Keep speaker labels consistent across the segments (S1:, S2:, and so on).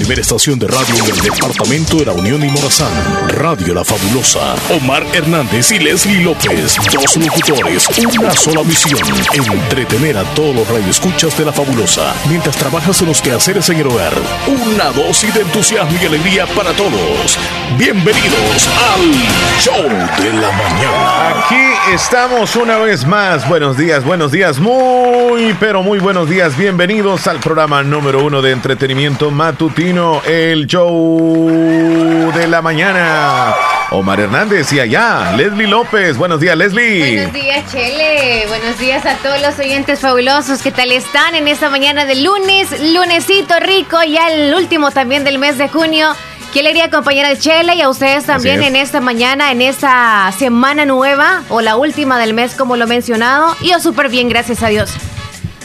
S1: primera estación de radio en el departamento de la Unión y Morazán. Radio La Fabulosa. Omar Hernández y Leslie López. Dos locutores, una sola misión. Entretener a todos los radioescuchas de La Fabulosa mientras trabajas en los quehaceres en el hogar. Una dosis de entusiasmo y alegría para todos. Bienvenidos al Show de la Mañana.
S2: Aquí estamos una vez más. Buenos días, buenos días, muy, pero muy buenos días. Bienvenidos al programa número uno de entretenimiento matutino, el Show de la Mañana. Omar Hernández y allá, Leslie López. Buenos días, Leslie.
S3: Buenos días, Chele. Buenos días a todos los oyentes fabulosos. ¿Qué tal están en esta mañana de lunes? Lunesito rico, ya el último también del mes de junio. Qué alegría acompañar a Chele y a ustedes también en esta mañana, en esta semana nueva o la última del mes, como lo he mencionado. Y yo súper bien, gracias a Dios.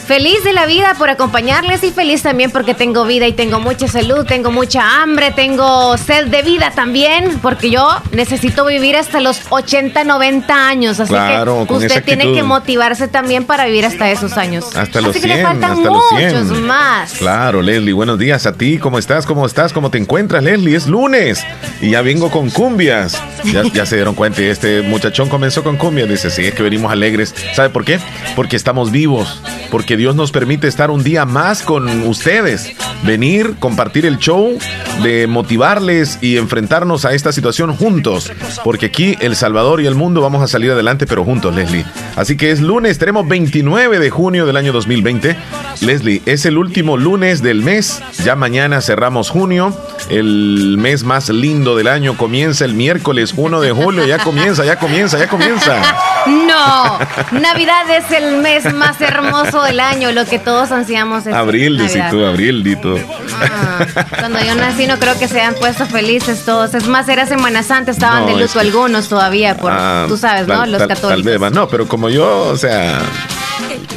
S3: Feliz de la vida por acompañarles y feliz también porque tengo vida y tengo mucha salud, tengo mucha hambre, tengo sed de vida también, porque yo necesito vivir hasta los 80, 90 años. Así que usted tiene que motivarse también para vivir hasta esos años.
S2: Hasta los
S3: así
S2: 100,
S3: que le faltan
S2: hasta los 100.
S3: muchos más.
S2: Claro, Leslie, buenos días a ti. ¿Cómo estás? ¿Cómo estás? ¿Cómo te encuentras, Leslie? Es lunes y ya vengo con cumbias. Ya, ya se dieron cuenta, y este muchachón comenzó con cumbias. Dice, sí, es que venimos alegres. ¿Sabe por qué? Porque estamos vivos, porque Dios nos permite estar un día más con ustedes, venir, compartir el show, de motivarles y enfrentarnos a esta situación juntos, porque aquí El Salvador y el mundo vamos a salir adelante, pero juntos, Leslie. Así que es lunes, tenemos 29 de junio del año 2020. Leslie, es el último lunes del mes, ya mañana cerramos junio, el mes más lindo del año comienza el miércoles 1 de julio, ya comienza, ya comienza, ya comienza.
S3: No, Navidad es el mes más hermoso del año, lo que todos ansiamos es
S2: Abril, dices tú, abril, dito.
S3: Ah, cuando yo nací no creo que se hayan puesto felices todos. Es más, era Semana Santa, estaban
S2: No,
S3: de
S2: es
S3: luto
S2: que-
S3: algunos todavía, por,
S2: Ah,
S3: tú sabes, ¿no?
S2: tal-
S3: Los
S2: tal- Tal
S3: católicos.
S2: vez, va. no, pero como yo, o sea,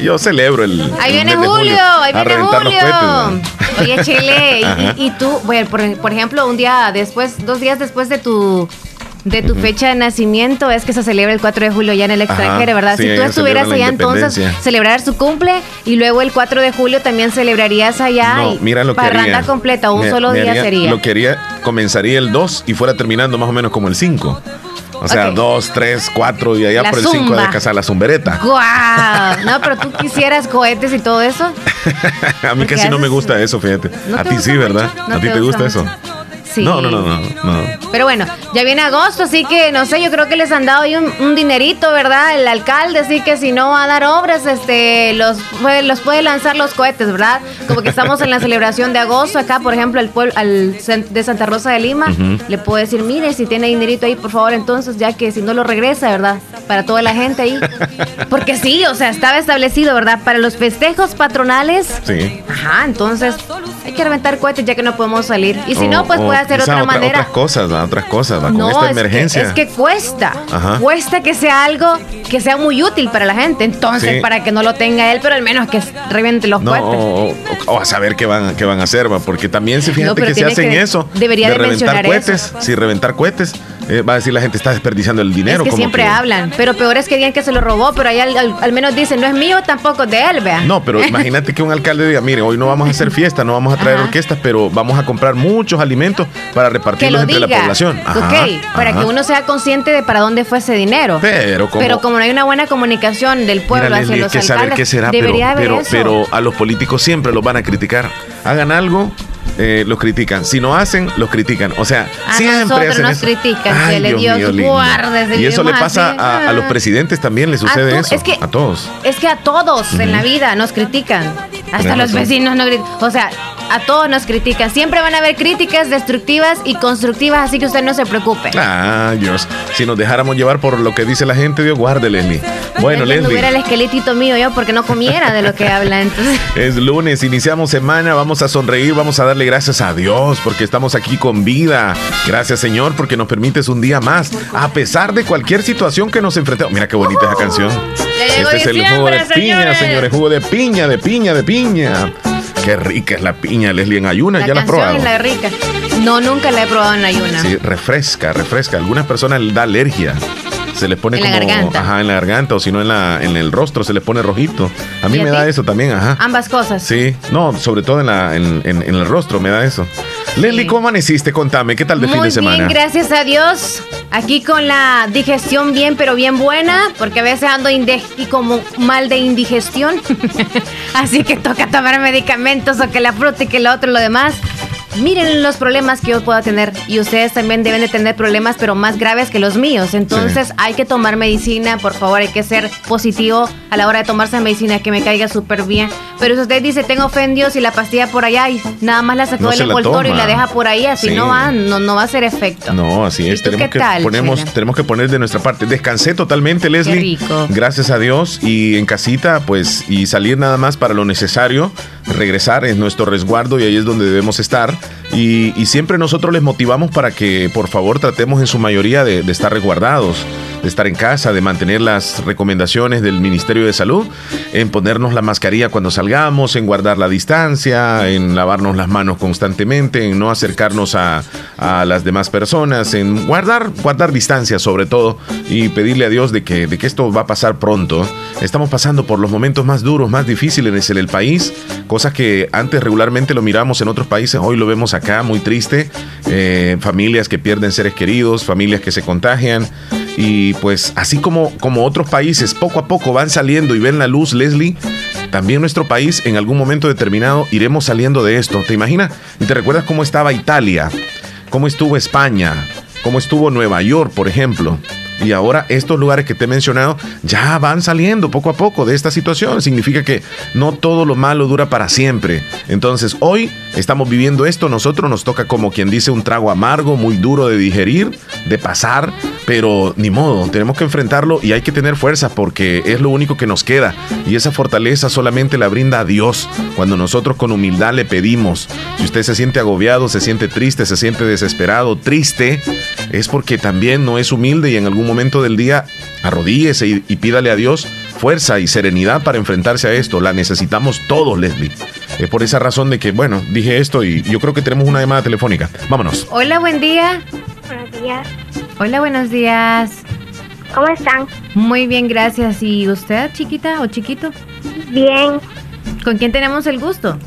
S2: yo celebro el.
S3: Ahí
S2: el
S3: viene
S2: mes de
S3: Julio, ahí viene Julio. Oye, Chile, y, y tú, bueno, por, por ejemplo, un día después, dos días después de tu de tu fecha de nacimiento es que se celebra el 4 de julio ya en el
S2: Ajá,
S3: extranjero, ¿verdad?
S2: sí,
S3: si tú estuvieras allá entonces, celebrar su cumple y luego el 4 de julio también celebrarías allá
S2: No,
S3: y
S2: mira lo que
S3: parranda
S2: haría.
S3: completa, un
S2: Me-
S3: solo
S2: me
S3: día
S2: haría-
S3: sería.
S2: Lo que haría, comenzaría el 2 y fuera terminando más o menos como el 5. O sea. 2, 3, 4 y allá
S3: La
S2: por el 5
S3: zumba.
S2: de casa la zumbereta.
S3: ¡Guau! No, pero tú quisieras cohetes y todo eso.
S2: A mí
S3: Porque
S2: casi no me gusta eso, fíjate.
S3: ¿No
S2: A ti sí,
S3: mucho?
S2: ¿verdad?
S3: ¿No
S2: ¿A ti
S3: te
S2: te gusta
S3: gusta
S2: eso?
S3: Sí.
S2: No, no, no, no, no.
S3: Pero bueno, ya viene agosto, así que no sé, yo creo que les han dado ahí un, un dinerito, ¿verdad? El alcalde, así que si no va a dar obras, este, los, puede- los puede lanzar los cohetes, ¿verdad? Como que estamos en la celebración de agosto, acá, por ejemplo, al pueblo al de Santa Rosa de Lima, le puedo decir, mire, si tiene dinerito ahí, por favor, entonces, ya que si no lo regresa, ¿verdad? Para toda la gente ahí. Porque sí, o sea, estaba establecido, ¿verdad? Para los festejos patronales.
S2: Sí.
S3: Ajá, entonces hay que reventar cohetes ya que no podemos salir. Y si no, pues
S2: o
S3: puede hacer otra manera.
S2: Otras cosas, ¿va? otras cosas, ¿va? con
S3: No,
S2: esta
S3: es que-
S2: emergencia.
S3: Es que, cuesta.
S2: Ajá.
S3: Cuesta que sea algo que sea muy útil para la gente. Entonces,
S2: Sí.
S3: para que no lo tenga él, pero al menos que reviente los
S2: No,
S3: cohetes.
S2: o, o- o a saber qué van, qué van a hacer, ¿va? porque también si fíjate
S3: No,
S2: que se hacen
S3: que-
S2: eso,
S3: debería de
S2: reventar
S3: mencionar
S2: cohetes,
S3: eso.
S2: si reventar cohetes, eh, va a decir la gente está desperdiciando el dinero.
S3: es que
S2: como
S3: siempre
S2: que-
S3: hablan, pero peor es que digan que se lo robó, pero ahí al, al- al menos dicen, no es mío, tampoco es de él, vea.
S2: No, pero imagínate que un alcalde diga, mire, hoy no vamos a hacer fiesta, no vamos a traer
S3: Ajá.
S2: orquestas, pero vamos a comprar muchos alimentos para repartirlos
S3: lo
S2: entre
S3: diga.
S2: la población. Ajá,
S3: ok, para
S2: ajá.
S3: que uno sea consciente de para dónde fue ese dinero.
S2: Pero como,
S3: Pero como no hay una buena comunicación del pueblo
S2: Mira,
S3: hacia los
S2: que saber
S3: alcaldes,
S2: qué será, pero,
S3: debería haber
S2: pero,
S3: eso.
S2: pero a los políticos siempre los van a criticar. Hagan algo, eh, los critican. Si no hacen, los critican. O sea,
S3: A
S2: siempre hacen
S3: nos
S2: eso.
S3: critican,
S2: Ay, Dios
S3: Dios
S2: mío,
S3: guarde,
S2: Y eso le pasa a, a los
S3: Ah.
S2: presidentes también, les
S3: A
S2: sucede eso.
S3: es que-
S2: a todos.
S3: Es que a todos en la vida nos critican. Hasta los
S2: razón.
S3: vecinos nos critican. O sea, a todos nos critican. Siempre van a haber críticas destructivas y constructivas, así que usted no se preocupe.
S2: Ah, Dios. Si nos dejáramos llevar por lo que dice la gente, Dios guarde, Leslie. Bueno,
S3: Es que no hubiera el
S2: Leslie.
S3: esqueletito mío yo porque no comiera de lo que habla. Entonces,
S2: Es lunes, iniciamos semana, vamos a sonreír, vamos a darle gracias a Dios porque estamos aquí con vida. Gracias Señor porque nos permites un día más, a pesar de cualquier situación que nos enfrentemos. Mira qué bonita esa canción. Este es el jugo de piña,
S3: señores.
S2: jugo de piña, de piña, de piña. Qué rica es la piña, Leslie, en ayunas,
S3: la
S2: ¿ya la has probado?
S3: la rica. No, nunca la he probado en ayuna.
S2: Sí, refresca, refresca. Algunas personas les da alergia. Se les pone
S3: En la
S2: como
S3: garganta.
S2: ajá, en la garganta o si no en la en el rostro se les pone rojito. A mí
S3: ¿Y a
S2: me
S3: ti?
S2: da eso también, ajá.
S3: Ambas cosas.
S2: Sí, no, sobre todo en, la, en, en- en el rostro me da eso. Leslie, ¿cómo amaneciste? Contame, ¿qué tal de fin de semana?
S3: Bien, gracias a Dios. Aquí con la digestión bien, pero bien buena, porque a veces ando y como mal de indigestión. Así que toca tomar medicamentos o que la fruta y que lo otro, lo demás miren los problemas que yo pueda tener y ustedes también deben de tener problemas pero más graves que los míos. Entonces hay que tomar medicina, por favor, hay que ser positivo a la hora de tomarse medicina que me caiga súper bien. Pero si usted dice tengo fe en Dios y la pastilla por allá y nada más la sacó del envoltorio y la deja por ahí, así no va, no, no va a hacer efecto.
S2: No, así es. Tenemos, que ponemos, tenemos que poner de nuestra parte. Descansé totalmente, Leslie. Qué rico. Gracias a Dios. Y en casita, pues, y salir nada más para lo necesario, regresar en nuestro resguardo y ahí es donde debemos estar. Y, siempre nosotros les motivamos para que por favor tratemos en su mayoría de, estar resguardados de estar en casa, de mantener las recomendaciones del Ministerio de Salud, en ponernos la mascarilla cuando salgamos, en guardar la distancia, en lavarnos las manos constantemente, en no acercarnos a, las demás personas, en guardar, guardar distancia sobre todo y pedirle a Dios de que, de que esto va a pasar pronto. Estamos pasando por los momentos más duros, más difíciles en el país, cosas que antes regularmente lo miramos en otros países, hoy lo vemos acá muy triste, eh, familias que pierden seres queridos, familias que se contagian. Y pues así como, como otros países poco a poco van saliendo y ven la luz, Leslie, también nuestro país en algún momento determinado iremos saliendo de esto. ¿Te imaginas? ¿Y te recuerdas cómo estaba Italia? ¿Cómo estuvo España? ¿Cómo estuvo Nueva York, por ejemplo? Y ahora estos lugares que te he mencionado ya van saliendo poco a poco de esta situación. Significa que no todo lo malo dura para siempre. Entonces hoy estamos viviendo esto. Nosotros nos toca como quien dice un trago amargo, muy duro de digerir, de pasar. Pero ni modo, tenemos que enfrentarlo y hay que tener fuerza porque es lo único que nos queda. Y esa fortaleza solamente la brinda a Dios cuando nosotros con humildad le pedimos. Si usted se siente agobiado, se siente triste, se siente desesperado, triste, es porque también no es humilde y en algún momento del día arrodíllese y, y pídale a Dios fuerza y serenidad para enfrentarse a esto. La necesitamos todos, Leslie. Es por esa razón de que, bueno, dije esto y yo creo que tenemos una llamada telefónica. Vámonos.
S3: Hola, buen día.
S4: Buenos días.
S3: Hola, buenos días.
S4: ¿Cómo están?
S3: Muy bien, gracias. ¿Y usted, chiquita o chiquito?
S4: Bien.
S3: ¿Con quién tenemos el gusto?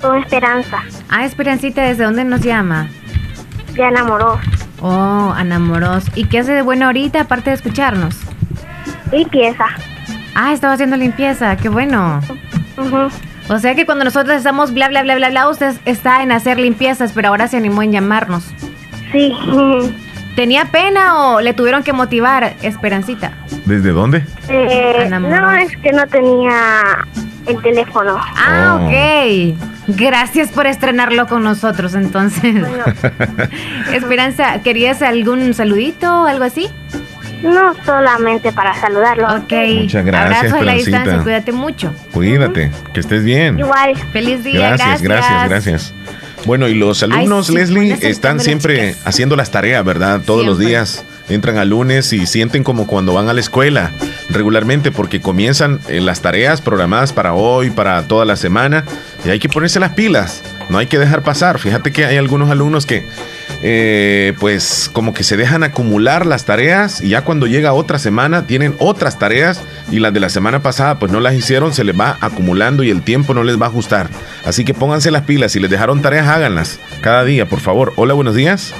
S4: Con Esperanza.
S3: Ah, Esperancita, ¿desde dónde nos llama?
S4: De Anamoros.
S3: Oh, Anamoros. ¿Y qué hace de bueno ahorita aparte de escucharnos?
S4: Limpieza.
S3: Ah, estaba haciendo limpieza, qué bueno. O sea que cuando nosotros estamos bla, bla, bla, bla, bla, usted está en hacer limpiezas, pero ahora se animó en llamarnos.
S4: Sí.
S3: ¿Tenía pena o le tuvieron que motivar, Esperancita?
S2: ¿Desde dónde?
S4: Eh, no, es que no tenía el teléfono.
S3: Ah, oh. ok. Gracias por estrenarlo con nosotros, entonces. Esperanza, ¿querías algún saludito o algo así?
S4: No, solamente para saludarlo.
S3: Ok.
S2: Muchas gracias.
S3: Abrazo a la distancia, cuídate mucho.
S2: Cuídate, que estés bien.
S4: Igual.
S3: Feliz día.
S2: Gracias, gracias, gracias. Bueno, y los alumnos, Leslie, están siempre haciendo las tareas, ¿verdad? Todos los días entran a lunes y sienten como cuando van a la escuela regularmente porque comienzan eh, las tareas programadas para hoy, para toda la semana y hay que ponerse las pilas, no hay que dejar pasar. Fíjate que hay algunos alumnos que eh, pues como que se dejan acumular las tareas y ya cuando llega otra semana tienen otras tareas y las de la semana pasada pues no las hicieron, se les va acumulando y el tiempo no les va a ajustar. Así que pónganse las pilas, si les dejaron tareas háganlas cada día, por favor. Hola, buenos días.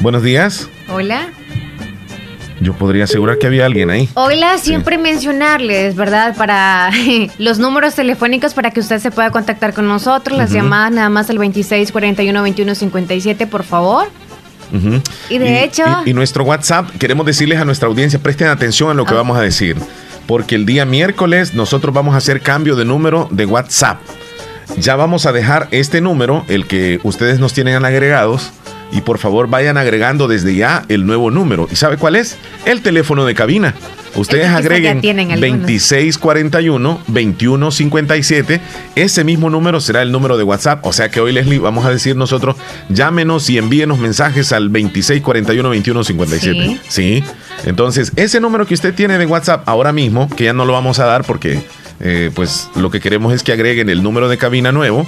S2: Buenos días.
S3: Hola.
S2: Yo podría asegurar que había alguien ahí.
S3: Hola, siempre mencionarles, ¿verdad? Para los números telefónicos para que usted se pueda contactar con nosotros. Las llamadas nada más al 26 41 21 57, por favor. Y de hecho...
S2: Y, nuestro WhatsApp, queremos decirles a nuestra audiencia, presten atención a lo que ah. vamos a decir. Porque el día miércoles nosotros vamos a hacer cambio de número de WhatsApp. Ya vamos a dejar este número, el que ustedes nos tienen agregados y por favor vayan agregando desde ya el nuevo número. ¿Y sabe cuál es? El teléfono de cabina. Ustedes agreguen 2641-2157. Ese mismo número será el número de WhatsApp. O sea que hoy, Leslie, vamos a decir nosotros, llámenos y envíenos mensajes al 2641-2157. ¿Sí? sí. Entonces, ese número que usted tiene de WhatsApp ahora mismo, que ya no lo vamos a dar porque eh, pues lo que queremos es que agreguen el número de cabina nuevo.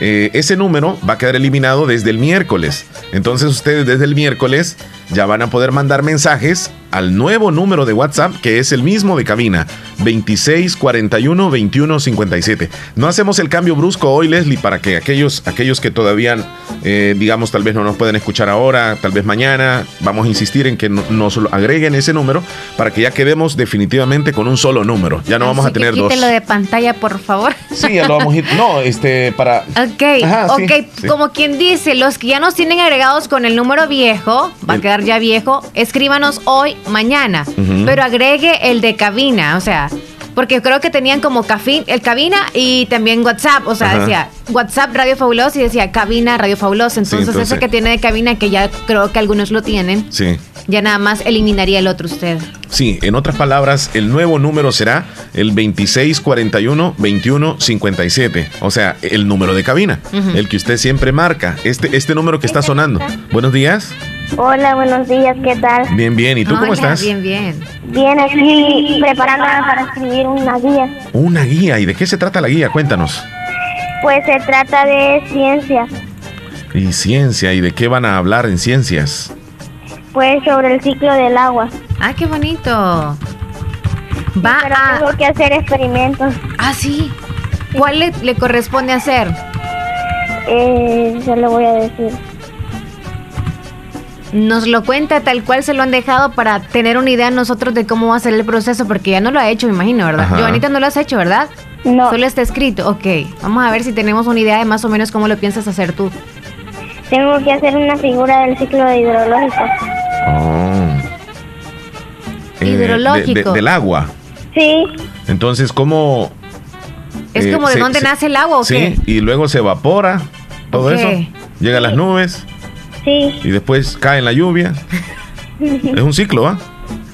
S2: Eh, ese número va a quedar eliminado desde el miércoles. Entonces ustedes desde el miércoles ya van a poder mandar mensajes al nuevo número de WhatsApp, que es el mismo de cabina, 2641 2157. No hacemos el cambio brusco hoy, Leslie, para que aquellos, aquellos que todavía, eh, digamos, tal vez no nos pueden escuchar ahora, tal vez mañana, vamos a insistir en que nos agreguen ese número para que ya quedemos definitivamente con un solo número. Ya no vamos a tener dos.
S3: lo de pantalla, por favor.
S2: Sí, ya lo vamos a ir. No, este, para.
S3: Ok, ok. Como quien dice, los que ya nos tienen agregados con el número viejo, va a quedar ya viejo, escríbanos hoy, mañana. Pero agregue el de cabina, o sea, porque creo que tenían como cafín, el cabina y también WhatsApp. O sea, decía WhatsApp Radio Fabuloso y decía cabina Radio Fabuloso. Entonces, ese que tiene de cabina, que ya creo que algunos lo tienen.
S2: Sí.
S3: Ya nada más eliminaría el otro usted.
S2: Sí, en otras palabras, el nuevo número será el 2641-2157. O sea, el número de cabina, el que usted siempre marca. Este, este número que está sonando. Buenos días.
S4: Hola, buenos días, ¿qué tal?
S2: Bien, bien, ¿y tú cómo estás?
S3: Bien, bien.
S4: Bien, aquí preparándome para escribir una guía.
S2: Una guía, ¿y de qué se trata la guía? Cuéntanos.
S4: Pues se trata de ciencias.
S2: ¿Y ciencia? ¿Y de qué van a hablar en ciencias?
S4: Pues sobre el ciclo del agua.
S3: Ah, qué bonito. Va
S4: Pero tengo que hacer experimentos.
S3: Ah, sí. ¿Cuál le, corresponde hacer?
S4: Eh, se lo voy a decir.
S3: Nos lo cuenta tal cual se lo han dejado para tener una idea nosotros de cómo va a ser el proceso, porque ya no lo ha hecho, me imagino, ¿verdad? Joanita no lo has hecho, ¿verdad?
S4: No.
S3: Solo está escrito, ok. Vamos a ver si tenemos una idea de más o menos cómo lo piensas hacer tú.
S4: Tengo que hacer una figura del ciclo hidrológico.
S2: Oh.
S3: Eh, hidrológico.
S2: del agua.
S4: Sí.
S2: Entonces, ¿cómo...?
S3: ¿Es como de eh, dónde nace el agua o
S2: sí, y luego se evapora, todo eso. Llega a las nubes.
S4: Sí.
S2: Y después cae en la lluvia. es un ciclo, ¿ah?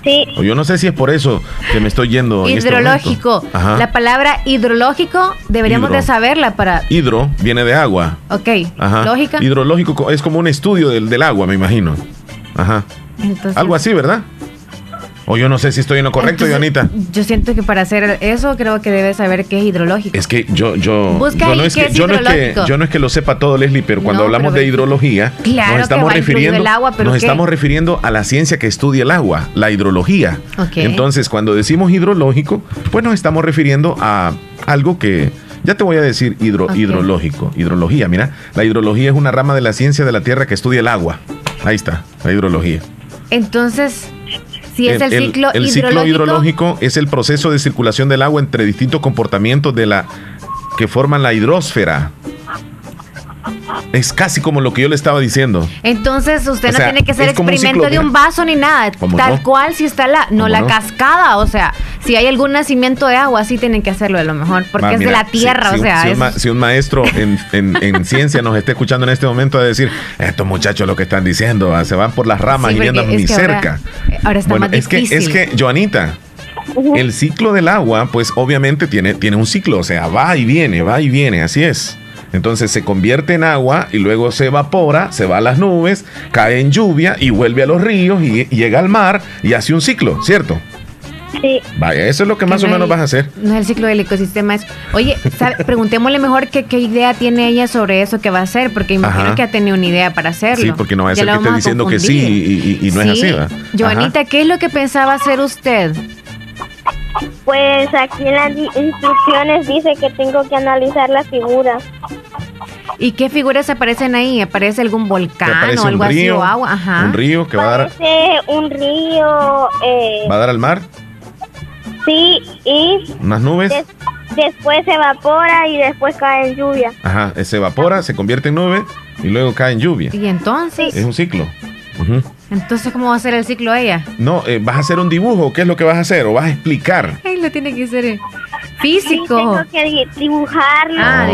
S4: Sí.
S2: Yo no sé si es por eso que me estoy yendo.
S3: Este hidrológico. la palabra hidrológico deberíamos de saberla para.
S2: Hidro viene de agua.
S3: Ok. Ajá. Lógica.
S2: Hidrológico es como un estudio del, del agua, me imagino. Ajá. Algo así, ¿verdad? O yo no sé si estoy en lo correcto, Joanita.
S3: Yo siento que para hacer eso creo que debes saber qué es hidrológico.
S2: Es que yo, yo, yo no es que, yo no es que yo no es que lo sepa todo, Leslie, pero cuando hablamos de hidrología, nos estamos refiriendo, nos estamos refiriendo a la ciencia que estudia el agua, la hidrología. Entonces, cuando decimos hidrológico, pues nos estamos refiriendo a algo que ya te voy a decir hidro, hidrológico, hidrología. Mira, la hidrología es una rama de la ciencia de la Tierra que estudia el agua. Ahí está, la hidrología.
S3: Entonces, es el, ciclo
S2: el, ciclo hidrológico es el proceso de circulación del agua entre distintos comportamientos de la que forman la hidrosfera. Es casi como lo que yo le estaba diciendo.
S3: Entonces usted no tiene que hacer experimento de un vaso ni nada. Tal cual si está la, no la cascada. O sea, si hay algún nacimiento de agua, sí tienen que hacerlo de lo mejor. Porque es de la tierra. o sea,
S2: si, un, maestro en, ciencia nos esté escuchando en este momento a decir, estos muchachos lo que están diciendo, ah, se van por las ramas y andan muy cerca.
S3: Ahora, está más
S2: es que, es que, Joanita, el ciclo del agua, pues obviamente tiene, tiene un ciclo, o sea, va y viene, va y viene, así es. Entonces se convierte en agua y luego se evapora, se va a las nubes, cae en lluvia y vuelve a los ríos y, llega al mar y hace un ciclo, ¿cierto?
S4: Sí.
S2: Vaya, eso es lo que más o menos vas a hacer.
S3: No es el ciclo del ecosistema. Es, oye, preguntémosle mejor qué, idea tiene ella sobre eso que va a hacer, porque imagino que ha tenido una idea para hacerlo.
S2: Sí, porque no va a ser que esté diciendo que sí y, no es así.
S3: Joanita, ¿qué es lo que pensaba hacer usted?
S4: Pues aquí en las instrucciones dice que tengo que analizar las figuras.
S3: ¿Y qué figuras aparecen ahí? ¿Aparece algún volcán o algo así o agua?
S2: Ajá. Un río que va a dar.
S4: un río. Eh,
S2: ¿Va a dar al mar?
S4: Sí, y.
S2: ¿Unas nubes?
S4: después se evapora y después cae en lluvia.
S2: Ajá, se evapora, se convierte en nube y luego cae en lluvia.
S3: ¿Y entonces?
S2: Es un ciclo.
S3: Entonces, ¿cómo va a ser el ciclo ella?
S2: No, eh, vas a hacer un dibujo. ¿Qué es lo que vas a hacer? ¿O vas a explicar?
S3: Ay, lo tiene que ser físico.
S4: tengo que dibujarlo, ah,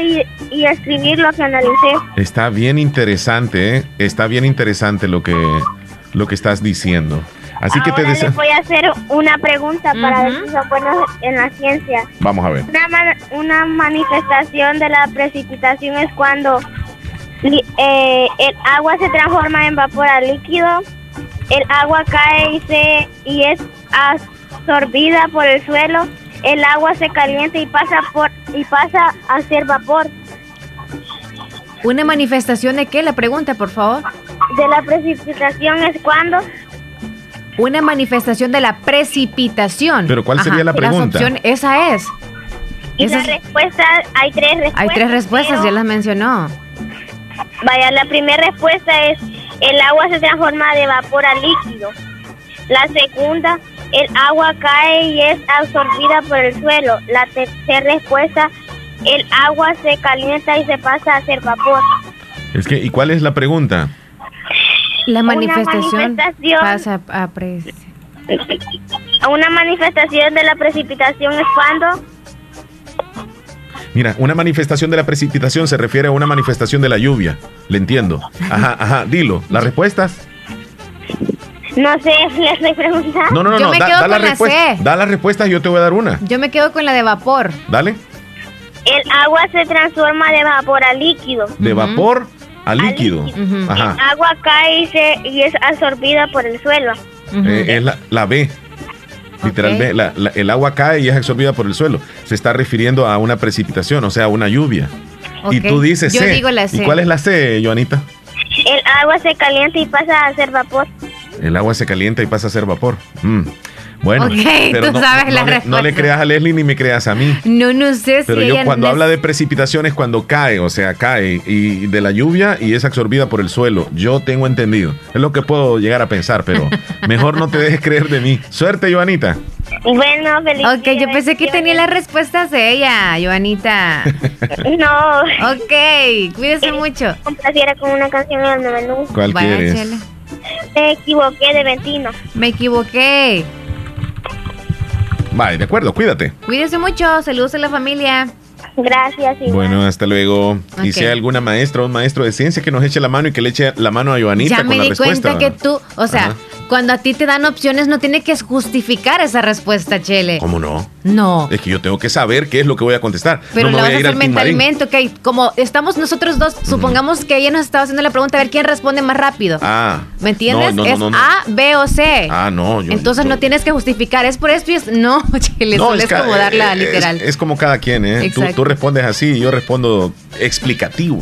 S4: y, y, escribir lo que analicé.
S2: Está bien interesante, ¿eh? Está bien interesante lo que, lo que estás diciendo. Así que te
S4: deseo. voy a hacer una pregunta para ver si son buenos en la ciencia.
S2: Vamos a ver.
S4: Una, una manifestación de la precipitación es cuando eh, el agua se transforma en vapor a líquido, el agua cae y, se, y es absorbida por el suelo, el agua se calienta y pasa, por, y pasa a ser vapor.
S3: ¿Una manifestación de qué? La pregunta, por favor.
S4: De la precipitación es cuando
S3: una manifestación de la precipitación.
S2: Pero ¿cuál sería la pregunta?
S3: esa es.
S4: Y la respuesta, hay tres respuestas.
S3: Hay tres respuestas, ya las mencionó.
S4: Vaya, la primera respuesta es el agua se transforma de vapor a líquido. La segunda, el agua cae y es absorbida por el suelo. La tercera respuesta, el agua se calienta y se pasa a ser vapor.
S2: Es que, ¿y cuál es la pregunta?
S3: La manifestación, pasa a
S4: Una manifestación de la precipitación es cuando
S2: Mira, una manifestación de la precipitación se refiere a una manifestación de la lluvia. Le entiendo. Ajá, ajá, dilo. ¿Las respuestas?
S4: No sé, le estoy preguntando.
S2: No, no, no,
S3: yo me
S2: da,
S3: quedo
S2: da
S3: la,
S2: respuesta. Da la respuesta y yo te voy a dar una.
S3: Yo me quedo con la de vapor.
S2: Dale.
S4: El agua se transforma de vapor a líquido.
S2: De vapor a líquido.
S4: Ajá. El agua cae y, se, y es absorbida por el suelo.
S2: Eh, es la, la B. Literalmente, el agua cae y es absorbida por el suelo. Se está refiriendo a una precipitación, o sea, a una lluvia. Y tú dices
S3: Yo Digo la C.
S2: ¿Y cuál es la C, Joanita?
S4: El agua se calienta y pasa a ser vapor.
S2: El agua se calienta y pasa a ser vapor. Mm. Bueno,
S3: pero no, sabes la
S2: le, no, le, creas a Leslie ni me creas a mí.
S3: No, no sé
S2: Pero yo cuando habla de precipitación es cuando cae, o sea, cae y de la lluvia y es absorbida por el suelo. Yo tengo entendido. Es lo que puedo llegar a pensar, pero mejor no te dejes creer de mí. Suerte, Joanita.
S4: Bueno, feliz.
S3: Ok, yo pensé que tenía las respuestas de ella, Joanita.
S4: no.
S3: Ok, cuídese mucho.
S4: Complaciera con una canción en el menú.
S2: ¿Cuál quieres?
S4: Me equivoqué de Ventino.
S3: Me equivoqué.
S2: Vale, de acuerdo, cuídate.
S3: Cuídese mucho, saludos a la familia.
S4: Gracias.
S2: Bueno, hasta luego. Y si hay alguna maestra o un maestro de ciencia que nos eche la mano y que le eche la mano a Joanita
S3: ya me di cuenta que tú, o sea, cuando a ti te dan opciones no tiene que justificar esa respuesta, Chele.
S2: ¿Cómo no?
S3: No.
S2: Es que yo tengo que saber qué es lo que voy a contestar.
S3: Pero no me voy a, hacer mentalmente, ok. Como estamos nosotros dos, supongamos que ella nos estaba haciendo la pregunta a ver quién responde más rápido.
S2: Ah.
S3: ¿Me entiendes? es A, B o C.
S2: Ah, no.
S3: Entonces no tienes que justificar. Es por esto y es. No, Chele, no, es, como darla literal.
S2: Es, como cada quien, ¿eh? Tú, tú respondes así y yo respondo explicativo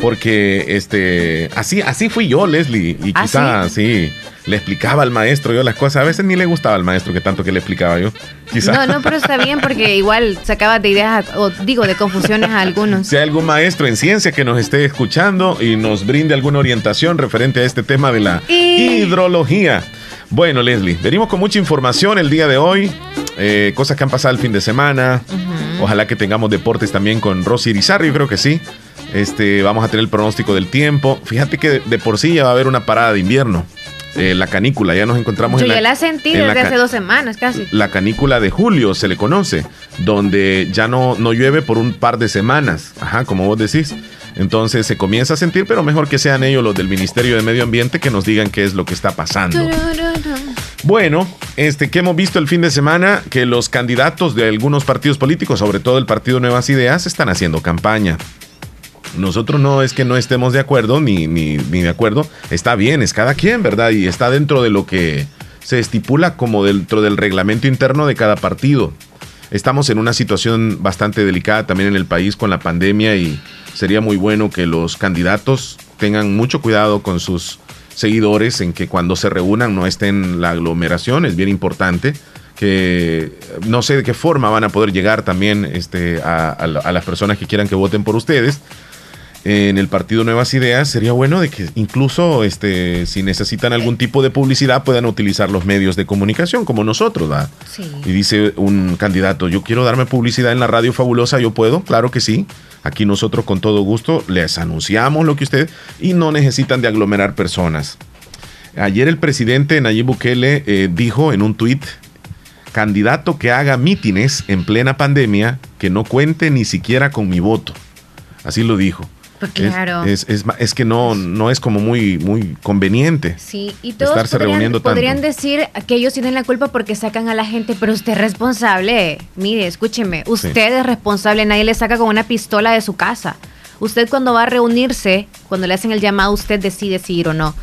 S2: porque este así así fui yo Leslie y ¿Ah, quizás sí? le explicaba al maestro yo las cosas. A veces ni le gustaba al maestro que tanto que le explicaba yo quizás
S3: no no pero está bien porque igual sacaba de ideas o digo de confusiones a algunos.
S2: Si hay algún maestro en ciencia que nos esté escuchando y nos brinde alguna orientación referente a este tema de la hidrología. Bueno Leslie venimos con mucha información el día de hoy eh, cosas que han pasado el fin de semana. Ojalá que tengamos deportes también con Rosy Irizarry yo creo que sí este, vamos a tener el pronóstico del tiempo. Fíjate que de, por sí ya va a haber una parada de invierno. Eh, la canícula, ya nos encontramos
S3: Yo
S2: en
S3: ya la sentí desde hace dos semanas casi.
S2: La canícula de julio se le conoce, donde ya no, no llueve por un par de semanas, ajá, como vos decís. Entonces se comienza a sentir, pero mejor que sean ellos los del Ministerio de Medio Ambiente que nos digan qué es lo que está pasando. Bueno, este que hemos visto el fin de semana que los candidatos de algunos partidos políticos, sobre todo el Partido Nuevas Ideas, están haciendo campaña. Nosotros no es que no estemos de acuerdo, ni, ni, de acuerdo. Está bien, es cada quien, ¿verdad? Y está dentro de lo que se estipula como dentro del reglamento interno de cada partido. Estamos en una situación bastante delicada también en el país con la pandemia y sería muy bueno que los candidatos tengan mucho cuidado con sus seguidores en que cuando se reúnan no estén la aglomeración, es bien importante que no sé de qué forma van a poder llegar también este, a, a las personas que quieran que voten por ustedes, en el partido Nuevas Ideas, sería bueno de que incluso este, si necesitan algún tipo de publicidad puedan utilizar los medios de comunicación como nosotros. ¿verdad? Y dice un candidato, yo quiero darme publicidad en la radio fabulosa, yo puedo, claro que sí. Aquí nosotros con todo gusto les anunciamos lo que ustedes y no necesitan de aglomerar personas. Ayer el presidente Nayib Bukele eh, dijo en un tuit, candidato que haga mítines en plena pandemia que no cuente ni siquiera con mi voto. Así lo dijo.
S3: Pues claro.
S2: Es, es, que no, no es como muy, muy conveniente.
S3: Sí, y todos estarse podrían, reuniendo podrían decir que ellos tienen la culpa porque sacan a la gente, pero usted es responsable. Mire, escúcheme, usted es responsable, nadie le saca con una pistola de su casa. Usted cuando va a reunirse, cuando le hacen el llamado, usted decide si ir o no.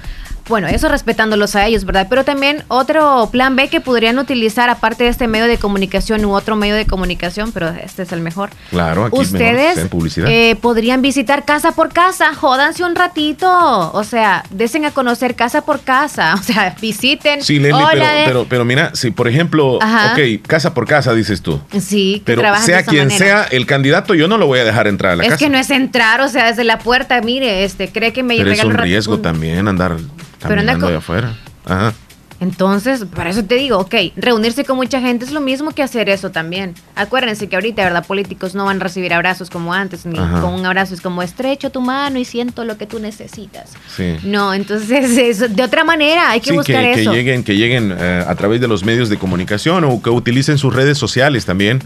S3: Bueno, eso respetándolos a ellos, ¿verdad? Pero también otro plan B que podrían utilizar, aparte de este medio de comunicación u otro medio de comunicación, pero este es el mejor.
S2: Claro, aquí
S3: Ustedes
S2: publicidad.
S3: Eh, podrían visitar casa por casa, jódanse un ratito. O sea, desen a conocer casa por casa. O sea, visiten.
S2: Sí, Leslie, pero, pero, mira, si por ejemplo, ok, casa por casa dices tú.
S3: Sí,
S2: pero sea quien sea el candidato, yo no lo voy a dejar entrar a la
S3: casa.
S2: Es
S3: que no es entrar, o sea, desde la puerta, mire, este, cree que me
S2: Pero es un riesgo también andar caminando de afuera. Ajá.
S3: Entonces, para eso te digo, ok, reunirse con mucha gente es lo mismo que hacer eso también. Acuérdense que ahorita, ¿verdad? Políticos no van a recibir abrazos como antes, ni con un abrazo es como estrecho tu mano y siento lo que tú necesitas. Sí. No, entonces, es, de otra manera, hay que buscar eso.
S2: Que lleguen, que lleguen eh, a través de los medios de comunicación o que utilicen sus redes sociales también.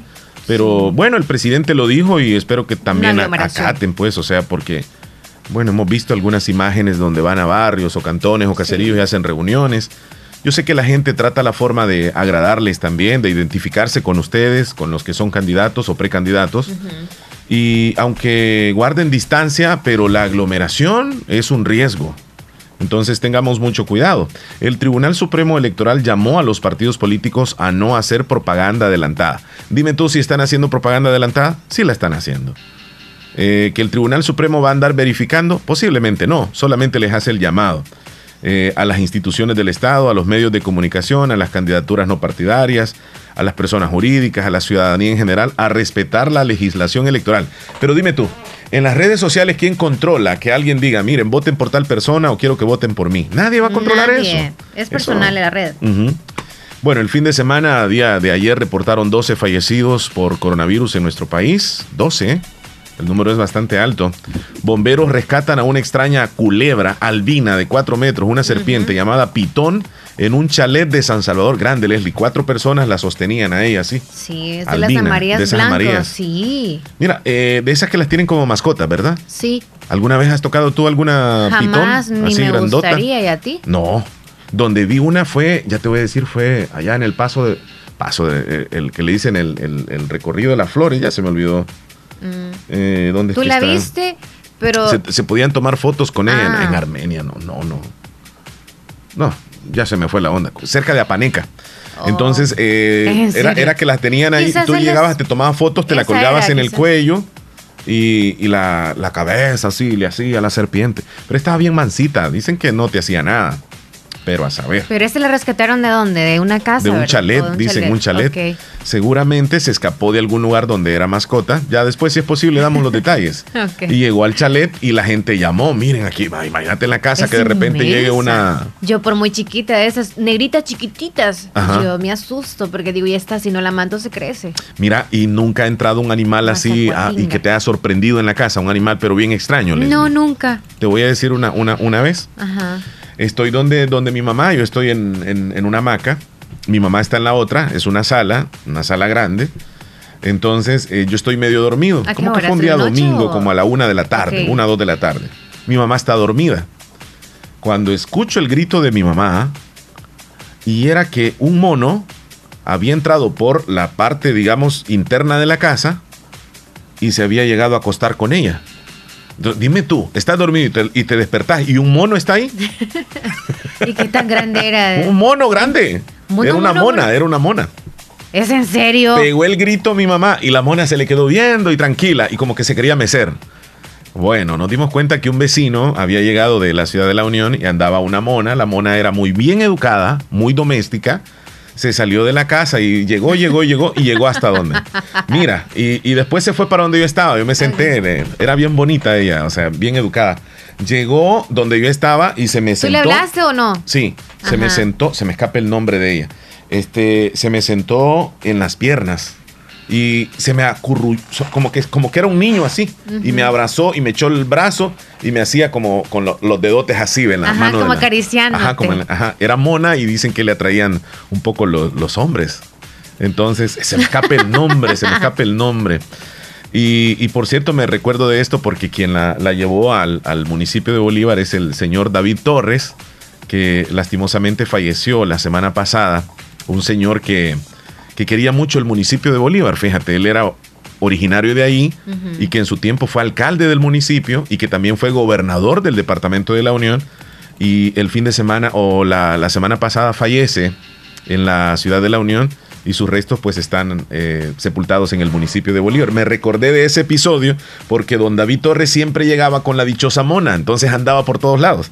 S2: Pero bueno, el presidente lo dijo y espero que también acaten, pues, o sea, porque bueno, hemos visto algunas imágenes donde van a barrios o cantones o caseríos y hacen reuniones. Yo sé que la gente trata la forma de agradarles también, de identificarse con ustedes, con los que son candidatos o precandidatos. Y aunque guarden distancia, pero la aglomeración es un riesgo. Entonces tengamos mucho cuidado. El Tribunal Supremo Electoral llamó a los partidos políticos a no hacer propaganda adelantada. Dime tú si están haciendo propaganda adelantada. Sí la están haciendo. Eh, que el Tribunal Supremo va a andar verificando? Posiblemente no, solamente les hace el llamado eh, a las instituciones del Estado, a los medios de comunicación, a las candidaturas no partidarias, a las personas jurídicas, a la ciudadanía en general, a respetar la legislación electoral. Pero dime tú, en las redes sociales, ¿quién controla que alguien diga, miren, voten por tal persona o quiero que voten por mí? Nadie va a controlar eso.
S3: Es personal en la red.
S2: Bueno, el fin de semana, día de ayer, reportaron 12 fallecidos por coronavirus en nuestro país. 12, el número es bastante alto. Bomberos rescatan a una extraña culebra albina de 4 metros, una serpiente llamada pitón, en un chalet de San Salvador. Grande, Leslie. Cuatro personas la sostenían a ella,
S3: sí. Sí, es de las amarillas de esas amarillas. sí.
S2: Mira, eh, de esas que las tienen como mascotas, ¿verdad?
S3: Sí.
S2: ¿Alguna vez has tocado tú alguna
S3: Jamás, pitón? Ni me gustaría, ¿y a ti?
S2: No. Donde vi una fue, ya te voy a decir, fue allá en el paso de paso de, eh, el, que le dicen el, el, recorrido de las flores, ya se me olvidó. Mm. Eh, ¿dónde
S3: ¿Tú la viste? Pero...
S2: Se, podían tomar fotos con ella en, ah. Armenia, no, no, no. No, ya se me fue la onda. Cerca de Apaneca. Oh. Entonces, eh, era, que las tenían ahí, tú llegabas, te tomabas fotos, te la colgabas en el cuello y, la, la, cabeza así, le hacía a la serpiente. Pero estaba bien mansita, dicen que no te hacía nada pero a saber.
S3: ¿Pero ese le rescataron de dónde? ¿De una casa?
S2: De un chalet, dicen, un chalet. Seguramente se escapó de algún lugar donde era mascota. Ya después, si es posible, damos los detalles. Y llegó al chalet y la gente llamó. Miren aquí, imagínate en la casa que de repente llegue una.
S3: Yo, por muy chiquita, de esas negritas chiquititas, yo me asusto porque digo, ya está, si no la mando se crece.
S2: Mira, y nunca ha entrado un animal así ah, y que te ha sorprendido en la casa, un animal, pero bien extraño.
S3: No, nunca.
S2: Te voy a decir una, una, una vez. Ajá Estoy donde, donde mi mamá, yo estoy en, una hamaca, mi mamá está en la otra, es una sala, una sala grande. Entonces eh, yo estoy medio dormido. Como que fue un día domingo, como a la una de la tarde, una o dos de la tarde. Mi mamá está dormida. Cuando escucho el grito de mi mamá, y era que un mono había entrado por la parte, digamos, interna de la casa y se había llegado a acostar con ella. Dime tú, estás dormido y te, despertás y un mono está ahí.
S3: ¿Y qué tan grande era?
S2: un mono grande. era una mona, era una mona.
S3: ¿Es en serio?
S2: Pegó el grito mi mamá y la mona se le quedó viendo y tranquila y como que se quería mecer. Bueno, nos dimos cuenta que un vecino había llegado de la ciudad de la Unión y andaba una mona. La mona era muy bien educada, muy doméstica se salió de la casa y llegó, llegó, llegó y llegó hasta donde. Mira, y, después se fue para donde yo estaba. Yo me senté, era bien bonita ella, o sea, bien educada. Llegó donde yo estaba y se me sentó.
S3: ¿Tú le hablaste o no?
S2: Sí, se me sentó, se me escapa el nombre de ella. Este, se me sentó en las piernas y se me acurrulló, como que, como que era un niño así, y me abrazó y me echó el brazo y me hacía como con los dedotes así en las manos.
S3: Como acariciando.
S2: Ajá, como ajá, era mona y dicen que le atraían un poco los hombres. Entonces, se me escape el nombre, se me escape el nombre. Y, por cierto, me recuerdo de esto porque quien la, llevó al, al, municipio de Bolívar es el señor David Torres, que lastimosamente falleció la semana pasada. Un señor que que quería mucho el municipio de Bolívar. Fíjate, él era originario de ahí y que en su tiempo fue alcalde del municipio y que también fue gobernador del departamento de la Unión y el fin de semana o la, la semana pasada fallece en la ciudad de la Unión y sus restos pues están eh, sepultados en el municipio de Bolívar. Me recordé de ese episodio porque don David Torres siempre llegaba con la dichosa mona, entonces andaba por todos lados.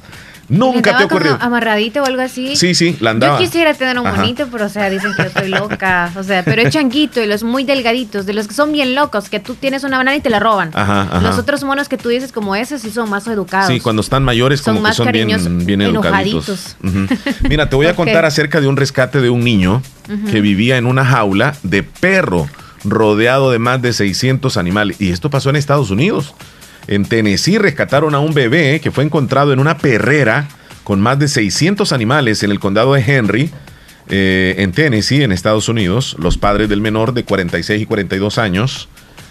S2: Nunca te ocurrió.
S3: Amarradito o algo así.
S2: Sí, sí, la andaba.
S3: Yo quisiera tener un monito, pero o sea, dicen que yo estoy loca. O sea, pero es changuito y los muy delgaditos, de los que son bien locos, que tú tienes una banana y te la roban. Ajá, Los otros monos que tú dices como ese sí son más educados.
S2: Sí, cuando están mayores como que son bien, bien educaditos. Mira, te voy a contar acerca de un rescate de un niño que vivía en una jaula de perro rodeado de más de 600 animales. Y esto pasó en Estados Unidos. En Tennessee rescataron a un bebé que fue encontrado en una perrera con más de 600 animales en el condado de Henry, eh, en Tennessee, en Estados Unidos. Los padres del menor de 46 y 42 años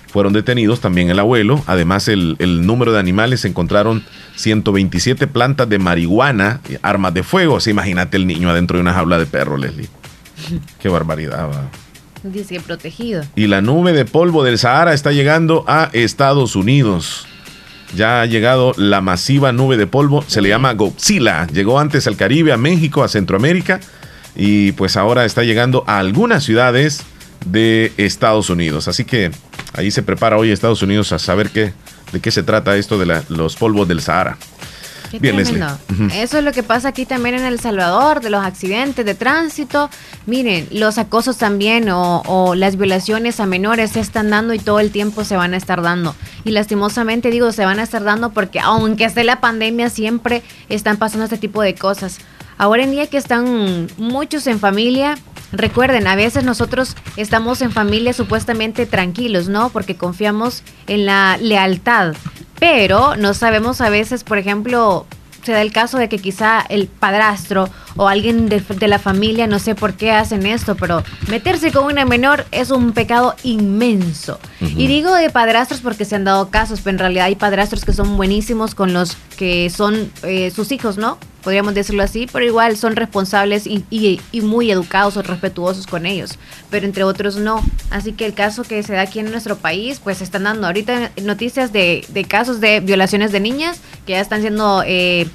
S2: fueron detenidos, también el abuelo. Además, el, número de animales se encontraron 127 plantas de marihuana, armas de fuego. imagínate el niño adentro de una jaula de perro, Leslie. Qué barbaridad.
S3: Dice protegido.
S2: Y la nube de polvo del Sahara está llegando a Estados Unidos. Ya ha llegado la masiva nube de polvo, se le llama Godzilla. Llegó antes al Caribe, a México, a Centroamérica y pues ahora está llegando a algunas ciudades de Estados Unidos. Así que ahí se prepara hoy Estados Unidos a saber qué, de qué se trata esto de los polvos del Sahara.
S3: Bien, Eso es lo que pasa aquí también en El Salvador, de los accidentes de tránsito. Miren, los acosos también o, o, las violaciones a menores se están dando y todo el tiempo se van a estar dando. Y lastimosamente digo, se van a estar dando porque aunque esté la pandemia, siempre están pasando este tipo de cosas. Ahora en día que están muchos en familia, Recuerden, a veces nosotros estamos en familia supuestamente tranquilos, ¿no? Porque confiamos en la lealtad. Pero no sabemos a veces, por ejemplo, se da el caso de que quizá el padrastro o alguien de, la familia, no sé por qué hacen esto, pero meterse con una menor es un pecado inmenso. Y digo de padrastros porque se han dado casos, pero en realidad hay padrastros que son buenísimos con los que son eh, sus hijos, ¿no? Podríamos decirlo así, pero igual son responsables y, muy educados o respetuosos con ellos, pero entre otros no. Así que el caso que se da aquí en nuestro país, pues están dando ahorita noticias de, de casos de violaciones de niñas que ya están siendo... Eh,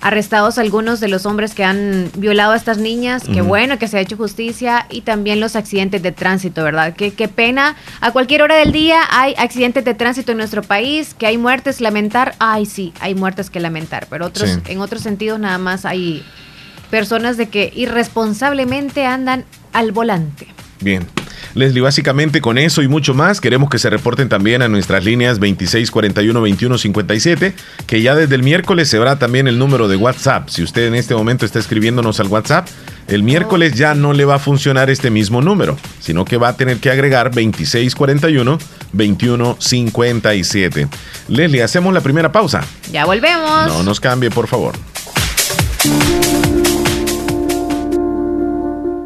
S3: arrestados algunos de los hombres que han violado a estas niñas, qué bueno que se ha hecho justicia, y también los accidentes de tránsito, ¿verdad? Qué, qué pena, a cualquier hora del día hay accidentes de tránsito en nuestro país, que hay muertes, lamentar, ay sí, hay muertes que lamentar, pero otros, en otros sentidos nada más hay personas de que irresponsablemente andan al volante.
S2: Bien. Leslie, básicamente con eso y mucho más, queremos que se reporten también a nuestras líneas 2641-2157, que ya desde el miércoles se verá también el número de WhatsApp. Si usted en este momento está escribiéndonos al WhatsApp, el miércoles ya no le va a funcionar este mismo número, sino que va a tener que agregar 2641-2157. Leslie, hacemos la primera pausa.
S3: Ya volvemos.
S2: No nos cambie, por favor.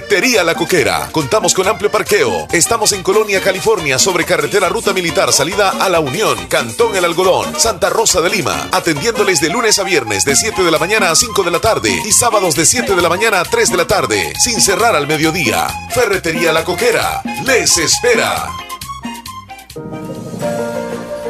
S2: Ferretería La Coquera. Contamos con amplio parqueo. Estamos en Colonia, California, sobre carretera Ruta Militar, salida a La Unión, Cantón El Algodón, Santa Rosa de Lima. Atendiéndoles de lunes a viernes de 7 de la mañana a 5 de la tarde y sábados de 7 de la mañana a 3 de la tarde, sin cerrar al mediodía. Ferretería La Coquera. Les espera.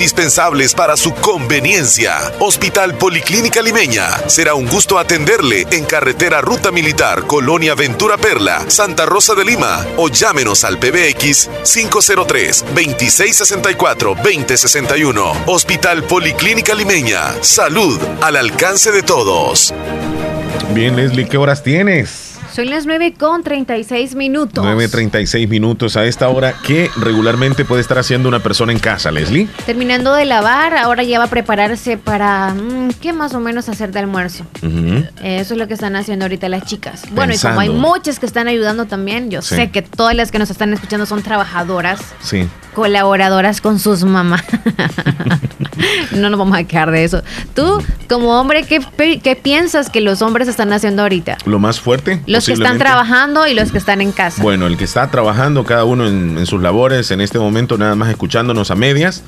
S2: indispensables para su conveniencia. Hospital Policlínica Limeña. Será un gusto atenderle en carretera Ruta Militar, Colonia Ventura Perla, Santa Rosa de Lima o llámenos al PBX 503-2664-2061. Hospital Policlínica Limeña. Salud al alcance de todos.
S5: Bien, Leslie, ¿qué horas tienes?
S3: Son las 9 con 36 minutos.
S5: 9.36 minutos a esta hora. ¿Qué regularmente puede estar haciendo una persona en casa, Leslie?
S3: Terminando de lavar, ahora ya va a prepararse para, mm, ¿qué más o menos hacer de almuerzo? Eso es lo que están haciendo ahorita las chicas. Bueno, y como hay muchas que están ayudando también, yo sé que todas las que nos están escuchando son trabajadoras.
S5: Sí
S3: colaboradoras con sus mamás. no nos vamos a quedar de eso. Tú, como hombre, ¿qué, ¿qué, piensas que los hombres están haciendo ahorita?
S5: Lo más fuerte.
S3: Los que están trabajando y los que están en casa.
S5: Bueno, el que está trabajando, cada uno en, en sus labores, en este momento nada más escuchándonos a medias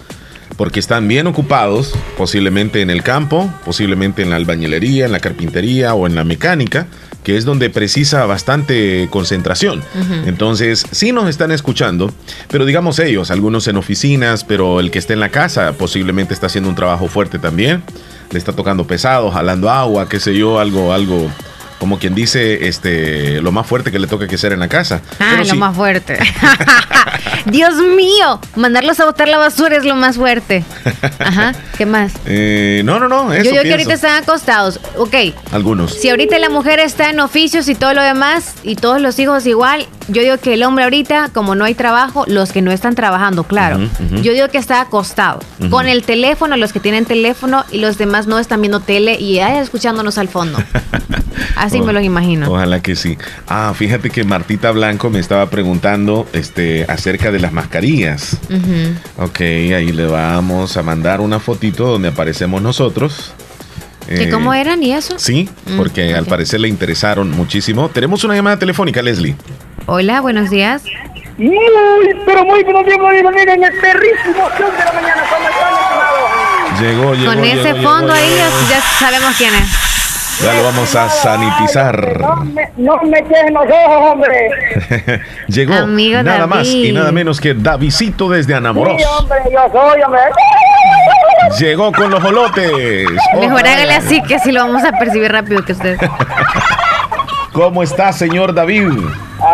S5: porque están bien ocupados, posiblemente en el campo, posiblemente en la albañilería, en la carpintería o en la mecánica, que es donde precisa bastante concentración. Entonces, sí nos están escuchando, pero digamos ellos, algunos en oficinas, pero el que esté en la casa posiblemente está haciendo un trabajo fuerte también, le está tocando pesado, jalando agua, qué sé yo, algo, algo como quien dice, este, lo más fuerte que le toca que hacer en la casa.
S3: Ah, lo más fuerte. Dios mío, mandarlos a botar la basura es lo más fuerte. Ajá, ¿qué más?
S5: Eh, no, no, no.
S3: Eso Yo que ahorita están acostados. Ok.
S5: Algunos.
S3: Si ahorita la mujer está en oficios y todo lo demás, y todos los hijos igual, yo digo que el hombre ahorita, como no hay trabajo, los que no están trabajando, claro. Yo digo que está acostado. Con el teléfono, los que tienen teléfono y los demás no están viendo tele y ahí escuchándonos al fondo. Así me los imagino.
S5: Ojalá que sí. Ah, fíjate que Martita Blanco me estaba preguntando este, acerca de las mascarillas. Ok, ahí le vamos a mandar una fotito donde aparecemos nosotros.
S3: ¿Y cómo eh, eran y eso?
S5: Sí, mm, porque al parecer le interesaron muchísimo. Tenemos una llamada telefónica, Leslie.
S3: Hola, buenos días.
S6: Muy, pero muy buenos días, bienvenido en el perrísimo show de la mañana. ¿Cómo están,
S5: Llegó, llegó.
S3: Con ese fondo ahí ya sabemos quién es.
S5: Ya lo vamos a sanitizar.
S6: No me, no me los ojos, hombre.
S5: Llegó nada más y nada menos que Davidito desde Anamoros.
S6: Sí, hombre, yo soy, hombre.
S5: Llegó con los jolotes.
S3: Mejor hágale así que así lo vamos a percibir rápido que usted.
S5: ¿Cómo está, señor David?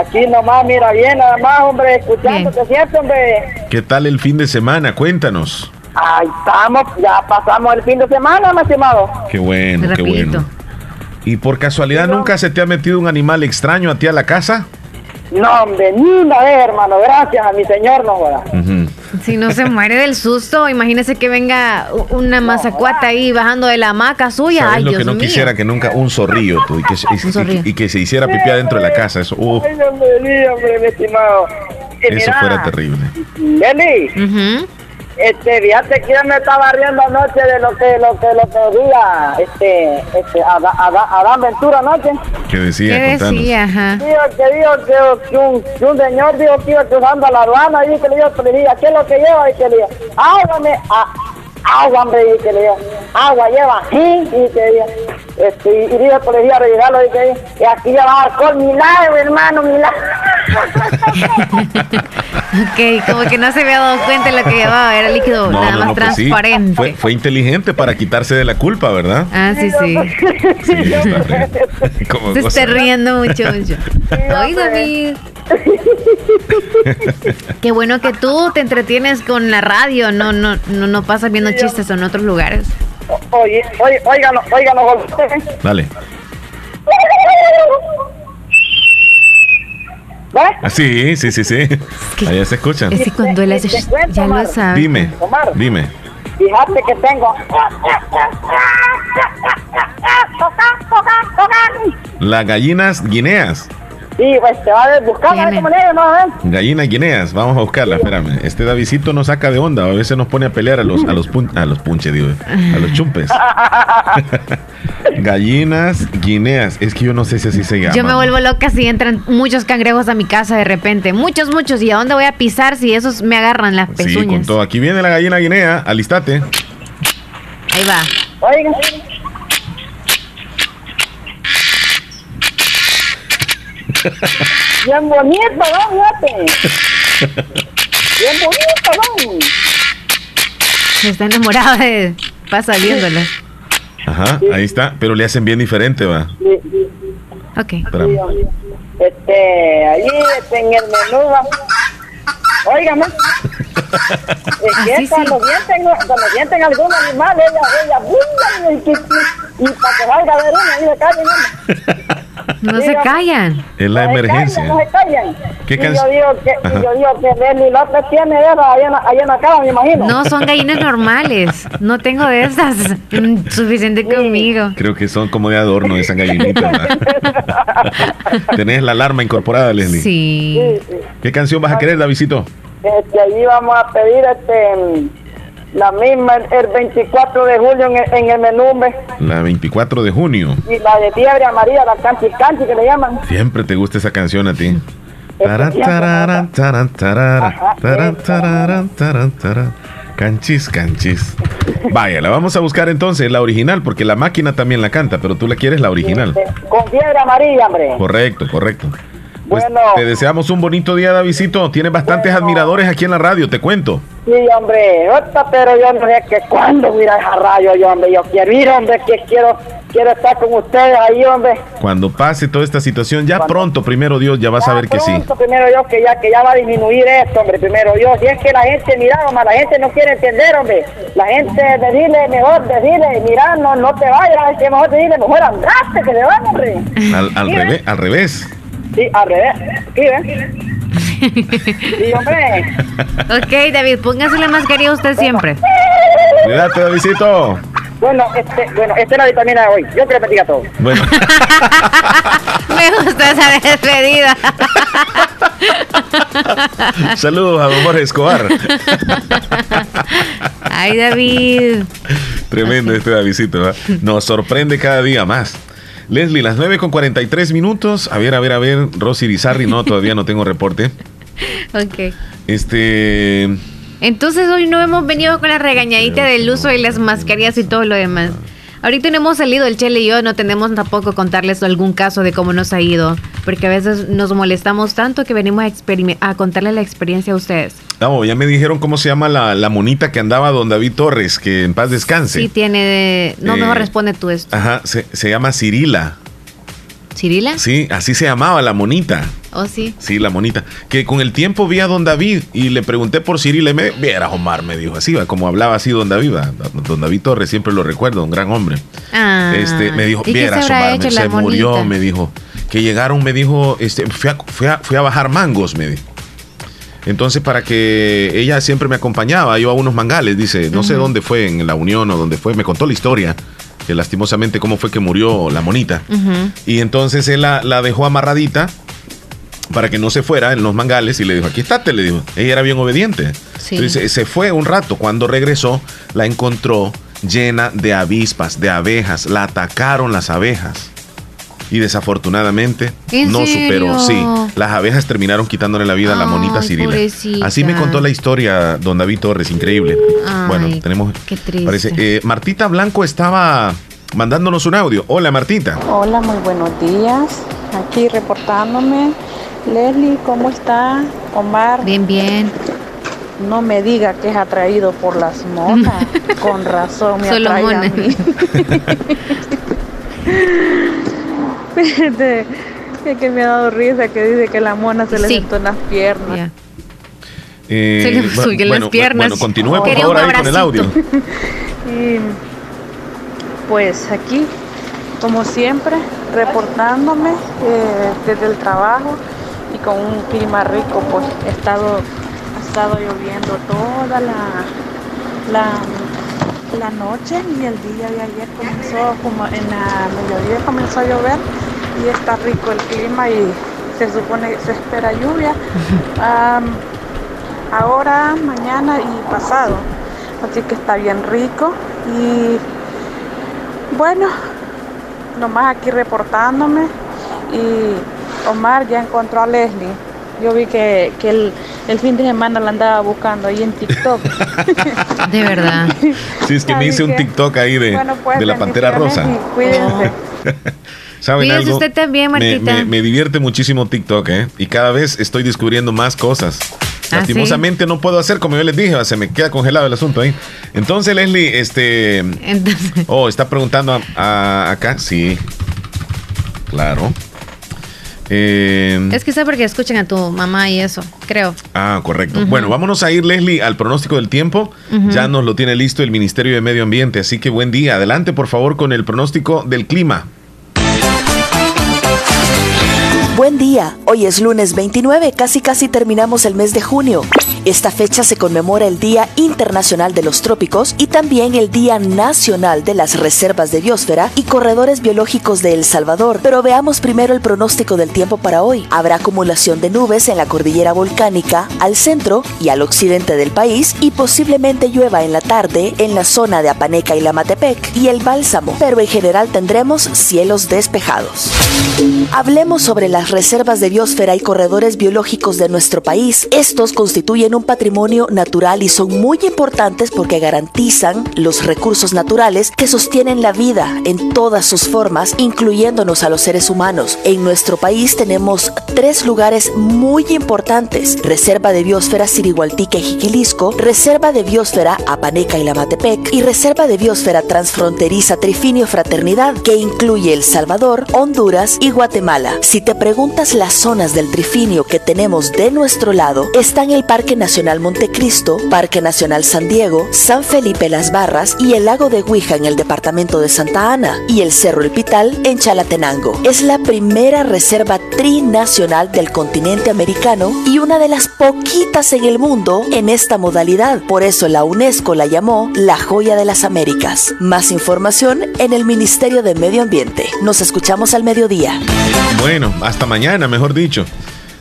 S6: Aquí nomás, mira bien, nada más, hombre, escuchándote siempre, hombre.
S5: ¿Qué tal el fin de semana? Cuéntanos.
S6: Ahí estamos, ya pasamos el fin de semana, mi estimado.
S2: Qué bueno, qué bueno. ¿Y por casualidad nunca se te ha metido un animal extraño a ti a la casa?
S6: No, hombre, ni una vez, hermano. Gracias a mi señor, no joda.
S3: Si no se muere del susto, imagínese que venga una mazacuata ahí bajando de la hamaca suya. Ay,
S2: lo
S3: Dios
S2: que no
S3: mío.
S2: quisiera que nunca un zorrillo tú, y, que, y-
S3: Un zorrillo.
S2: y- y que se hiciera pipí adentro de la casa. Eso, uf,
S6: Ay, hombre, hombre, mi estimado.
S2: Eso
S6: mira,
S2: fuera terrible.
S6: Eli,
S3: Ujú.
S6: Este, fíjate que yo me estaba riendo anoche de lo que, lo que, lo que decía, este, este, Ada- Adán Ventura anoche.
S2: ¿Qué decía?
S3: ¿Qué
S2: Contanos.
S3: decía? Ajá.
S6: Dijo que dijo que, que un, que un señor dijo que iba cruzando la aduana y que le dijo, le dijo, ¿qué es lo que lleva? Y que le dijo, agua, me, a- agua, hombre, y que le dijo, agua lleva, ¿sí? Y que dijo, este, y, y dijo el policía a revisarlo y que y aquí lleva alcohol, milagro, hermano, milagro.
S3: Ok, como que no se había dado cuenta de lo que llevaba, era líquido
S2: No,
S3: nada
S2: no,
S3: más
S2: no, pues sí.
S3: transparente.
S2: Fue, fue inteligente para quitarse de la culpa, ¿verdad?
S3: Ah, sí, sí.
S2: Sí, está
S3: Se está riendo mucho, mucho. Ay, David. Qué bueno que tú te entretienes con la radio, no, no, no, no pasas viendo chistes en otros lugares.
S6: Oye, oye, óigalo, óigalo, José.
S2: Dale.
S6: ¿Ves?
S2: Ah, sí, sí, sí, sí. Allá se escuchan.
S3: Es que cuando él hace ya lo sabe.
S2: Dime,
S6: Omar.
S2: dime.
S6: Fíjate que tengo.
S2: Las gallinas guineas.
S6: Sí, pues te va a buscar, a ver cómo le digo, ¿no? ¿Eh?
S2: Gallinas guineas, vamos a buscarla, espérame. Este Davidito nos saca de onda, a veces nos pone a pelear a los a los pun- a los punches, digo, a los chumpes. Gallinas guineas, es que yo no sé si así se llama.
S3: Yo me vuelvo loca si entran muchos cangrejos a mi casa de repente. Muchos, muchos. ¿Y a dónde voy a pisar si esos me agarran las
S2: Sí, con
S3: pezuñas?
S2: todo. Aquí viene la gallina guinea, alistate.
S3: Ahí va.
S6: Oiga. Bien bonito, ¿no? Fíjate. Bien bonito, ¿no?
S3: Está enamorado de... Pasa viéndola.
S2: Ajá, ahí está, pero le hacen bien diferente, va.
S6: Sí, sí.
S3: Ok.
S2: Espérame.
S6: Este, ahí este, en el menú, va. Óigame. Es que
S3: sí.
S6: cuando sienten, cuando algún animal, ella, ella, ¡bum! y, y, y para que salga de una, ahí le caen, ¿no?
S3: Se callan.
S2: Es la emergencia.
S6: callan, no se callan.
S2: ¿Qué
S6: y yo digo que, y yo digo que Leslie López tiene esa allá en, allá en la cama, me imagino.
S3: No, son gallinas normales. No tengo de esas. Mm, Suficiente conmigo.
S2: Creo que son como de adorno esas gallinitas. Tenés la alarma incorporada, Leslie.
S3: Sí.
S6: Sí, sí.
S2: ¿Qué canción vas a querer, Davidito?
S6: Este, allí vamos a pedir este, la misma el, el 24 de julio en el, en el hombre.
S2: La 24 de junio.
S6: y la de fiebre amarilla, la canchi canchi que le llaman.
S2: Siempre te gusta esa canción a ti. Canchis, canchis. Vaya, la vamos a buscar entonces, la original, porque la máquina también la canta, pero tú la quieres la original.
S6: Con fiebre amarilla, hombre.
S2: Correcto, correcto. Pues
S6: Bueno.
S2: te deseamos un bonito día, Davidito. Tienes bastantes
S6: Bueno.
S2: admiradores aquí en la radio, te cuento.
S6: Sí, hombre, pero yo no sé que cuándo voy a ir a esa radio, yo, hombre. Yo quiero ir, hombre, que quiero, quiero estar con ustedes ahí, hombre.
S2: Cuando pase toda esta situación, ya
S6: Cuando-
S2: pronto, primero Dios, ya vas
S6: Ya
S2: a ver que sí.
S6: pronto, Primero yo, que ya, que ya va a disminuir esto, hombre, primero yo. Si es que la gente, mira, hombre, la gente no quiere entender, hombre. La gente, decirle, mejor decirle, mira, no, no te vayas, es que mejor decirle, mejor andaste, que se van, hombre.
S2: Al, al
S6: Sí,
S2: revés, al revés.
S6: Sí, al revés. Sí, ¿ves? Sí, hombre.
S3: Ok, David, póngase la mascarilla usted siempre.
S2: Cuídate, Davidito.
S6: Bueno, este, bueno, esta es la vitamina de hoy. Yo que le bendiga a todos.
S2: Bueno,
S3: Me gusta esa despedida.
S2: saludos a don Jorge Escobar.
S3: Ay, David.
S2: Tremendo este Davidito. ¿verdad? Nos sorprende cada día más. Leslie, las 9 con 43 minutos. A ver, a ver, a ver. Rosy Bizarri, no, todavía no tengo reporte.
S3: Ok.
S2: Este.
S3: Entonces hoy no hemos venido con la regañadita del uso de las mascarillas y todo lo demás. Ahorita no hemos salido el Chele y yo, no tenemos tampoco contarles algún caso de cómo nos ha ido, porque a veces nos molestamos tanto que venimos a, a contarle la experiencia a ustedes.
S2: No, ya me dijeron cómo se llama la, la monita que andaba don David Torres, que en paz descanse.
S3: Sí, tiene... No,
S2: Eh,
S3: mejor responde tú esto.
S2: Ajá, se, se llama Cirila.
S3: ¿Cirila?
S2: Sí, así se llamaba la monita.
S3: Oh, sí.
S2: Sí, la monita. Que con el tiempo vi a don David y le pregunté por Cirila y me viera Omar, me dijo así, como hablaba así don David. Don David Torres siempre lo recuerdo, un gran hombre.
S3: Ah,
S2: este, me dijo, vieras Omar, se murió, me dijo. Que llegaron, me dijo, este, fui a, fui a bajar mangos, me dijo. Entonces, para que ella siempre me acompañaba, iba a unos mangales, dice, no sé dónde fue, en la Unión o dónde fue, me contó la historia que lastimosamente cómo fue que murió la monita. Y entonces él la, dejó amarradita para que no se fuera en los mangales y le dijo, aquí estate, le dijo. Ella era bien obediente. Entonces se fue un rato. Cuando regresó, la encontró llena de avispas, de abejas. La atacaron las abejas y desafortunadamente no superó. Sí, las abejas terminaron quitándole la vida a la monita Cirila. Así me contó la historia don David Torres, increíble. bueno, tenemos.
S3: Qué triste.
S2: Parece, eh, Martita Blanco estaba mandándonos un audio. Hola Martita.
S7: Hola, muy buenos días. Aquí reportándome. Leslie, ¿cómo está? Omar.
S3: Bien, bien.
S7: No me diga que es atraído por las monas. Con razón me Solo atrae a mí. que me ha dado risa que dice que la mona se le sentó en las piernas.
S2: Eh, se le subió en las piernas. Bueno, continúe por favor ahí con el audio.
S7: y pues aquí, como siempre, reportándome eh, desde el trabajo y con un clima rico, pues he estado, ha estado lloviendo toda la, la la noche y el día de ayer comenzó como en la mediodía comenzó a llover y está rico el clima y se supone que se espera lluvia ahora, mañana y pasado. Así que está bien rico y bueno, nomás aquí reportándome y Omar ya encontró a Leslie. Yo vi que, el, fin de semana la andaba buscando ahí en TikTok.
S3: de verdad.
S2: Sí, es que me hice un TikTok ahí de, pues, de la Pantera Rosa.
S7: Cuídense.
S2: ¿Saben algo?
S3: usted también, Martita.
S2: Me, divierte muchísimo TikTok, ¿eh? Y cada vez estoy descubriendo más cosas. ¿Ah, Lastimosamente no puedo hacer como yo les dije, se me queda congelado el asunto ahí. Entonces, Leslie, este. Oh, está preguntando acá. Sí. Claro.
S3: Eh, es que sabe porque escuchan a tu mamá y eso, creo.
S2: Ah, correcto. Bueno, vámonos a ir, Leslie, al pronóstico del tiempo. Ya nos lo tiene listo el Ministerio de Medio Ambiente, así que buen día. Adelante, por favor, con el pronóstico del clima.
S8: Buen día, hoy es lunes 29, casi casi terminamos el mes de junio. Esta fecha se conmemora el Día Internacional de los Trópicos y también el Día Nacional de las Reservas de Biosfera y Corredores Biológicos de El Salvador. Pero veamos primero el pronóstico del tiempo para hoy. Habrá acumulación de nubes en la cordillera volcánica, al centro y al occidente del país y posiblemente llueva en la tarde en la zona de Apaneca y Lamatepec y el Bálsamo, pero en general tendremos cielos despejados. Hablemos sobre las reservas de biosfera y corredores biológicos de nuestro país. Estos constituyen un patrimonio natural y son muy importantes porque garantizan los recursos naturales que sostienen la vida en todas sus formas, incluyéndonos a los seres humanos. En nuestro país tenemos tres lugares muy importantes. Reserva de biosfera Sirigualtique Jiquilisco, Reserva de biosfera Apaneca y Lamatepec y Reserva de biosfera transfronteriza Trifinio Fraternidad que incluye El Salvador, Honduras y Guatemala. Si te preguntas las zonas del trifinio que tenemos de nuestro lado, están el Parque Nacional Montecristo, Parque Nacional San Diego, San Felipe Las Barras y el lago de Huija en el departamento de Santa Ana y el Cerro El Pital en Chalatenango. Es la primera reserva trinacional del continente americano y una de las poquitas en el mundo en esta modalidad. Por eso la UNESCO la llamó la joya de las Américas. Más información en el Ministerio de Medio Ambiente. Nos escuchamos al mediodía.
S2: Bueno, hasta mañana, mejor dicho.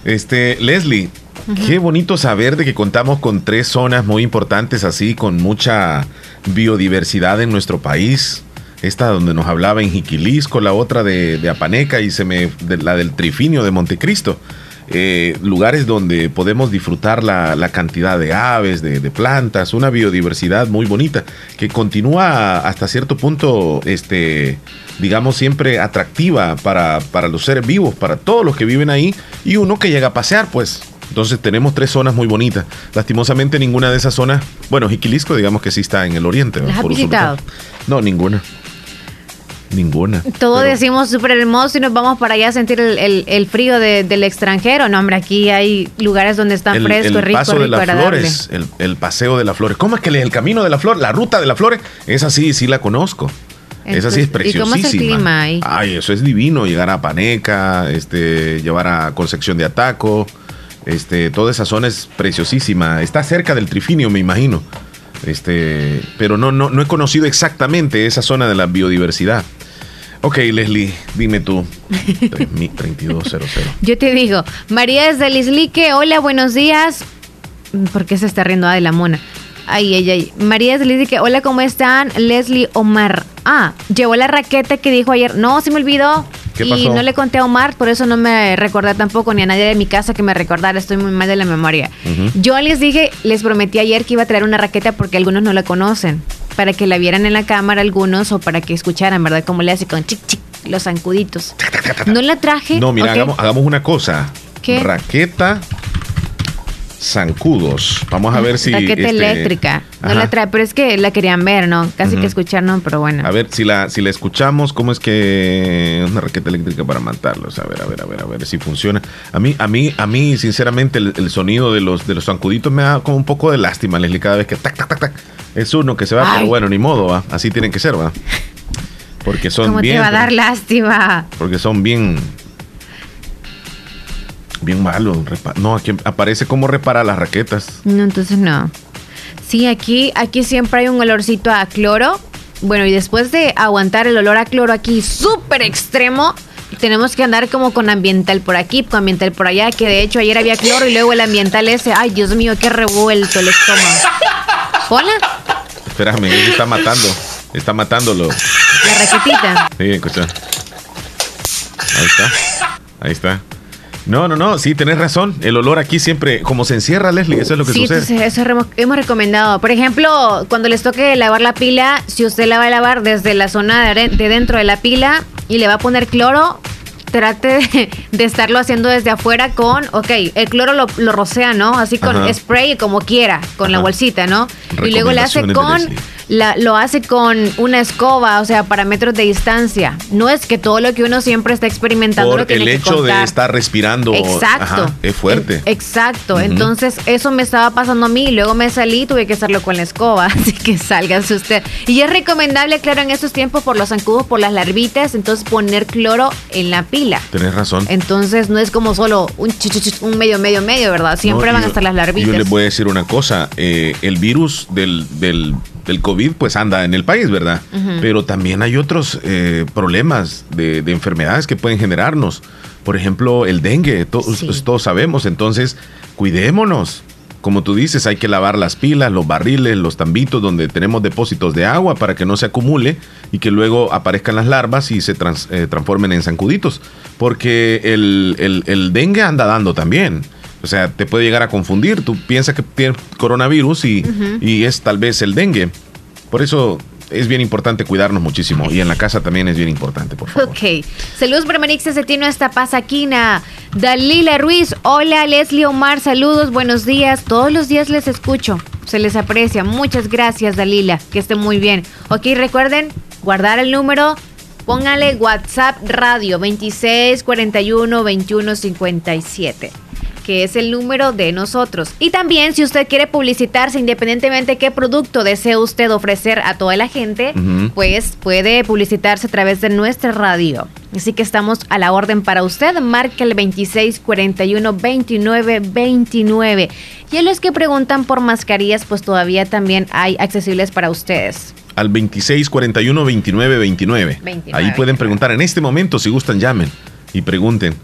S2: Este, Leslie, qué bonito saber de que contamos con tres zonas muy importantes así, con mucha biodiversidad en nuestro país. Esta donde nos hablaba en Jiquilisco, la otra de, Apaneca y se me, la del Trifinio de Montecristo. Eh, lugares donde podemos disfrutar la, cantidad de aves, de, de, plantas, una biodiversidad muy bonita que continúa hasta cierto punto este, digamos, siempre atractiva para, para los seres vivos, para todos los que viven ahí y uno que llega a pasear, pues. Entonces tenemos tres zonas muy bonitas. Lastimosamente ninguna de esas zonas, bueno, Jiquilisco digamos que sí está en el oriente.
S3: ¿Las has visitado?
S2: No, ninguna. Ninguna.
S3: Todo decimos súper hermoso y nos vamos para allá a sentir el, frío del extranjero. No, hombre, aquí hay lugares donde está fresco,
S2: el
S3: rico,
S2: paso de las flores, el, paseo de las flores. ¿Cómo es que el camino de la flor, la ruta de las flores? Esa sí, sí la conozco. Esa sí es preciosísima. ¿Y cómo es el clima ahí? Ay, eso es divino, llegar a Paneca, este, llevar a Concepción de Ataco, este, toda esa zona es preciosísima. Está cerca del Trifinio, me imagino. Este, pero no, no, no he conocido exactamente esa zona de la biodiversidad. Ok, Leslie, dime tú. 3200.
S3: Yo te digo, María es de Lislique, hola, buenos días. ¿Por qué se está riendo ah, de la mona? Ay, ay, ay. María le dice que, hola, ¿cómo están? Leslie Omar. Ah, llevó la raqueta que dijo ayer. No, se me olvidó. ¿Qué y no le conté a Omar, por eso no me recordé tampoco ni a nadie de mi casa que me recordara. Estoy muy mal de la memoria. Yo les dije, les prometí ayer que iba a traer una raqueta porque algunos no la conocen. Para que la vieran en la cámara algunos o para que escucharan, ¿verdad? Como le hace con chic, chic, los zancuditos. No la traje.
S2: No, mira, hagamos, hagamos una cosa. ¿Qué? Raqueta zancudos. Vamos a ver si.
S3: Raqueta este, eléctrica. No la trae, pero es que la querían ver, ¿no? Casi que escuchar, ¿no? Pero bueno.
S2: A ver si la, si la escuchamos, ¿cómo es que una raqueta eléctrica para matarlos? A ver, a ver, a ver, a ver si funciona. A mí, a mí, a mí, sinceramente, el, sonido de los de los zancuditos me da como un poco de lástima, Leslie, cada vez que tac, tac, tac, tac. Es uno que se va, pero bueno, ni modo, ¿va? Así tienen que ser, ¿va? Porque son
S3: ¿Cómo
S2: bien.
S3: te va a dar lástima?
S2: Porque son bien Bien malo. No, aquí aparece cómo repara las raquetas.
S3: No, entonces no. Sí, aquí, aquí siempre hay un olorcito a cloro. Bueno, y después de aguantar el olor a cloro aquí súper extremo, tenemos que andar como con ambiental por aquí, con ambiental por allá, que de hecho ayer había cloro y luego el ambiental ese. Ay, Dios mío, qué revuelto el estómago. Hola.
S2: Espérame, está matando. Está matándolo.
S3: La raquetita.
S2: Sí, escucha. Ahí está. Ahí está. No, no, no, sí, tenés razón. El olor aquí siempre, como se encierra, Leslie, eso es lo que sucede.
S3: Sí, eso hemos recomendado. Por ejemplo, cuando les toque lavar la pila, si usted la va a lavar desde la zona de dentro de la pila y le va a poner cloro, trate de, estarlo haciendo desde afuera con, ok, el cloro lo, rocea, ¿no? Así con spray como quiera, con la bolsita, ¿no? Y luego le hace con lo hace con una escoba, o sea, para metros de distancia. No es que todo lo que uno siempre está experimentando
S2: Por el hecho de estar respirando.
S3: Exacto.
S2: es fuerte.
S3: Exacto. Entonces, eso me estaba pasando a mí. Luego me salí y tuve que hacerlo con la escoba. Así que sálganse usted. Y es recomendable, claro, en estos tiempos por los zancudos, por las larvitas, entonces poner cloro en la pila.
S2: Tienes razón.
S3: Entonces, no es como solo un, un medio, medio, medio, ¿verdad? Siempre van a estar las larvitas.
S2: Yo les voy a decir una cosa. Eh, el virus del, del del COVID pues anda en el país, ¿verdad? Pero también hay otros eh, problemas de, enfermedades que pueden generarnos. Por ejemplo, el dengue, todos, todos sabemos, entonces cuidémonos. Como tú dices, hay que lavar las pilas, los barriles, los tambitos donde tenemos depósitos de agua para que no se acumule y que luego aparezcan las larvas y se eh, transformen en zancuditos. Porque el, el dengue anda dando también. O sea, te puede llegar a confundir. Tú piensas que tienes coronavirus y, y es tal vez el dengue. Por eso es bien importante cuidarnos muchísimo y en la casa también es bien importante, por favor.
S3: Ok. Saludos para Manix tiene esta pasaquina. Dalila Ruiz, hola Leslie Omar, saludos, buenos días. Todos los días les escucho, se les aprecia. Muchas gracias Dalila, que esté muy bien. Ok, recuerden guardar el número, póngale WhatsApp Radio 2641 2157 que es el número de nosotros. Y también si usted quiere publicitarse independientemente de qué producto desee usted ofrecer a toda la gente, pues puede publicitarse a través de nuestra radio. Así que estamos a la orden para usted. Marque el 2641 2929. Y a los que preguntan por mascarillas, pues todavía también hay accesibles para ustedes
S2: al 2641 2929. Ahí pueden preguntar en este momento, si gustan, llamen y pregunten.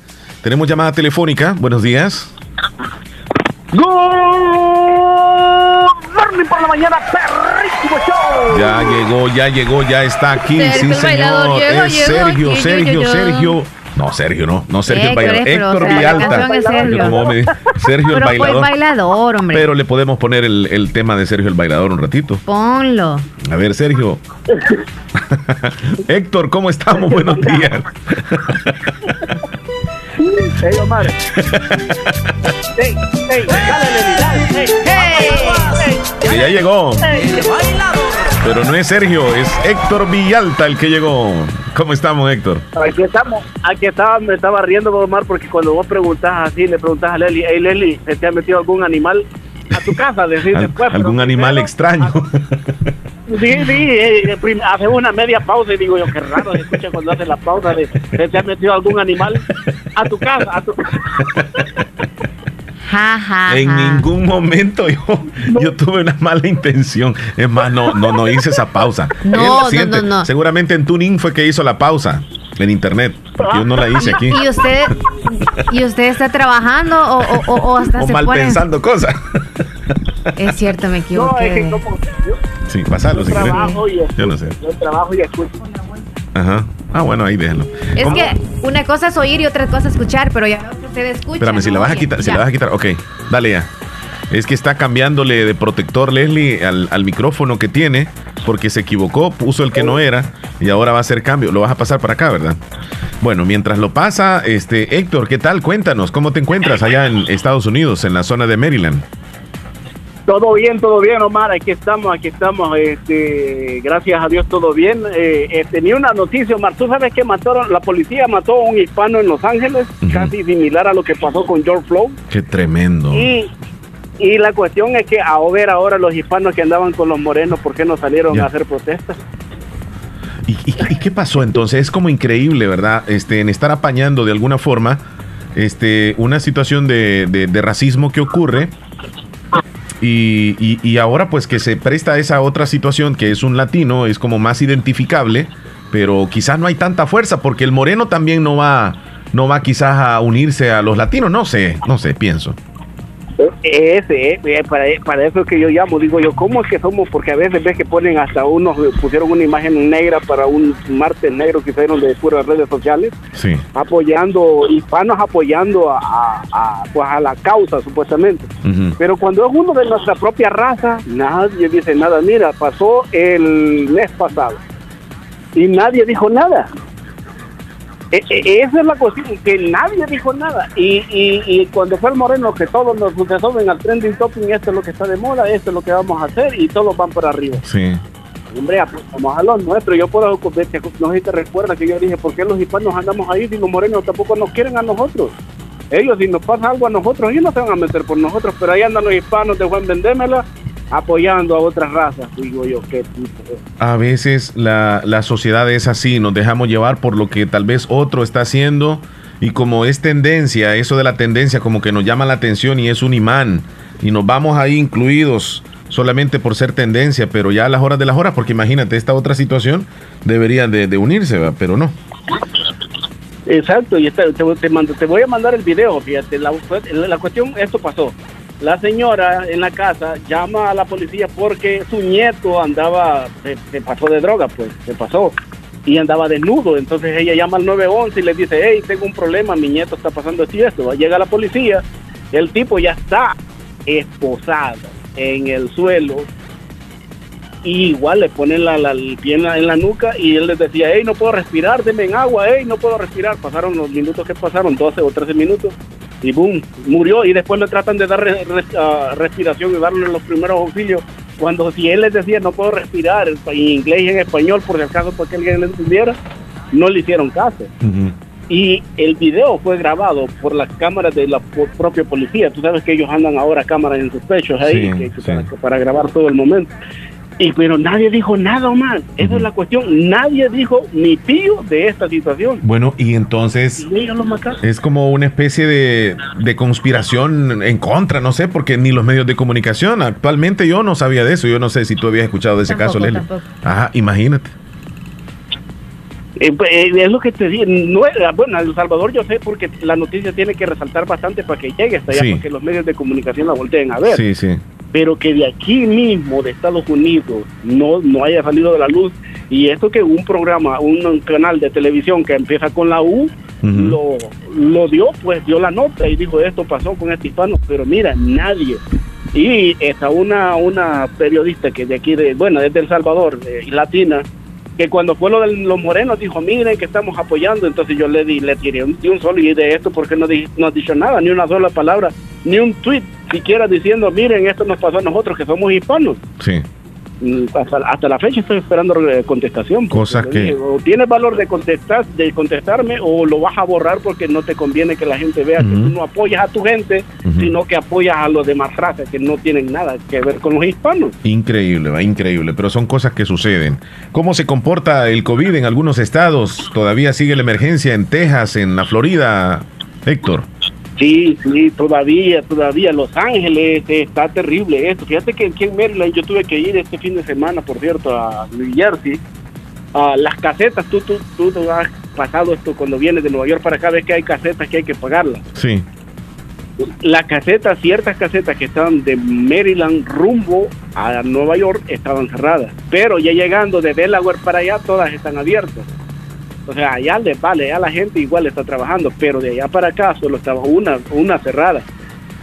S2: Tenemos llamada telefónica. Buenos días.
S9: Good morning por la mañana, perrísimo show.
S2: Ya llegó, ya llegó, ya está aquí. sí, señor. es Sergio, Sergio, Sergio. No, Sergio, no. No, Sergio el bailador. Héctor Villalta. Sergio. Sergio el bailador.
S3: bailador, hombre.
S2: Pero le podemos poner el, el, tema de Sergio el bailador un ratito.
S3: Ponlo.
S2: A ver, Sergio. Héctor, ¿cómo estamos? Buenos días.
S9: Hey, Omar. hey, hey, dale, dale, hey, hey, hey.
S2: que ya llegó. Pero no es Sergio, es Héctor Villalta el que llegó. ¿Cómo estamos, Héctor?
S9: Aquí estamos, aquí estaba, me estaba riendo, Omar, porque cuando vos preguntás así, le preguntás a Leli, hey Leli, ¿se te ha metido algún animal a tu casa?
S2: Al-
S9: después, pero
S2: algún animal
S9: primero-
S2: extraño.
S9: Sí, sí, eh, prim- hace una media pausa y digo yo, qué raro se escucha cuando hace la pausa de, ¿se te ha metido algún animal a tu casa? A tu...
S3: Ja, ja,
S2: En ningún momento yo, yo tuve una mala intención. Es más, no, no, no hice esa pausa.
S3: No,
S2: Es la
S3: no,
S2: siguiente.
S3: no, no.
S2: Seguramente en Tuning fue que hizo la pausa en internet. Porque yo no la hice aquí.
S3: ¿Y usted, ¿Y usted está trabajando o, o, o- o hasta
S2: O
S3: se
S2: mal
S3: pone?
S2: pensando cosas.
S3: Es cierto, me
S9: No, es que
S3: equivoqué.
S9: como yo,
S2: Sí, pasalo
S9: yo
S2: si querés.
S9: trabajo y
S2: Yo no sé.
S9: yo trabajo y escucho.
S2: Ajá. Ah, bueno, ahí déjalo.
S3: Es
S2: ¿Cómo?
S3: que una cosa es oír y otra cosa es escuchar, pero ya veo que usted escucha.
S2: Espérame, si
S3: ¿no?
S2: la vas a quitar, si
S3: ya.
S2: la vas a quitar, ok, dale ya. Es que está cambiándole de protector Leslie al, al micrófono que tiene porque se equivocó, puso el que no era y ahora va a hacer cambio. Lo vas a pasar para acá, ¿verdad? Bueno, mientras lo pasa, este Héctor, ¿qué tal? Cuéntanos, ¿cómo te encuentras allá en Estados Unidos, en la zona de Maryland?
S9: Todo bien, todo bien, Omar. Aquí estamos, aquí estamos. Este, gracias a Dios, todo bien. Eh, eh, tenía una noticia, Omar. Tú sabes que mataron, la policía mató a un hispano en Los Ángeles, casi similar a lo que pasó con George Floyd.
S2: Qué tremendo.
S9: Y, y la cuestión es que a ver ahora los hispanos que andaban con los morenos, ¿por qué no salieron
S2: Ya.
S9: a hacer protestas?
S2: ¿Y, y- y qué pasó entonces? Es como increíble, ¿verdad? Este, en estar apañando de alguna forma este, una situación de, de- de racismo que ocurre. Y, y- y ahora pues que se presta a esa otra situación que es un latino, es como más identificable, pero quizás no hay tanta fuerza porque el moreno también no va, no va quizás a unirse a los latinos, no sé, no sé, pienso.
S9: Ese, eh, para, para eso es que yo llamo, digo yo, ¿cómo es que somos? Porque a veces ves que ponen hasta unos, eh, pusieron una imagen negra para un martes negro que hicieron de puras redes sociales,
S2: Sí.
S9: apoyando, hispanos apoyando a, a- a, pues a la causa supuestamente. Pero cuando es uno de nuestra propia raza, nadie dice nada. Mira, pasó el mes pasado y nadie dijo nada. E- e- esa es la cuestión, que nadie dijo nada. Y, y, y cuando fue el Moreno, que todos nos suben al trending topping, esto es lo que está de moda, esto es lo que vamos a hacer, y todos van para arriba.
S2: Sí.
S9: Hombre, apuntamos a los nuestros. Yo puedo, no sé si te recuerdas que yo dije, ¿por qué los hispanos andamos ahí si los morenos tampoco nos quieren a nosotros? Ellos, si nos pasa algo a nosotros, ellos no se van a meter por nosotros, pero ahí andan los hispanos de Juan Vendémela apoyando a otras razas. Digo yo, qué tipo.
S2: A veces la, la sociedad es así, nos dejamos llevar por lo que tal vez otro está haciendo y como es tendencia, eso de la tendencia como que nos llama la atención y es un imán y nos vamos ahí incluidos solamente por ser tendencia, pero ya a las horas de las horas, porque imagínate, esta otra situación deberían de, de unirse, pero no.
S9: Exacto, y esta- te, te mando- te voy a mandar el video, fíjate, la- la cuestión, esto pasó. La señora en la casa llama a la policía porque su nieto andaba, se, pasó de droga, pues, se pasó, y andaba desnudo. Entonces ella llama al 911 y le dice, hey, tengo un problema, mi nieto está pasando esto y esto. Llega la policía, el tipo ya está esposado en el suelo, y igual le ponen la, la- el pie en la, en la nuca y él les decía, hey, no puedo respirar, denme en agua, hey, no puedo respirar. Pasaron los minutos que pasaron, 12 o 13 minutos, y boom, murió. Y después le tratan de dar re- re- ah, respiración y darle los primeros auxilios. Cuando si él les decía, no puedo respirar, en inglés y en español, por si acaso, para que alguien le entendiera, no le hicieron caso. Y el video fue grabado por las cámaras de la propia policía. Tú sabes que ellos andan ahora cámaras en sus pechos ahí
S2: Sí,
S9: que- que
S2: sí.
S9: para, para grabar todo el momento. Y pero nadie dijo nada más. Esa es la cuestión. Nadie dijo ni pío de esta situación.
S2: Bueno, y entonces
S9: Y ellos lo mataron.
S2: es como una especie de, de conspiración en contra, no sé, porque ni los medios de comunicación, actualmente yo no sabía de eso, yo no sé si tú habías escuchado de ese caso,
S3: Tampoco,
S2: Lele.
S3: tampoco.
S2: Ajá, imagínate.
S9: Eh, pues, eh, es lo que te digo. No, es- bueno, El Salvador yo sé porque la noticia tiene que resaltar bastante para que llegue hasta allá,
S2: Sí.
S9: para que los medios de comunicación la volteen a ver.
S2: Sí, sí.
S9: Pero que de aquí mismo, de Estados Unidos, no, no haya salido de la luz. Y esto que un programa, un, canal de televisión que empieza con la U, lo, lo dio, pues dio la nota y dijo, esto pasó con este hispano, pero mira, nadie. Y está una, una periodista que de aquí, de bueno, desde El Salvador, eh, latina, que cuando fue lo de los morenos dijo, miren que estamos apoyando, entonces yo le di, le tiré un, di un solo y de esto porque no, di- no ha dicho nada, ni una sola palabra ni un tweet siquiera diciendo, miren, esto nos pasó a nosotros que somos hispanos.
S2: Sí.
S9: Mm, Hasta, hasta la fecha estoy esperando contestación.
S2: Cosas que-
S9: dije, o tienes valor de contestar, de contestarme o lo vas a borrar porque no te conviene que la gente vea que tú no apoyas a tu gente, sino que apoyas a los demás razas que no tienen nada que ver con los hispanos.
S2: Increíble, va, increíble, pero son cosas que suceden. ¿Cómo se comporta el COVID en algunos estados? ¿Todavía sigue la emergencia en Texas, en la Florida, Héctor?
S9: Sí, sí, todavía, todavía. Los Ángeles eh, está terrible esto. Fíjate que aquí en Maryland yo tuve que ir este fin de semana, por cierto, a New Jersey. A las casetas, tú, tú, tú, tú has pasado esto cuando vienes de Nueva York para acá, ves que hay casetas que hay que pagarlas.
S2: Sí.
S9: Las casetas, ciertas casetas que estaban de Maryland rumbo a Nueva York estaban cerradas. Pero ya llegando de Delaware para allá, todas están abiertas. O sea, allá les vale, a la gente igual está trabajando, pero de allá para acá solo estaba una, una cerrada.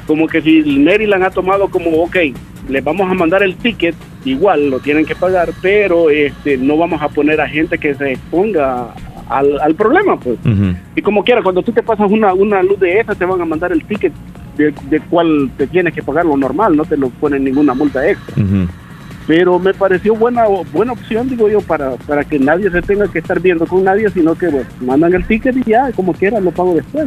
S9: Como que si Maryland ha tomado como, ok, les vamos a mandar el ticket, igual lo tienen que pagar, pero este no vamos a poner a gente que se exponga al, al problema, pues. Y como quiera, cuando tú te pasas una, una luz de esa, te van a mandar el ticket de, de cuál te tienes que pagar lo normal, no te lo ponen ninguna multa extra. Pero me pareció buena buena opción, digo yo, para, para que nadie se tenga que estar viendo con nadie, sino que bueno, mandan el ticket y ya, como quiera, lo pago después.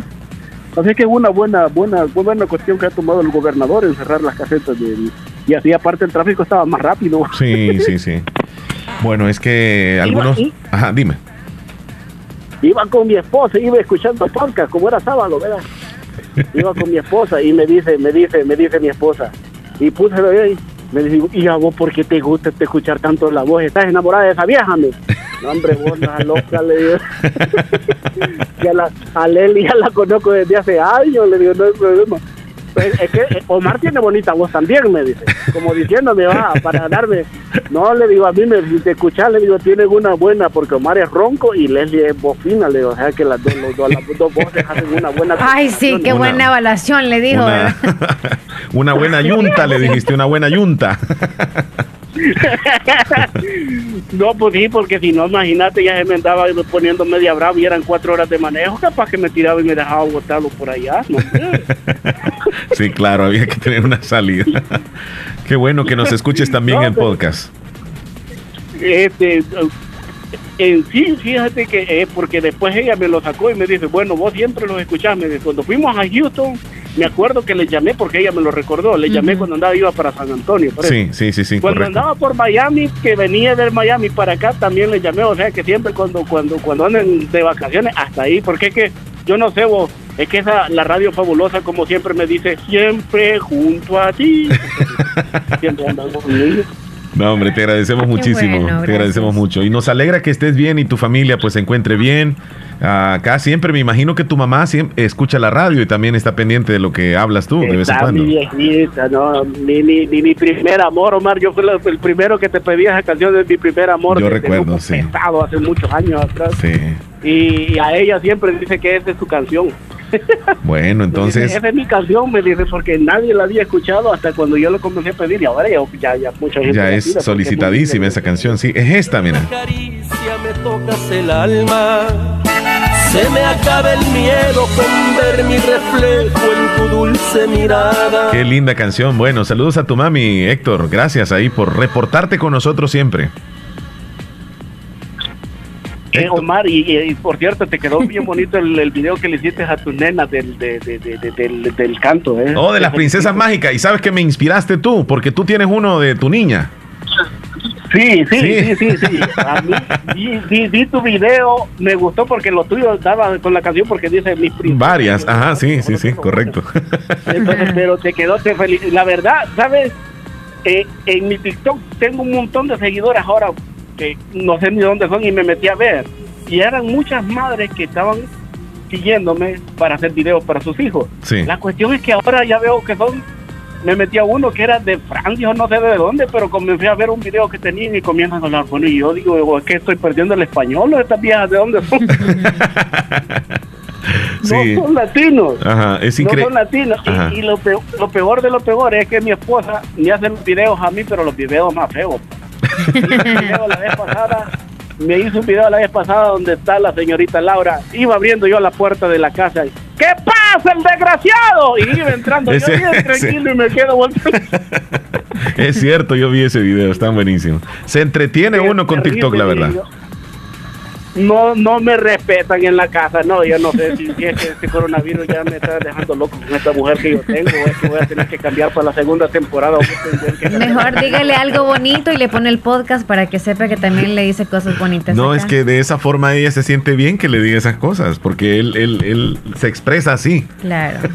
S9: Así que es una buena, buena, buena cuestión que ha tomado el gobernador en cerrar las casetas de, y así aparte el tráfico estaba más rápido.
S2: Sí, sí, sí. Bueno, es que algunos... Ajá, dime.
S9: iba con mi esposa, iba escuchando podcast, como era sábado, ¿verdad? Iba con mi esposa y me dice, me dice, me dice mi esposa, y puse ahí, me dice, y a vos, ¿por qué te gusta escuchar tanto la voz? ¿Estás enamorada de esa vieja? No, hombre, vos, no, loca, le digo. la, a Leli ya la conozco desde hace años, le digo, no hay problema. Pues, es que eh, Omar tiene bonita voz también, me dice, como diciéndome, va, para darme. No, le digo, a mí me si te escuchas, le digo, tiene una buena, porque Omar es ronco y Leslie es bofina, le digo, o sea que las dos, los dos- las dos voces hacen una buena.
S3: Ay, sí, qué
S2: Una-
S3: buena evaluación le dijo.
S2: Una, una buena yunta, le dijiste, una buena yunta.
S9: No, pues sí, porque si no, imagínate, ya se me andaba poniendo media brava y eran cuatro horas de manejo, capaz que me tiraba y me dejaba botado por allá. ¿no?
S2: Sí, claro, había que tener una salida. Qué bueno que nos escuches también
S9: No,
S2: en
S9: pero-
S2: podcast.
S9: este en sí fíjate que es porque después ella me lo sacó y me dice bueno vos siempre los escuchás me dice cuando fuimos a Houston me acuerdo que le llamé porque ella me lo recordó le llamé cuando andaba iba para San Antonio parece.
S2: Sí, sí, sí, sí,
S9: cuando
S2: correcto.
S9: andaba por Miami que venía del Miami para acá también le llamé o sea que siempre cuando cuando cuando andan de vacaciones hasta ahí porque es que yo no sé vos es que esa la radio fabulosa como siempre me dice siempre junto a ti siempre andan conmigo
S2: No, hombre, te agradecemos muchísimo.
S9: bueno,
S2: te agradecemos mucho. Y nos alegra que estés bien y tu familia pues se encuentre bien. Ah, acá siempre me imagino que tu mamá siempre escucha la radio y también está pendiente de lo que hablas tú de vez en
S9: Está
S2: cuando.
S9: mi viejita, no, ni, ni, ni mi primer amor, Omar. Yo fui la- el primero que te pedí esa canción de mi primer amor.
S2: Yo recuerdo, sí.
S9: Pesado, hace muchos años atrás.
S2: Sí.
S9: Y, a ella siempre dice que esa es su canción.
S2: Bueno, entonces,
S9: esa es mi canción, me dice, porque nadie la había escuchado hasta cuando yo lo comencé a pedir. Y ahora ya, ya, ya mucha gente
S2: ya es solicitadísima esa canción. Sí, es esta, mira.
S10: caricia me tocas el alma. Se me acaba el miedo con ver mi reflejo en tu dulce mirada.
S2: Qué linda canción. Bueno, saludos a tu mami, Héctor. Gracias ahí por reportarte con nosotros siempre.
S9: Eh, Omar, y, y- y por cierto, te quedó bien bonito el, el video que le hiciste a tu nena del, de- de- de- de- del, del canto. ¿eh?
S2: Oh, de las princesas mágicas. Y sabes que me inspiraste tú, porque tú tienes uno de tu niña.
S9: Sí, sí,
S2: Sí.
S9: sí, sí, sí. A mí vi, vi- vi tu video, me gustó porque lo tuyo daba con la canción porque dice mis princesas.
S2: Varias. Ajá, sí, sí, sí, correcto.
S9: Entonces, pero te quedó, te feliz. La verdad, ¿sabes? Eh, en mi TikTok tengo un montón de seguidores ahora que no sé ni dónde son y me metí a ver. Y eran muchas madres que estaban siguiéndome para hacer videos para sus hijos.
S2: Sí.
S9: La cuestión es que ahora ya veo que son, me metí a uno que era de Francia o no sé de dónde, pero comencé a ver un video que tenían y comienzan a hablar. Bueno, y yo digo, es que estoy perdiendo el español, ¿o estas viejas de dónde son?
S2: Sí.
S9: No son latinos.
S2: Ajá, es
S9: No son latinos. Y, lo, peor, lo peor de lo peor es que mi esposa me hace los videos a mí, pero los videos más feos. La vez pasada, me hizo un video la vez pasada donde está la señorita Laura. Iba abriendo yo la puerta de la casa. y, ¿Qué más el desgraciado! Y iba entrando yo bien tranquilo y me quedo volteando.
S2: Es cierto, yo vi ese video, está buenísimo. Se entretiene uno con TikTok, la verdad.
S9: No, no me respetan en la casa, no, yo no sé si, si es que este coronavirus ya me está dejando loco con esta mujer que yo tengo, es que voy a tener que cambiar para la segunda temporada.
S3: Mejor dígale algo bonito y le pone el podcast para que sepa que también le dice cosas bonitas.
S2: No,
S3: acá.
S2: es que de esa forma ella se siente bien que le diga esas cosas, porque él, él, él se expresa así.
S3: Claro.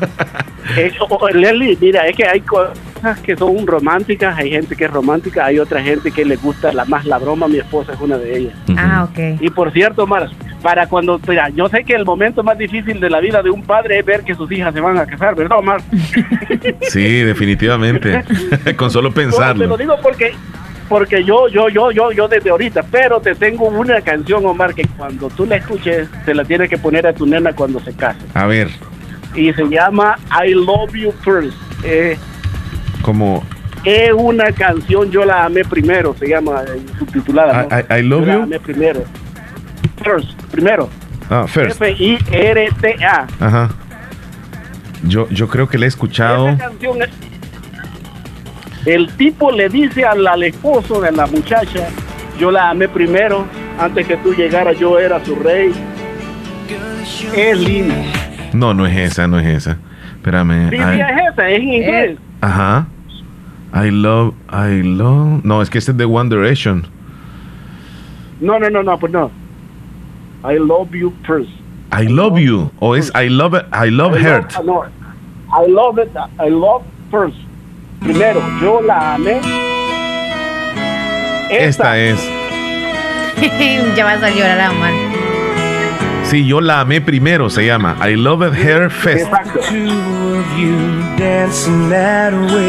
S9: Eh, o- o, Leslie, mira, es que hay cosas que son románticas, hay gente que es romántica, hay otra gente que le gusta la más la broma, mi esposa es una de ellas.
S3: Ah, ok.
S9: Y por cierto, Mar, para cuando, mira, yo sé que el momento más difícil de la vida de un padre es ver que sus hijas se van a casar, ¿verdad, Mar?
S2: Sí, definitivamente. con solo
S9: No, te lo
S2: pensarlo.
S9: digo porque porque yo yo yo yo yo desde ahorita, pero te tengo una canción, Omar, que cuando tú la escuches se la tienes que poner a tu nena cuando se case
S2: A ver,
S9: y se llama I Love You First. Eh,
S2: como
S9: es una canción yo la amé primero, se llama eh, subtitulada. ¿no?
S2: I- I- I Love
S9: Yo la
S2: You?
S9: amé primero. First, primero.
S2: ah, first.
S9: F I R T A.
S2: Ajá. Yo, yo creo que le he escuchado.
S9: Esa canción es- el tipo le dice al, al esposo de la muchacha, yo la amé primero, antes que tú llegaras yo era su rey. Es linda.
S2: No, no es esa, no es esa. Espérame.
S9: Sí, sí,
S2: I-
S9: es esa, es en inglés.
S2: Ajá. I love, I love. No, es que este es de One Direction.
S9: No, no, no, no, pues no. I love you first.
S2: I love you. O es I love, I love
S9: I love- no, I love it, I love first. Primero, yo la amé.
S2: Esta es.
S3: ya vas a llorar, Omar.
S2: Sí, yo la amé primero, se llama I Love Her Fest.
S9: Exacto.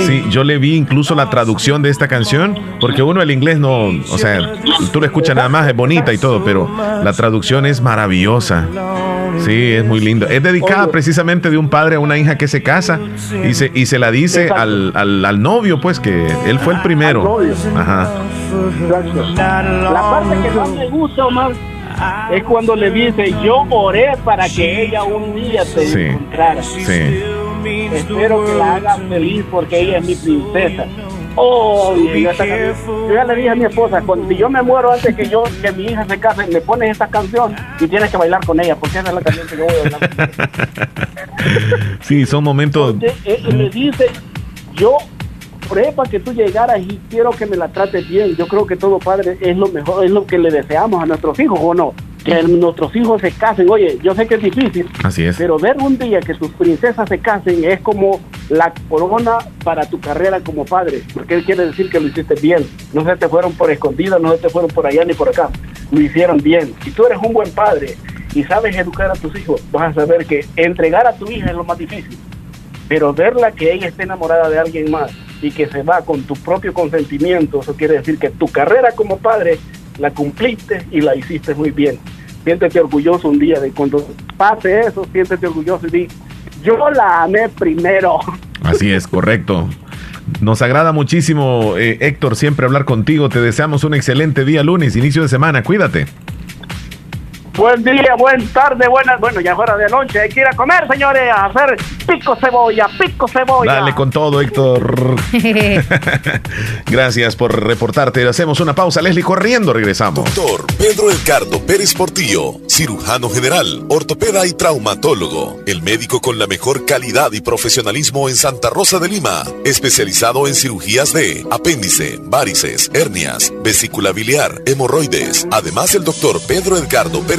S2: Sí, yo le vi incluso la traducción de esta canción, porque uno el inglés no, o sea, tú lo escuchas nada más, es bonita y todo, pero la traducción es maravillosa. Sí, es muy lindo. Es dedicada precisamente de un padre a una hija que se casa y se, y se la dice al, al, al novio, pues que él fue el primero. Ajá.
S9: La parte que más me gusta, Omar, es cuando le dice, yo oré para que ella un día te
S2: Sí.
S9: encontrara.
S2: Sí.
S9: Espero que la haga feliz porque ella es mi princesa. Oh, yo, ya le dije a mi esposa, cuando, si yo me muero antes que yo, que mi hija se case, me pones esta canción y tienes que bailar con ella, porque esa es la canción que yo voy a bailar.
S2: Sí, son momentos.
S9: Él le dice, yo para que tú llegaras y quiero que me la trates bien. Yo creo que todo padre es lo mejor, es lo que le deseamos a nuestros hijos, ¿o no? Que nuestros hijos se casen. Oye, yo sé que es difícil,
S2: Así es.
S9: pero ver un día que tus princesas se casen es como la corona para tu carrera como padre, porque él quiere decir que lo hiciste bien. No se te fueron por escondida, no se te fueron por allá ni por acá. Lo hicieron bien. Si tú eres un buen padre y sabes educar a tus hijos, vas a saber que entregar a tu hija es lo más difícil. Pero verla que ella esté enamorada de alguien más y que se va con tu propio consentimiento, eso quiere decir que tu carrera como padre la cumpliste y la hiciste muy bien. Siéntete orgulloso un día de cuando pase eso, siéntete orgulloso y di, yo la amé primero.
S2: Así es, correcto. Nos agrada muchísimo, eh, Héctor, siempre hablar contigo. Te deseamos un excelente día lunes, inicio de semana. Cuídate.
S9: Buen día, buen tarde, buenas, bueno, ya fuera de noche, hay que ir a comer, señores, a hacer pico cebolla, pico cebolla.
S2: Dale con todo, Héctor. Gracias por reportarte. Hacemos una pausa, Leslie, corriendo. Regresamos.
S11: Doctor Pedro Edgardo Pérez Portillo, cirujano general, ortopeda y traumatólogo. El médico con la mejor calidad y profesionalismo en Santa Rosa de Lima. Especializado en cirugías de apéndice, varices, hernias, vesícula biliar, hemorroides. Además, el doctor Pedro Edgardo Pérez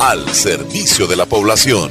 S11: al servicio de la población.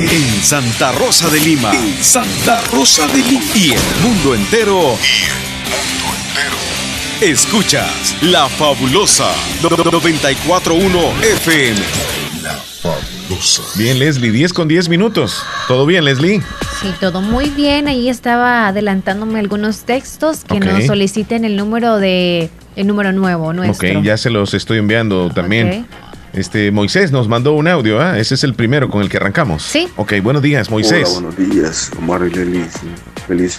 S12: En Santa Rosa de Lima. Santa Rosa de Lima. Y el mundo entero. Escuchas La Fabulosa 941 FM.
S13: Bien, Leslie, 10 con 10 minutos. ¿Todo bien, Leslie?
S3: Sí, todo muy bien. Ahí estaba adelantándome algunos textos que nos soliciten el número de el número nuevo nuestro.
S13: Ok, ya se los estoy enviando también. Este, Moisés nos mandó un audio, ¿ah? Ese es el primero con el que arrancamos.
S3: Sí.
S13: Ok, buenos días, Moisés.
S14: Hola, buenos días, Omar y Leli. Feliz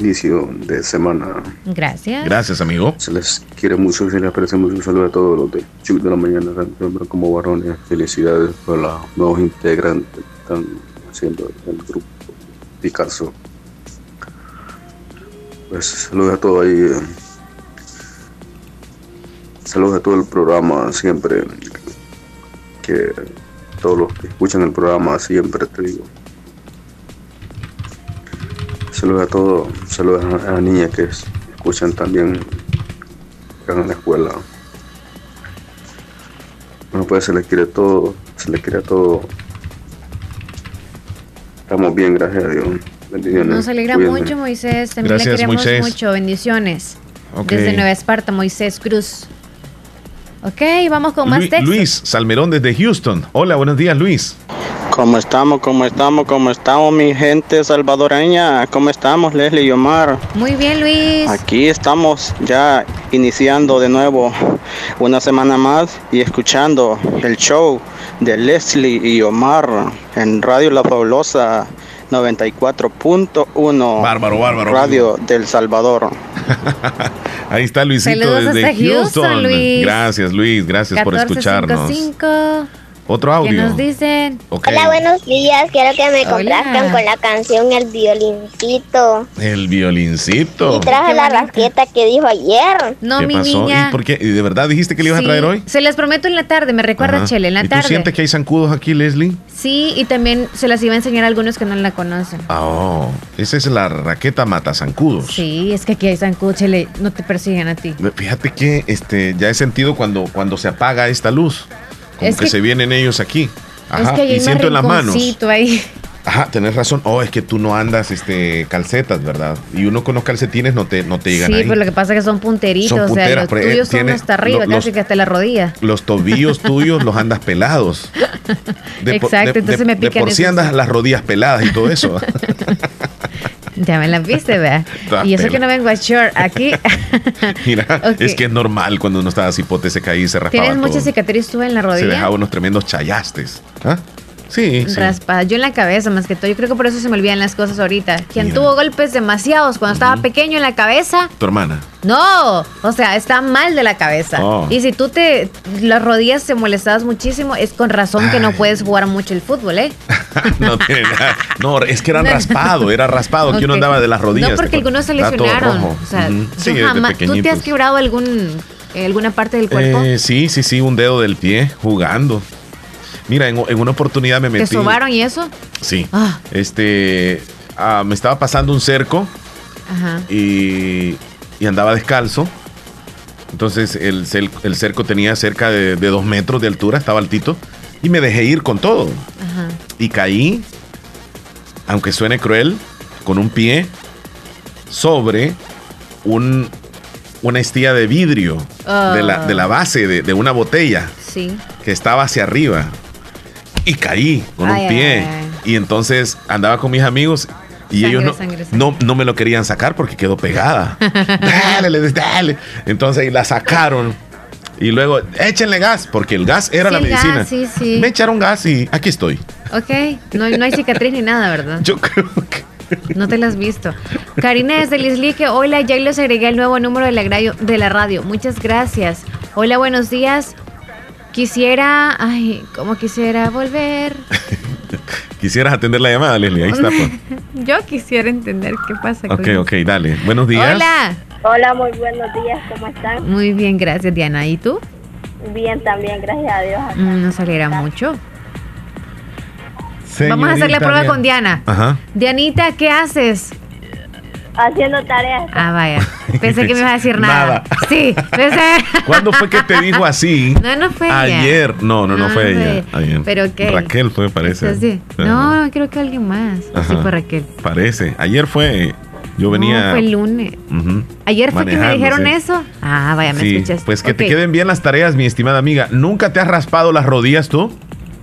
S14: inicio de semana.
S3: Gracias.
S13: Gracias, amigo.
S14: Se les quiere mucho, se les aprecia mucho. Un saludo a todos los de Chuc de la Mañana, tanto como varones. Felicidades por los nuevos integrantes que están haciendo el grupo Picasso. Pues saludos a todos ahí. eh. Saludos a todo el programa, siempre. Que todos los que escuchan el programa, siempre te digo. Saludos a todos, saludos a las niñas que es- escuchan también están en la escuela. Bueno, pues se les quiere todo, se les quiere todo. Estamos bien, gracias a Dios. Bendiciones.
S3: Nos alegra
S14: Cuídense.
S3: mucho, Moisés. También
S13: Gracias,
S3: le queremos
S13: Moisés.
S3: mucho. Bendiciones. Desde Nueva Esparta, Moisés Cruz. Ok, vamos con más
S13: Lu-
S3: textos.
S13: Luis Salmerón desde Houston. Hola, buenos días, Luis.
S15: ¿Cómo estamos? ¿Cómo estamos? ¿Cómo estamos, mi gente salvadoreña? ¿Cómo estamos, Leslie y Omar?
S3: Muy bien, Luis.
S15: Aquí estamos ya iniciando de nuevo una semana más y escuchando el show de Leslie y Omar en Radio La Fabulosa 94.1.
S13: Bárbaro, bárbaro.
S15: Radio del Salvador.
S13: Ahí está Luisito
S3: Saludos
S13: desde
S3: Houston, Luis.
S13: Gracias, Luis. Gracias por escucharnos.
S3: 1455.
S13: Otro
S3: ¿Qué
S13: audio.
S3: nos dicen?
S4: Hola, buenos días. Quiero que me complazcan con la canción El Violincito.
S13: El violincito.
S4: Y traje la rasqueta que dijo ayer.
S3: No,
S13: ¿Qué
S3: mi
S13: pasó?
S3: niña.
S13: ¿Y por qué? ¿Y de verdad dijiste que le ibas
S3: Sí,
S13: a traer hoy?
S3: Se les prometo en la tarde, me recuerda
S13: Ajá.
S3: Chele, en la
S13: ¿Y
S3: tarde.
S13: tú sientes que hay zancudos aquí, Leslie?
S3: Sí, y también se las iba a enseñar a algunos que no la conocen.
S13: Ah, Oh, esa es la raqueta mata zancudos.
S3: Sí, es que aquí hay zancudos, Chele, no te persiguen a ti.
S13: Fíjate que este, ya he sentido cuando, cuando se apaga esta luz. Como
S3: Es
S13: que,
S3: que-
S13: se vienen ellos aquí. Ajá,
S3: es que hay
S13: y
S3: un
S13: siento en las manos.
S3: ahí.
S13: Ajá, tenés razón. Oh, es que tú no andas este, calcetas, ¿verdad? Y uno con los calcetines no te, no te llegan
S3: Sí,
S13: ahí.
S3: pero lo que pasa es que son punteritos,
S13: Son
S3: o sea,
S13: punteras,
S3: los
S13: eh,
S3: tuyos son
S13: tiene-
S3: hasta arriba,
S13: los-
S3: casi que hasta la rodilla.
S13: Los tobillos tuyos los andas pelados. De por-
S3: Exacto,
S13: de-
S3: entonces
S13: de-
S3: me
S13: De
S3: pican
S13: por sí andas las rodillas peladas y todo eso.
S3: Ya me la viste, vea. Y eso
S2: pena.
S3: que no vengo a short. Aquí
S2: Mira, es que es normal cuando uno estaba cipote se caía y se raspaba
S3: tienes
S2: todo.
S3: mucha cicatriz tú en la
S2: Se
S3: rodilla.
S2: dejaba unos tremendos chayastes. ¿Ah? Sí, sí.
S3: Raspada. Yo en la cabeza más que todo. Yo creo que por eso se me olvidan las cosas ahorita. Quien tuvo golpes demasiados cuando estaba pequeño en la cabeza.
S2: Tu hermana.
S3: No, o sea, está mal de la cabeza.
S2: Oh.
S3: Y si tú te las rodillas te molestabas muchísimo, es con razón que no puedes jugar mucho el fútbol, ¿eh?
S2: No tiene nada. No, es que eran raspado, era raspado que uno andaba de las rodillas.
S3: No, porque
S2: ¿te
S3: algunos se lesionaron. O sea,
S2: Ujú.
S3: yo
S2: Sí,
S3: jamás- ¿Tú te has quebrado algún, eh, alguna parte del cuerpo?
S2: Eh, sí, sí, sí, un dedo del pie jugando. Mira, en, en una oportunidad me
S3: ¿Te
S2: metí.
S3: sobaron y eso?
S2: Sí.
S3: Ah.
S2: Este, ah, me estaba pasando un cerco
S3: Ajá.
S2: y, y andaba descalzo. Entonces el, cerco tenía cerca de, de dos metros de altura, estaba altito. Y me dejé ir con todo.
S3: Ajá.
S2: Y caí, aunque suene cruel, con un pie sobre un, una estilla de vidrio de, la, de la base de, de una botella
S3: Sí.
S2: que estaba hacia arriba. Y caí con
S3: Ay,
S2: un pie.
S3: ay, ay.
S2: Y entonces andaba con mis amigos y
S3: Sangre,
S2: ellos no,
S3: sangre, sangre.
S2: no, no me lo querían sacar porque quedó pegada. dale, le- dale. Entonces la sacaron. Y luego, échenle gas, porque el gas era
S3: Sí,
S2: la
S3: el gas,
S2: medicina.
S3: sí, sí.
S2: Me echaron gas y aquí estoy.
S3: Ok, no, no hay cicatriz ni nada, ¿verdad?
S2: Yo creo
S3: No te la has visto. Karina desde Lislique, hola, ya les agregué el nuevo número de la, radio, de la radio. Muchas gracias. Hola, buenos días. Quisiera, ay, como quisiera volver.
S2: Quisieras atender la llamada, Leslie. Ahí está. pues.
S3: Yo quisiera entender qué pasa con
S2: Ok,
S3: eso.
S2: ok, dale. Buenos días.
S3: Hola.
S4: Hola, muy buenos días, ¿cómo están?
S3: Muy bien, gracias, Diana. ¿Y tú?
S4: Bien, también, gracias a Dios.
S3: Mm, No saliera mucho. Vamos a hacer la
S2: Señorita
S3: prueba
S2: Diana.
S3: con Diana.
S2: Ajá.
S3: Dianita, ¿qué haces?
S4: Haciendo tareas.
S3: Ah, vaya. Pensé que me ibas a decir nada.
S2: Nada.
S3: Sí, pensé.
S2: ¿Cuándo fue que te dijo así?
S3: No, no fue ella.
S2: Ayer. No, no, no,
S3: No,
S2: fue ella. Ayer.
S3: ¿Pero qué?
S2: Raquel fue, parece.
S3: Sí. No, creo que alguien más. Sí,
S2: Ajá.
S3: fue Raquel.
S2: Parece. Ayer fue. Yo venía.
S3: No, fue el lunes. Ayer fue que me dijeron
S2: sí.
S3: eso. Ah, vaya, me
S2: Sí,
S3: escuchas.
S2: pues que te queden bien las tareas, mi estimada amiga. ¿Nunca te has raspado las rodillas tú?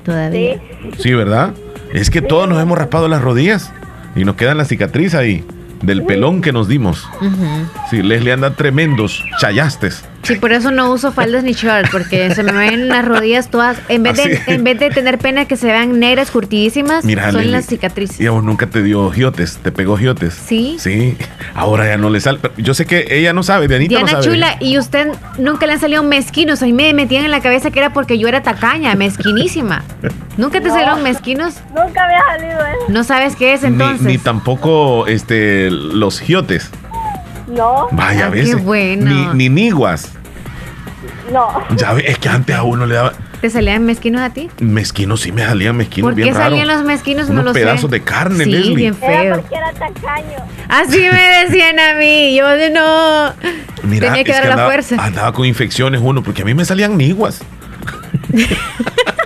S3: Todavía.
S2: Sí, ¿verdad? Es que todos nos hemos raspado las rodillas y nos quedan la cicatriz ahí del pelón que nos dimos.
S3: Ujú.
S2: Sí, Leslie anda tremendos chayastes.
S3: Sí, por eso no uso faldas ni shorts, porque se me ven las rodillas todas. En vez, de, en vez de tener pena que se vean negras, curtidísimas,
S2: Mira,
S3: son las cicatrices.
S2: Y a vos nunca te dio giotes, te pegó giotes.
S3: Sí.
S2: Sí. Ahora ya no le sale. pero Yo sé que ella no sabe, Dianita
S3: Diana
S2: no sabe.
S3: Chula, y usted nunca le han salido mezquinos. A mí me metían en la cabeza que era porque yo era tacaña, mezquinísima. ¿Nunca te
S4: No.
S3: salieron mezquinos?
S4: Nunca había salido eso.
S3: ¿No sabes qué es
S2: Ni,
S3: entonces?
S2: ni tampoco este, los giotes.
S4: No.
S2: Vaya,
S3: Ah,
S2: a
S3: qué
S2: veces.
S3: bueno.
S2: Ni, ni niguas.
S4: No.
S2: Ya ve, es que antes a uno le daba.
S3: ¿Te salían mezquinos a ti?
S2: Mezquinos, sí me salían mezquinos
S3: ¿Por
S2: bien
S3: qué salían los mezquinos? No
S2: Unos
S3: lo sé.
S2: pedazos de carne,
S3: Sí,
S2: Leslie.
S3: bien
S4: Era
S3: feo.
S4: porque era tacaño.
S3: Así me decían a mí. Yo de no.
S2: Mira,
S3: Tenía que dar la
S2: andaba,
S3: fuerza.
S2: Andaba con infecciones uno, porque a mí me salían niguas.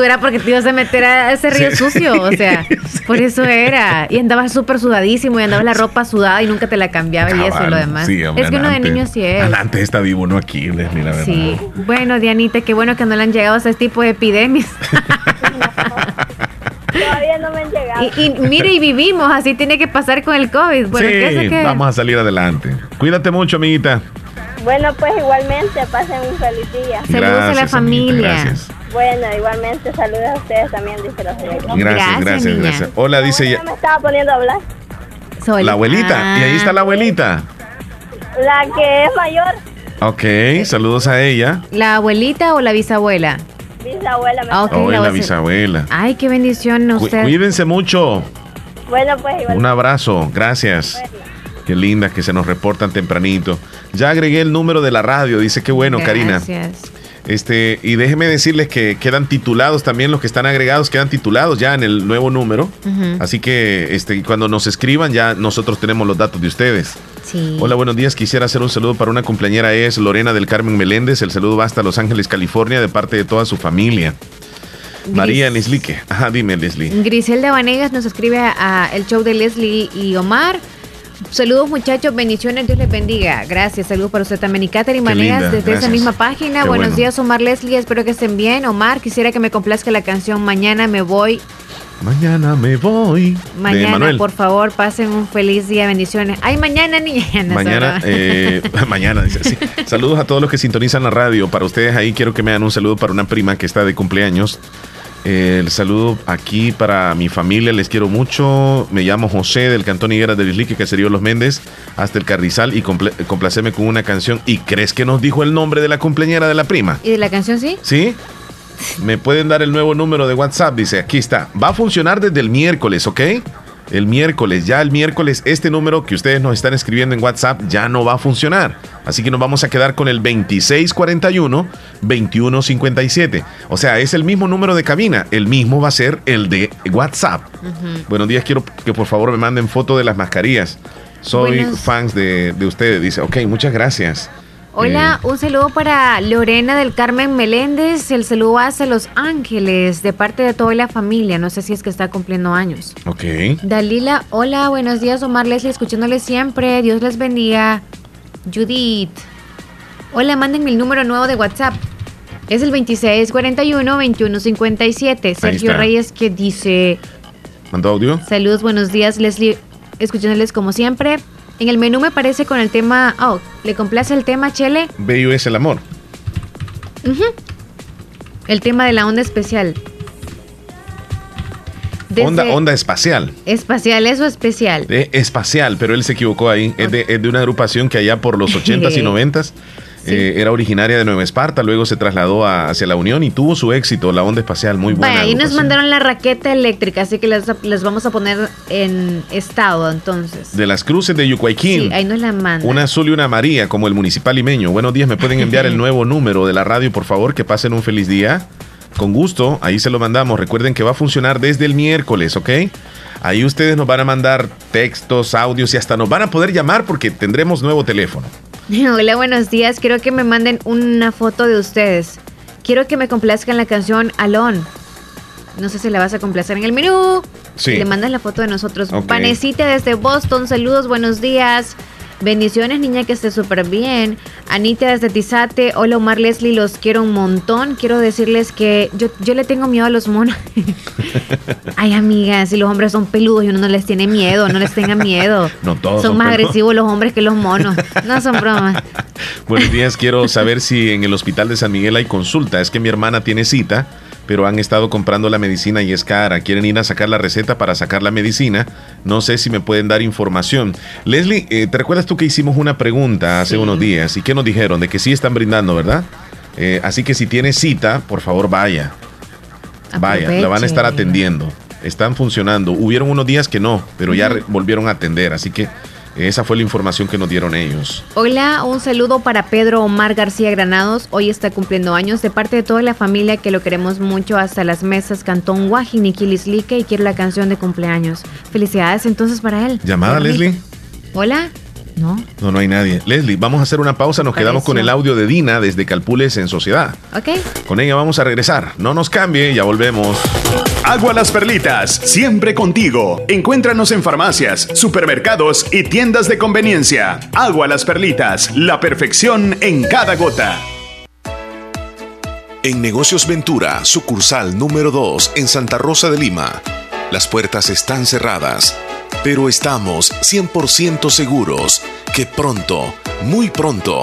S3: Tú era porque te ibas a meter a ese río
S2: Sí.
S3: sucio. O sea, por eso era. Y andabas súper sudadísimo y andabas la ropa sudada y nunca te la cambiaba y eso y lo demás.
S2: sí, hombre,
S3: es que uno de
S2: antes-
S3: niño sí es.
S2: Antes está vivo uno aquí, Leslie, la verdad.
S3: Sí. Bueno, Dianita, qué bueno que no le han llegado a ese tipo de epidemias.
S4: Todavía no me han llegado.
S3: Y, y mire, y vivimos, así tiene que pasar con el COVID. Bueno,
S2: sí,
S3: ¿qué es que-
S2: vamos a salir adelante. Cuídate mucho, amiguita.
S4: Bueno, pues igualmente, pasen un feliz día.
S3: Saludos a la familia.
S2: gracias.
S4: Bueno, igualmente saludos a ustedes también, dice los
S2: Gracias,
S3: Gracias,
S2: gracias, gracias. Hola, dice
S4: Ya
S2: ella.
S4: me estaba poniendo a hablar.
S3: Sol.
S2: La abuelita. Y ahí está la abuelita.
S4: La que es mayor,
S2: Ok, saludos a ella.
S3: ¿La abuelita o la bisabuela?
S4: bisabuela. me
S3: Ah, ok,
S2: Hoy
S3: la
S2: bisabuela.
S3: Ay, qué bendición usted.
S2: Cuídense mucho.
S4: Bueno, pues igual.
S2: Un abrazo, gracias. Qué lindas que se nos reportan tempranito. Ya agregué el número de la radio, dice que bueno, Karina.
S3: Gracias.
S2: Este, y déjeme decirles que quedan titulados también los que están agregados, quedan titulados ya en el nuevo número. Así que este, cuando nos escriban ya nosotros tenemos los datos de ustedes.
S3: Sí.
S2: Hola, buenos días. Quisiera hacer un saludo para una cumpleañera, es Lorena del Carmen Meléndez. El saludo va hasta Los Ángeles, California, de parte de toda su familia. María Neslique. Ajá, dime, Leslie.
S3: Griselda Vanegas nos escribe a, a el show de Leslie y Omar. Saludos muchachos, bendiciones, Dios les bendiga. Gracias, saludos para usted también. Y Vanegas
S2: linda,
S3: desde esa misma página.
S2: Qué
S3: Buenos
S2: bueno.
S3: días, Omar Leslie, espero que estén bien. Omar, quisiera que me complazca la canción Mañana me voy
S2: Mañana me voy.
S3: Mañana, por favor, pasen un feliz día, bendiciones. Ay, mañana, niña.
S2: Mañana, eh, mañana, dice sí. Saludos a todos los que sintonizan la radio. Para ustedes ahí quiero que me hagan un saludo para una prima que está de cumpleaños. El saludo aquí para mi familia, les quiero mucho. Me llamo José del Cantón Higueras de Lislique, Caserío Los Méndez, hasta el Carrizal y comple- complaceme con una canción. ¿Y crees que nos dijo el nombre de la cumpleañera de la prima?
S3: ¿Y de la canción sí?
S2: ¿Sí? Me pueden dar el nuevo número de WhatsApp, dice, aquí está. Va a funcionar desde el miércoles, ¿ok? El miércoles, ya el miércoles, este número que ustedes nos están escribiendo en WhatsApp ya no va a funcionar. Así que nos vamos a quedar con el 2641-2157. O sea, es el mismo número de cabina. El mismo va a ser el de WhatsApp. Buenos días, quiero que por favor me manden foto de las mascarillas. Soy
S3: Buenos-
S2: fans de, de ustedes. Dice, ok, muchas gracias.
S3: Hola, un saludo para Lorena del Carmen Meléndez. El saludo hacia Los Ángeles de parte de toda la familia. No sé si es que está cumpliendo años.
S2: Ok.
S3: Dalila, hola, buenos días, Omar Leslie, escuchándoles siempre. Dios les bendiga. Judith, hola, mándenme el número nuevo de WhatsApp. Es el 2641-2157. Sergio. Reyes que dice,
S2: ¿Mandó audio?
S3: saludos, buenos días, Leslie, escuchándoles como siempre. En el menú me parece con el tema, oh, ¿le complace el tema, Chele?
S2: Bello es el amor.
S3: El tema de la onda especial. Desde-
S2: Onda, onda espacial.
S3: Espacial, eso especial.
S2: De espacial, pero él se equivocó ahí. Es de, es de una agrupación que allá por los 80s y 90s eh, era originaria de Nueva Esparta, luego se trasladó a- hacia la Unión y tuvo su éxito, la onda espacial, muy buena.
S3: Vaya, ahí nos mandaron la raqueta eléctrica, así que les vamos a poner en estado entonces.
S2: De las cruces de Yucuayquín.
S3: Sí, ahí nos la mandan.
S2: Una azul y una amarilla, como el municipal limeño. Buenos días, ¿me pueden enviar el nuevo número de la radio, por favor? Que pasen un feliz día. Con gusto, ahí se lo mandamos. Recuerden que va a funcionar desde el miércoles, ¿ok? Ahí ustedes nos van a mandar textos, audios y hasta nos van a poder llamar porque tendremos nuevo teléfono.
S3: Hola, buenos días. Quiero que me manden una foto de ustedes. Quiero que me complazcan la canción Alon. No sé si la vas a complacer en el menú.
S2: Sí.
S3: Le mandas la foto de nosotros.
S2: Ok.
S3: Vanesita desde Boston, saludos, buenos días. Bendiciones, niña, que esté súper bien. Anita desde Tizate. Hola, Omar Leslie, los quiero un montón. Quiero decirles que yo, yo le tengo miedo a los monos. Ay, amigas, si los hombres son peludos y uno no les tiene miedo, no les tenga miedo.
S2: No todos
S3: son
S2: son
S3: más
S2: peludos.
S3: agresivos los hombres que los monos. No son bromas.
S2: Buenos días, quiero saber si en el hospital de San Miguel hay consulta. Es que mi hermana tiene cita, pero han estado comprando la medicina y es cara. Quieren ir a sacar la receta para sacar la medicina. No sé si me pueden dar información. Leslie, eh, ¿te recuerdas tú que hicimos una pregunta hace unos días y qué nos dijeron? De que sí están brindando, ¿verdad? Eh, así que si tiene cita, por favor vaya. Vaya, la van a estar atendiendo. Están funcionando. Hubieron unos días que no, pero ya volvieron a atender. Así que esa fue la información que nos dieron ellos.
S3: Hola, un saludo para Pedro Omar García Granados. Hoy está cumpliendo años de parte de toda la familia que lo queremos mucho hasta las mesas Cantón Guajiniquilislique y quiere la canción de cumpleaños. Felicidades entonces para él.
S2: ¿Llamada. Leslie?
S3: Hola. No.
S2: No, no hay nadie. Leslie, vamos a hacer una pausa. Nos quedamos con el audio de Dina desde Calpules en Sociedad.
S3: Ok.
S2: Con ella vamos a regresar. No nos cambie, ya volvemos.
S16: Agua Las Perlitas, siempre contigo. Encuéntranos en farmacias, supermercados y tiendas de conveniencia. Agua Las Perlitas, la perfección en cada gota.
S11: En Negocios Ventura, sucursal número 2 en Santa Rosa de Lima. Las puertas están cerradas, pero estamos 100% seguros que pronto, muy pronto,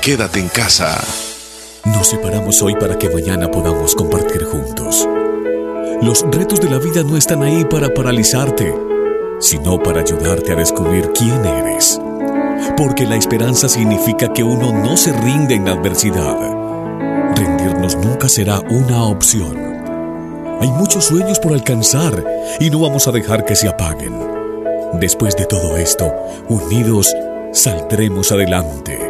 S11: Quédate en casa.
S12: Nos separamos hoy para que mañana podamos compartir juntos. Los retos de la vida no están ahí para paralizarte, sino para ayudarte a descubrir quién eres. Porque la esperanza significa que uno no se rinde en la adversidad. Rendirnos nunca será una opción. Hay muchos sueños por alcanzar y no vamos a dejar que se apaguen. Después de todo esto, unidos saldremos adelante.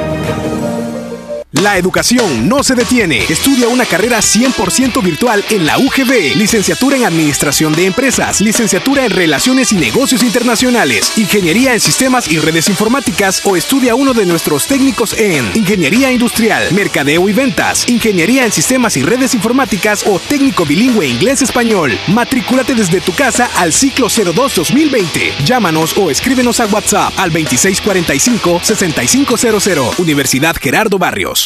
S17: La educación no se detiene. Estudia una carrera 100% virtual en la UGB. Licenciatura en Administración de Empresas. Licenciatura en Relaciones y Negocios Internacionales. Ingeniería en Sistemas y Redes Informáticas o estudia uno de nuestros técnicos en Ingeniería Industrial, Mercadeo y Ventas, Ingeniería en Sistemas y Redes Informáticas o técnico bilingüe inglés-español. Matrículate desde tu casa al ciclo 02-2020. Llámanos o escríbenos a WhatsApp al 2645-6500. Universidad Gerardo Barrios.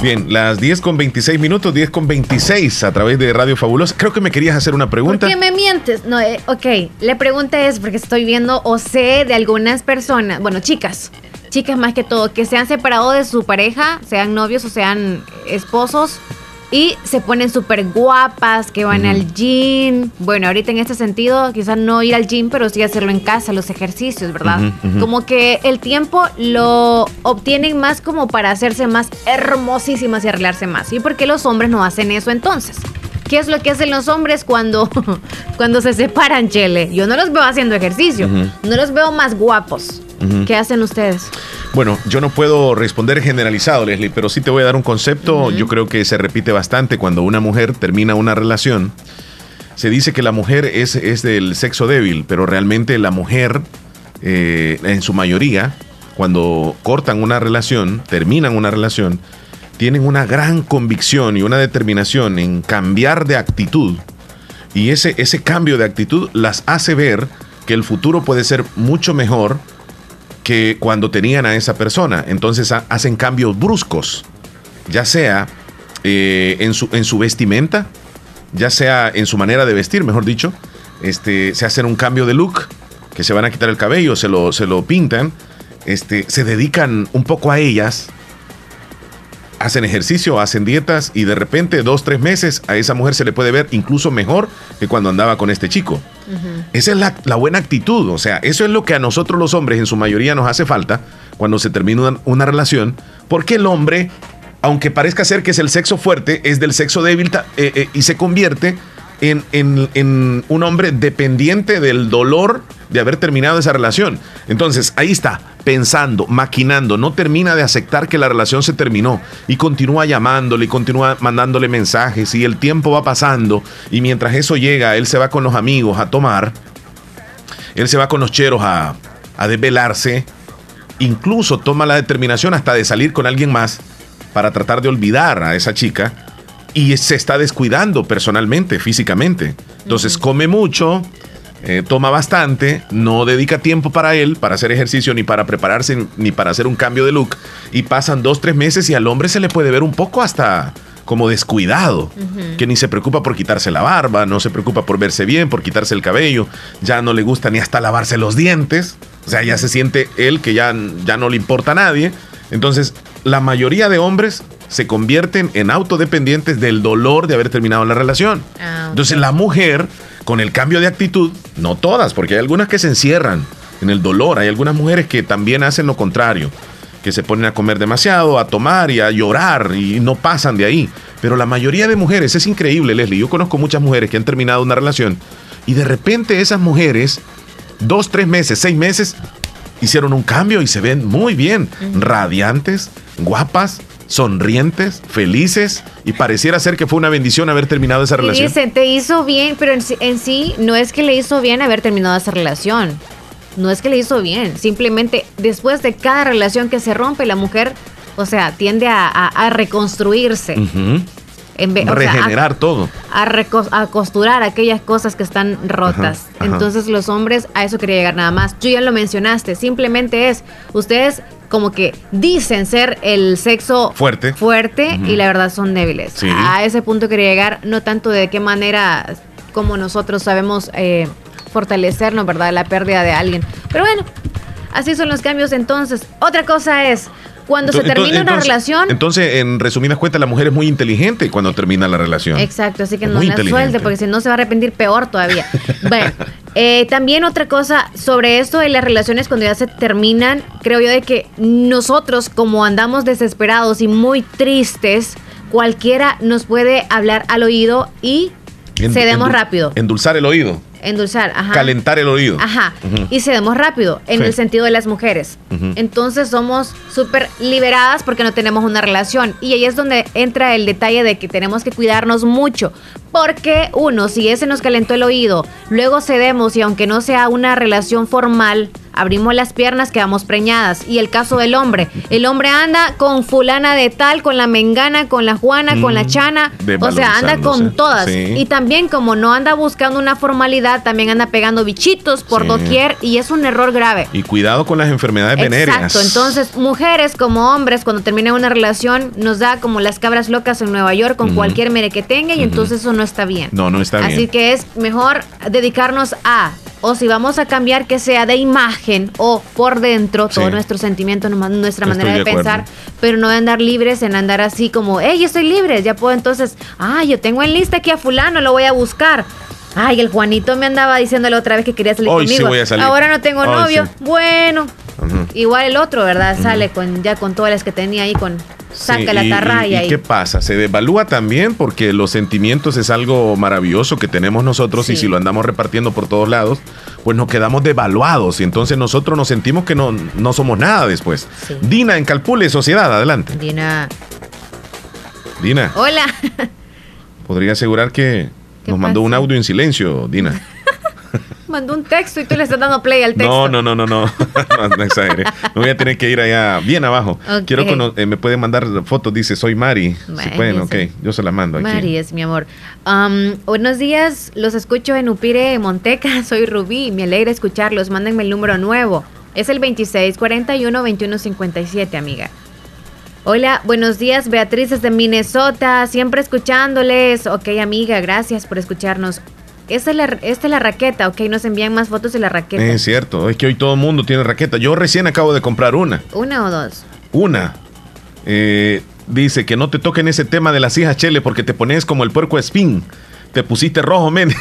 S2: Bien, las 10 con 26 minutos, 10 con 26 a través de Radio Fabulosa. Creo que me querías hacer una pregunta.
S3: ¿Por qué me mientes? No, eh, ok, la pregunta es porque estoy viendo o sé de algunas personas, bueno, chicas, chicas más que todo, que se han separado de su pareja, sean novios o sean esposos, y se ponen súper guapas, que van al gym. Bueno, ahorita en este sentido, quizás no ir al gym, pero sí hacerlo en casa, los ejercicios, ¿verdad? Como que el tiempo lo obtienen más como para hacerse más hermosísimas y arreglarse más. ¿Y por qué los hombres no hacen eso entonces? ¿Qué es lo que hacen los hombres cuando, cuando se separan, Chele? Yo no los veo haciendo ejercicio, no los veo más guapos.
S2: Ujú.
S3: ¿Qué hacen ustedes?
S2: Bueno, yo no puedo responder generalizado, Leslie, pero sí te voy a dar un concepto. Yo creo que se repite bastante cuando una mujer termina una relación. Se dice que la mujer es, es del sexo débil, pero realmente la mujer, eh, en su mayoría, cuando cortan una relación, terminan una relación, tienen una gran convicción y una determinación en cambiar de actitud. Y ese, ese cambio de actitud las hace ver que el futuro puede ser mucho mejor que cuando tenían a esa persona. Entonces ha- hacen cambios bruscos, ya sea eh, en, su, en su vestimenta, ya sea en su manera de vestir, mejor dicho. Este, se hacen un cambio de look, que se van a quitar el cabello, se lo, se lo pintan, este, se dedican un poco a ellas, hacen ejercicio, hacen dietas y de repente dos, tres meses a esa mujer se le puede ver incluso mejor que cuando andaba con este chico. Esa es la, la buena actitud, o sea, eso es lo que a nosotros los hombres en su mayoría nos hace falta cuando se termina una, una relación, porque el hombre, aunque parezca ser que es el sexo fuerte, es del sexo débil eh, eh, y se convierte en, en- en un hombre dependiente del dolor de haber terminado esa relación. Entonces, ahí está, pensando, maquinando, no termina de aceptar que la relación se terminó y continúa llamándole y continúa mandándole mensajes y el tiempo va pasando y mientras eso llega, él se va con los amigos a tomar, él se va con los cheros a, a desvelarse, incluso toma la determinación hasta de salir con alguien más para tratar de olvidar a esa chica y se está descuidando personalmente, físicamente. Entonces come mucho, eh, toma bastante, no dedica tiempo para él, para hacer ejercicio, ni para prepararse, ni para hacer un cambio de look. Y pasan dos, tres meses y al hombre se le puede ver un poco hasta como descuidado, que ni se preocupa por quitarse la barba, no se preocupa por verse bien, por quitarse el cabello, ya no le gusta ni hasta lavarse los dientes, o sea, ya se siente él que ya, ya no le importa a nadie. Entonces, la mayoría de hombres se convierten en autodependientes del dolor de haber terminado la relación.
S3: Ah,
S2: Entonces, la mujer, con el cambio de actitud, no todas, porque hay algunas que se encierran en el dolor, hay algunas mujeres que también hacen lo contrario, que se ponen a comer demasiado, a tomar y a llorar y no pasan de ahí. Pero la mayoría de mujeres, es increíble, Leslie, yo conozco muchas mujeres que han terminado una relación y de repente esas mujeres, dos, tres meses, seis meses, hicieron un cambio y se ven muy bien, radiantes, guapas, sonrientes, felices y pareciera ser que fue una bendición haber terminado esa relación.
S3: dicen, te hizo bien, pero en sí, en sí no es que le hizo bien haber terminado esa relación. No es que le hizo bien. Simplemente después de cada relación que se rompe, la mujer, o sea, tiende a, a- a reconstruirse. En vez- o sea, a-
S2: Regenerar todo.
S3: a, costurar aquellas cosas que están rotas.
S2: Ajá, ajá.
S3: Entonces los hombres a eso quería llegar nada más. Tú ya lo mencionaste, simplemente es, ustedes como que dicen ser el sexo
S2: Fuerte.
S3: fuerte y la verdad son débiles.
S2: Sí.
S3: A ese punto quería llegar, no tanto de qué manera como nosotros sabemos eh, fortalecernos, ¿verdad? La pérdida de alguien. Pero bueno, así son los cambios entonces. Otra cosa es, cuando se
S2: Entonces-
S3: termina una relación...
S2: Entonces, en resumidas cuentas, la mujer es muy inteligente cuando termina la relación.
S3: Exacto, así que
S2: Es
S3: no la suelte porque si no se va a arrepentir peor todavía. bueno, eh, también otra cosa sobre esto de las relaciones cuando ya se terminan, creo yo de que nosotros como andamos desesperados y muy tristes, cualquiera nos puede hablar al oído y
S2: Endu-
S3: cedemos rápido.
S2: Endulzar el oído.
S3: Endulzar, ajá.
S2: Calentar el oído.
S3: Ajá. Y cedemos rápido en
S2: Sí.
S3: el sentido de las mujeres. Entonces somos súper liberadas porque no tenemos una relación. Y ahí es donde entra el detalle de que tenemos que cuidarnos mucho. Porque uno, si ese nos calentó el oído, luego cedemos y aunque no sea una relación formal, abrimos las piernas, quedamos preñadas. Y el caso del hombre, el hombre anda con fulana de tal, con la mengana, con la juana, con la chana. O sea, anda con todas.
S2: Sí.
S3: Y también como no anda buscando una formalidad, también anda pegando bichitos por
S2: Sí.
S3: doquier y es un error grave.
S2: Y cuidado con las enfermedades venéreas.
S3: Exacto, entonces mujeres como hombres cuando terminan una relación nos da como las cabras locas en Nueva York con cualquier mere que tenga y entonces eso no está bien.
S2: No, no está
S3: Así
S2: bien.
S3: que es mejor dedicarnos a, o si vamos a cambiar que sea de imagen o por dentro, todo
S2: Sí.
S3: nuestro sentimiento, numa- nuestra manera de, pensar, pero no de andar libres en andar así como, hey, estoy libre, ya puedo entonces, ah, yo tengo en lista aquí a fulano, lo voy a buscar. Ay, el Juanito me andaba diciendo la otra vez que quería salir
S2: Hoy sí
S3: conmigo.
S2: voy a salir.
S3: Ahora no tengo
S2: Hoy
S3: novio.
S2: sí.
S3: Bueno, igual el otro, ¿verdad? Sale con ya con todas las que tenía ahí con saca
S2: Sí,
S3: la tarraya
S2: y, y
S3: y,
S2: qué pasa? Se devalúa también porque los sentimientos es algo maravilloso que tenemos nosotros y si lo andamos repartiendo por todos lados, pues nos quedamos devaluados y entonces nosotros nos sentimos que no, no somos nada después. Dina en Calpule, Sociedad, adelante.
S3: Dina.
S2: Dina,
S3: Hola.
S2: podría asegurar que
S3: ¿Qué
S2: nos mandó un audio en silencio, Dina.
S3: Mandó un texto y tú le estás dando play al texto.
S2: No, no, no, no, no, no, no exagere. Me voy a tener que ir allá bien abajo. Quiero eh, me puede mandar fotos, dice soy Mari. Si
S3: Mari,
S2: pueden, ok, yo se la mando aquí.
S3: Mari es mi amor. Am, buenos días, los escucho en Upire, Monteca. Soy Rubí, me alegra escucharlos. Mándenme el número nuevo. Es el 2641-2157, amiga. Hola, buenos días, Beatriz desde Minnesota, siempre escuchándoles. Ok, amiga, gracias por escucharnos. Esta es la, esta es la raqueta, ok, nos envían más fotos de la raqueta.
S2: Es cierto, es que hoy todo el mundo tiene raqueta. Yo recién acabo de comprar una.
S3: ¿Una o dos?
S2: Una. Eh, dice que no te toquen ese tema de las hijas Chele porque te pones como el puerco espín. Te pusiste rojo, men.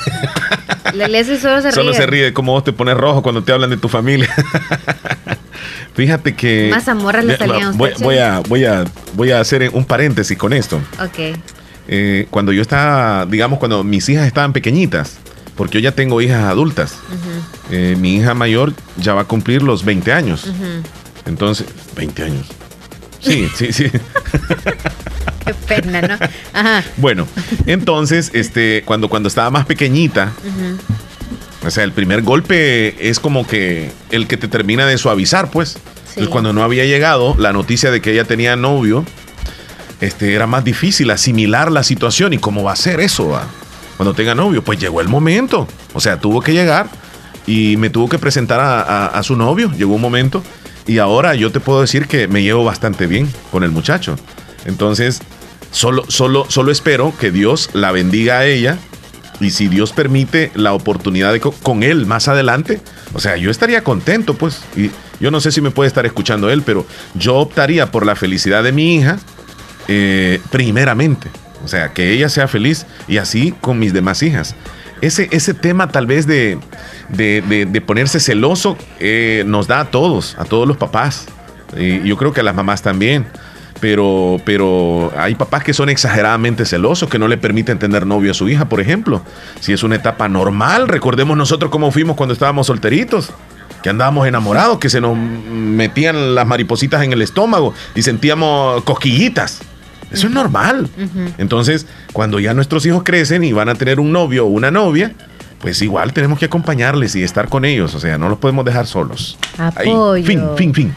S3: Leslie solo se
S2: Solo
S3: ríe.
S2: se ríe como vos te pones rojo cuando te hablan de tu familia. Fíjate que.
S3: Más amorras le salían
S2: voy a, voy, a, voy a hacer un paréntesis con esto.
S3: Ok.
S2: Eh, cuando yo estaba, digamos, cuando mis hijas estaban pequeñitas, porque yo ya tengo hijas adultas. Eh, mi hija mayor ya va a cumplir los 20 años. Entonces, 20 años. Sí, sí, sí.
S3: Qué pena, ¿no? Ajá.
S2: Bueno, entonces, este, cuando, cuando estaba más pequeñita. O sea, el primer golpe es como que el que te termina de suavizar, pues. Entonces, cuando no había llegado la noticia de que ella tenía novio, este, era más difícil asimilar la situación. ¿Y cómo va a ser eso? Cuando tenga novio, pues llegó el momento. O sea, tuvo que llegar y me tuvo que presentar a, su novio. Llegó un momento. Y ahora yo te puedo decir que me llevo bastante bien con el muchacho. Entonces, solo, solo, solo espero que Dios la bendiga a ella. Y si Dios permite la oportunidad de co- con él más adelante, o sea, yo estaría contento, pues. Y yo no sé si me puede estar escuchando él, pero yo optaría por la felicidad de mi hija, eh, primeramente. O sea, que ella sea feliz y así con mis demás hijas. Ese, ese tema tal vez de, de, de- ponerse celoso eh, nos da a todos, a todos los papás. Yo creo que a las mamás también. Pero, pero hay papás que son exageradamente celosos, que no le permiten tener novio a su hija, por ejemplo. Si es una etapa normal, recordemos nosotros cómo fuimos cuando estábamos solteritos, que andábamos enamorados, que se nos metían las maripositas en el estómago y sentíamos cosquillitas. Eso es normal. Entonces, cuando ya nuestros hijos crecen y van a tener un novio o una novia, pues igual tenemos que acompañarles y estar con ellos. O sea, no los podemos dejar solos. Ahí,
S3: Apoyo.
S2: fin, fin, fin.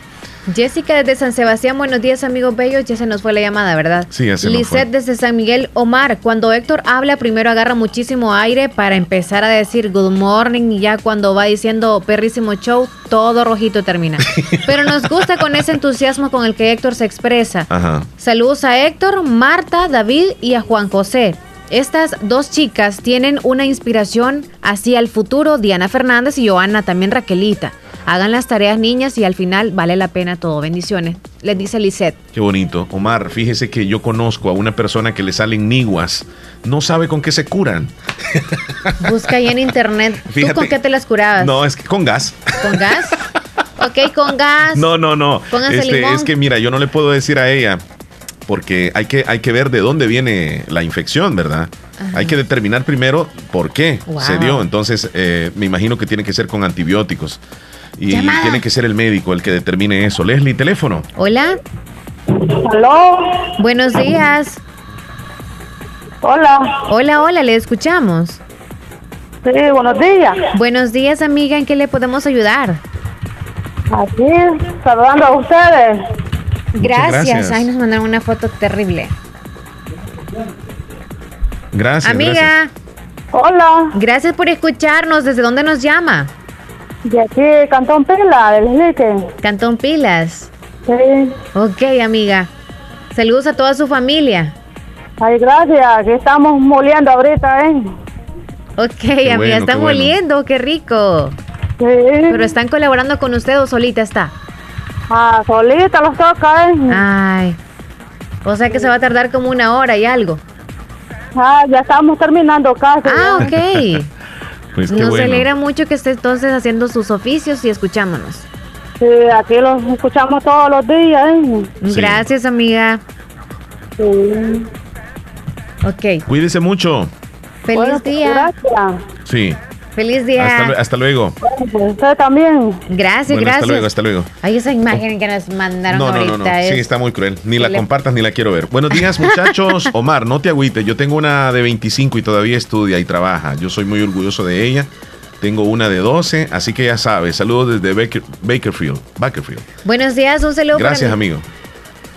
S3: Jessica desde San Sebastián, buenos días amigos bellos, ya se nos fue la llamada, ¿verdad?
S2: Sí, ya se nos fue.
S3: Lisette desde San Miguel, Omar, cuando Héctor habla primero agarra muchísimo aire para empezar a decir good morning y ya cuando va diciendo perrísimo show, todo rojito termina. Pero nos gusta con ese entusiasmo con el que Héctor se expresa.
S2: Ajá.
S3: Saludos a Héctor, Marta, David y a Juan José. Estas dos chicas tienen una inspiración hacia el futuro, Diana Fernández y Joana, también Raquelita. Hagan las tareas niñas y al final vale la pena todo. Bendiciones. Les dice Lisette.
S2: Qué bonito. Omar, fíjese que yo conozco a una persona que le salen niguas. No sabe con qué se curan.
S3: Busca ahí en internet.
S2: Fíjate.
S3: ¿Tú con qué te las curabas?
S2: No, es que con gas.
S3: ¿Con gas? ok, con gas.
S2: No, no, no.
S3: Póngase
S2: Este,
S3: limón.
S2: es que mira, yo no le puedo decir a ella porque hay que, hay que ver de dónde viene la infección, ¿verdad?
S3: Ajá.
S2: Hay que determinar primero por qué
S3: Wow.
S2: se dio. Entonces, eh, me imagino que tiene que ser con antibióticos. Y
S3: Llamada.
S2: tiene que ser el médico el que determine eso. Leslie, teléfono.
S3: Hola.
S6: Aló.
S3: Buenos días.
S6: Hola.
S3: Hola, hola, le escuchamos.
S6: Sí, buenos días.
S3: Buenos días, amiga. ¿En qué le podemos ayudar?
S6: Aquí, saludando a ustedes.
S3: Gracias.
S2: gracias.
S3: Ay, nos mandaron una foto terrible.
S2: Gracias.
S3: Amiga.
S2: gracias.
S6: Hola.
S3: Gracias por escucharnos. ¿Desde dónde nos llama?
S6: De aquí, Cantón Pila, del Lique.
S3: Cantón Pilas.
S6: Sí.
S3: Ok, amiga. Saludos a toda su familia.
S6: Ay, gracias, que estamos moliendo ahorita, ¿eh?
S3: Ok, amiga,
S6: bueno,
S3: están
S6: qué bueno.
S3: moliendo, qué rico. Pero están colaborando con usted o solita está.
S6: Ah, solita los toca, ¿eh?
S3: Ay. O sea que se va a tardar como una hora y algo.
S6: Ah, ya estamos terminando casi.
S3: Ah,
S6: ya.
S3: ok.
S2: Pues qué
S3: Nos
S2: bueno.
S3: alegra mucho que esté entonces haciendo sus oficios y escuchándonos.
S6: Sí, aquí los escuchamos todos los días, ¿eh?
S3: Gracias, amiga.
S6: Sí.
S3: Ok.
S2: Cuídese mucho.
S3: Feliz
S6: Bueno,
S3: día.
S6: Gracias.
S2: Sí.
S3: Feliz día.
S2: Hasta, lue- hasta luego.
S6: Pues usted también.
S3: Gracias,
S2: Bueno,
S3: gracias.
S2: hasta luego, hasta luego.
S3: Ay, esa imagen que nos mandaron
S2: No, no,
S3: ahorita
S2: no, no.
S3: es...
S2: Sí, está muy cruel. Ni la
S3: le-
S2: compartas ni la quiero ver. Buenos días, muchachos. Omar, no te agüites. Yo tengo una de 25 y todavía estudia y trabaja. Yo soy muy orgulloso de ella. Tengo una de 12, así que ya sabes. Saludos desde Baker- Bakerfield. Bakerfield.
S3: Buenos días, un saludo
S2: Gracias,
S3: para
S2: amigo.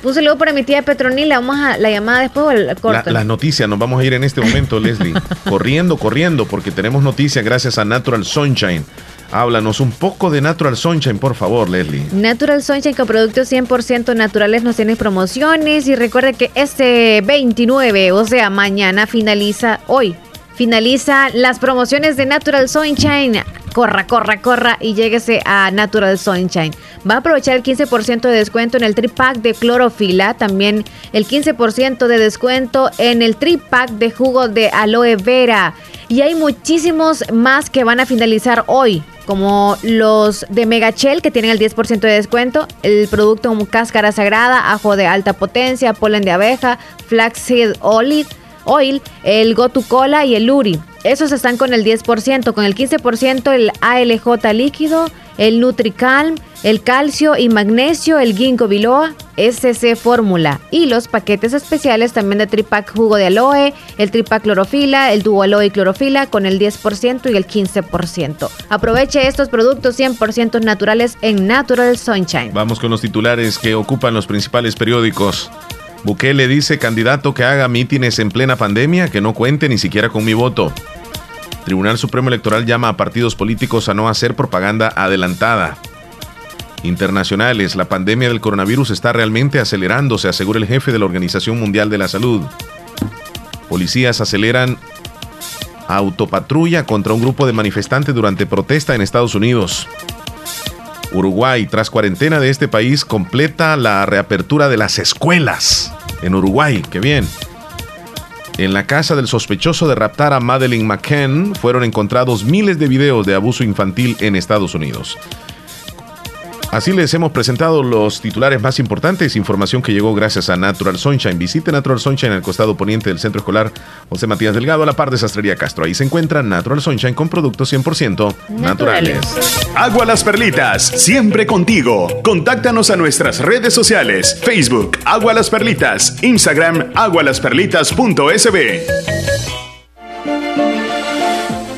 S3: Un saludo para mi tía Petronila. Vamos a la llamada después o
S2: La-
S3: corto.
S2: las noticias, nos vamos a ir en este momento, Leslie. corriendo, corriendo, porque tenemos noticias gracias a Natural Sunshine. Háblanos un poco de Natural Sunshine, por favor, Leslie.
S3: Natural Sunshine con productos 100% naturales nos tiene promociones y recuerde que este 29, o sea, mañana finaliza hoy. Finaliza las promociones de Natural Sunshine. Corra, corra, corra y lléguese a Natural Sunshine. Va a aprovechar el 15% de descuento en el trip pack de clorofila, también el 15% de descuento en el trip pack de jugo de aloe vera. Y hay muchísimos más que van a finalizar hoy, como los de Megachel que tienen el 10% de descuento, el producto como cáscara sagrada, ajo de alta potencia, polen de abeja, flaxseed olive, oil, el Gotu Cola y el Uri. Esos están con el 10%, con el 15% el ALJ líquido, el Nutricalm, el calcio y magnesio, el ginkgo biloba, SC fórmula y los paquetes especiales también de tripac jugo de aloe, el tripac clorofila, el duo aloe y clorofila con el 10% y el 15%. Aproveche estos productos 100% naturales en Natural Sunshine.
S18: Vamos con los titulares que ocupan los principales periódicos. Bukele dice candidato que haga mítines en plena pandemia que no cuente ni siquiera con mi voto. Tribunal Supremo Electoral llama a partidos políticos a no hacer propaganda adelantada. Internacionales, la pandemia del coronavirus está realmente acelerándose, asegura el jefe de la Organización Mundial de la Salud. Policías aceleran autopatrulla contra un grupo de manifestantes durante protesta en Estados Unidos. Uruguay, tras cuarentena de este país, completa la reapertura de las escuelas. En Uruguay, qué bien. En la casa del sospechoso de raptar a Madeleine McCann fueron encontrados miles de videos de abuso infantil en Estados Unidos. Así les hemos presentado los titulares más importantes, información que llegó gracias a Natural Sunshine. Visite Natural Sunshine al costado poniente del Centro Escolar José Matías Delgado, a la par de Sastrería Castro. Ahí se encuentra Natural Sunshine con productos 100% naturales.
S16: Agua Las Perlitas, siempre contigo. Contáctanos a nuestras redes sociales: Facebook, Agua Las Perlitas, Instagram, agualasperlitas.sb.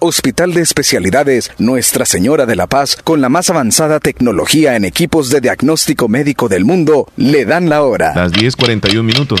S19: Hospital de Especialidades Nuestra Señora de la Paz, con la más avanzada tecnología en equipos de diagnóstico médico del mundo, le dan la hora.
S18: Las 10:41 minutos.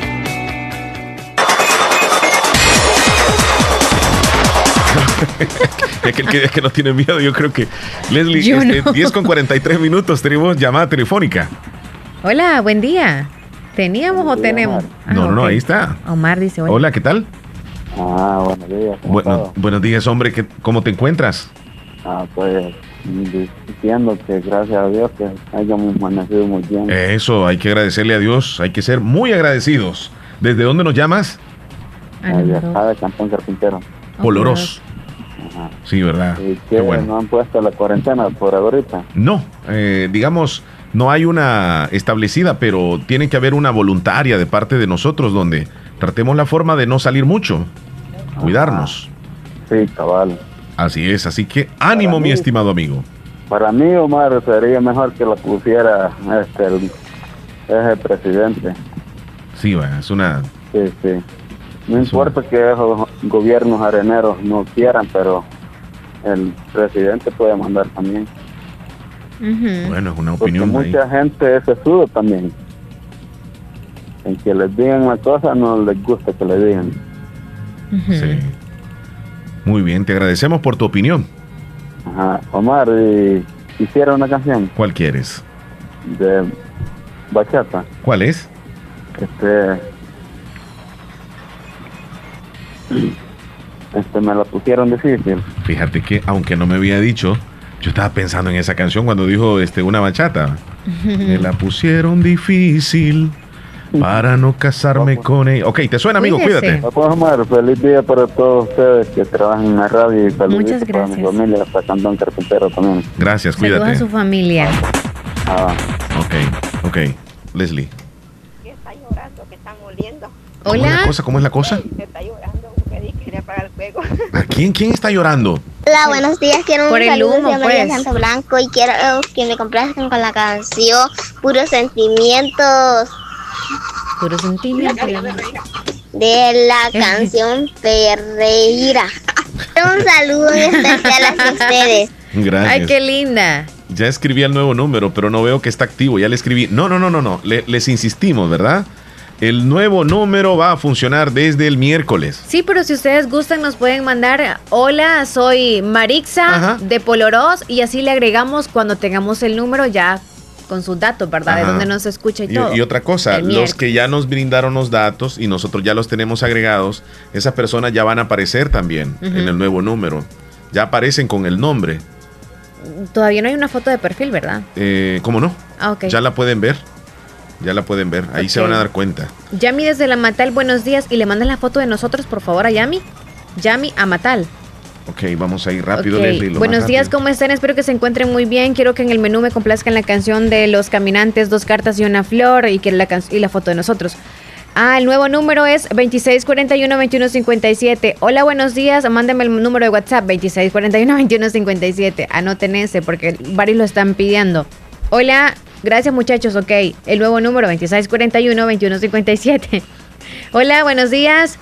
S2: es, que el que, es que no tiene miedo, yo creo que. Leslie,
S3: Yo
S2: este,
S3: no.
S2: 10 con 43 minutos tenemos llamada telefónica.
S3: Hola, buen día. ¿Teníamos o tenemos? Ah,
S2: no, no, ahí está.
S3: Omar dice hola.
S2: Hola, ¿qué tal?
S20: Ah, buenos días. ¿cómo
S2: Bueno, buenos días, hombre. ¿qué- ¿Cómo te encuentras?
S20: Ah, pues diciendo que gracias a Dios que hayamos amanecido muy bien.
S2: Eso, hay que agradecerle a Dios. Hay que ser muy agradecidos. ¿Desde dónde nos llamas?
S20: de acá de Cantón Carpintero.
S2: Poloros. Sí, ¿verdad?
S20: ¿Y
S2: Qué
S20: que
S2: bueno.
S20: no han puesto la cuarentena por ahorita?
S2: No, eh, digamos, no hay una establecida, pero tiene que haber una voluntaria de parte de nosotros donde tratemos la forma de no salir mucho, cuidarnos.
S20: Sí, cabal.
S2: Así es, así que ánimo, mi estimado amigo.
S20: Para mí, Omar, sería mejor que la pusiera este, el, el presidente.
S2: Sí, es una...
S20: Sí, sí. No importa que esos gobiernos areneros no quieran, pero el presidente puede mandar también.
S2: Bueno, es una
S20: Porque
S2: opinión ahí.
S20: mucha gente se sube también. En que les digan una cosa, no les gusta que le digan.
S2: Sí. Muy bien, te agradecemos por tu opinión.
S20: Ajá. Omar, y hiciera una canción
S2: ¿Cuál quieres?
S20: de bachata.
S2: ¿Cuál es?
S20: Este. Este me la pusieron difícil.
S2: Fíjate que, aunque no me había dicho, yo estaba pensando en esa canción cuando dijo este, una bachata. Me la pusieron difícil para no casarme con ella. Ok, ¿te suena, amigo? Cuídate.
S20: Pues, Omar, feliz día para todos ustedes que trabajan en la radio y saludos
S3: Muchas
S20: para mi
S3: gracias.
S20: familia, hasta Cantón Carpintero también.
S2: Gracias,
S3: Saludos
S2: cuídate.
S3: a su familia.
S20: Ah.
S2: Ok, ok. Leslie. ¿Cómo es la
S3: Hola.
S2: cosa? ¿Cómo es la cosa? ¿A quién? ¿Quién está llorando?
S4: Hola, buenos días. Quiero
S3: Por
S4: un
S3: el
S4: saludo
S3: humo,
S4: de María
S3: pues.
S4: Santo Blanco y quiero que me complazcan con la canción Puros Sentimientos
S3: Puro sentimiento.
S4: de la canción Ferreira. Un saludo en especial hacia ustedes.
S2: Gracias.
S3: Ay, qué linda.
S2: Ya escribí el nuevo número, pero no veo que está activo. Ya le escribí. No, no, no, no, no. Le- les insistimos, ¿verdad? El nuevo número va a funcionar desde el miércoles.
S3: Sí, pero si ustedes gustan nos pueden mandar, hola, soy Marixa de Poloros y así le agregamos cuando tengamos el número ya con sus datos, ¿verdad? De donde nos escucha y,
S2: Y,
S3: todo.
S2: y otra cosa,
S3: El
S2: los
S3: miércoles.
S2: que ya nos brindaron los datos y nosotros ya los tenemos agregados, esas personas ya van a aparecer también en el nuevo número. Ya aparecen con el nombre.
S3: Todavía no hay una foto de perfil, ¿verdad?
S2: Eh, ¿Cómo no?
S3: Ah, ok.
S2: Ya la pueden ver. Ya la pueden ver. Ahí se van a dar cuenta.
S3: Yami desde la Matal, buenos días. Y le mandan la foto de nosotros, por favor, a Yami. Yami a Matal.
S2: Ok, vamos a ir rápido. Leslie.
S3: Buenos días,
S2: rápido.
S3: ¿cómo están? Espero que se encuentren muy bien. Quiero que en el menú me complazcan la canción de Los Caminantes, dos cartas y una flor y que la, can- y la foto de nosotros. Ah, el nuevo número es 2641-2157. Hola, buenos días. Mándenme el número de WhatsApp 2641-2157. Anoten ese porque varios lo están pidiendo. Hola, gracias muchachos. Ok, el nuevo número 2641-2157. Hola, buenos días.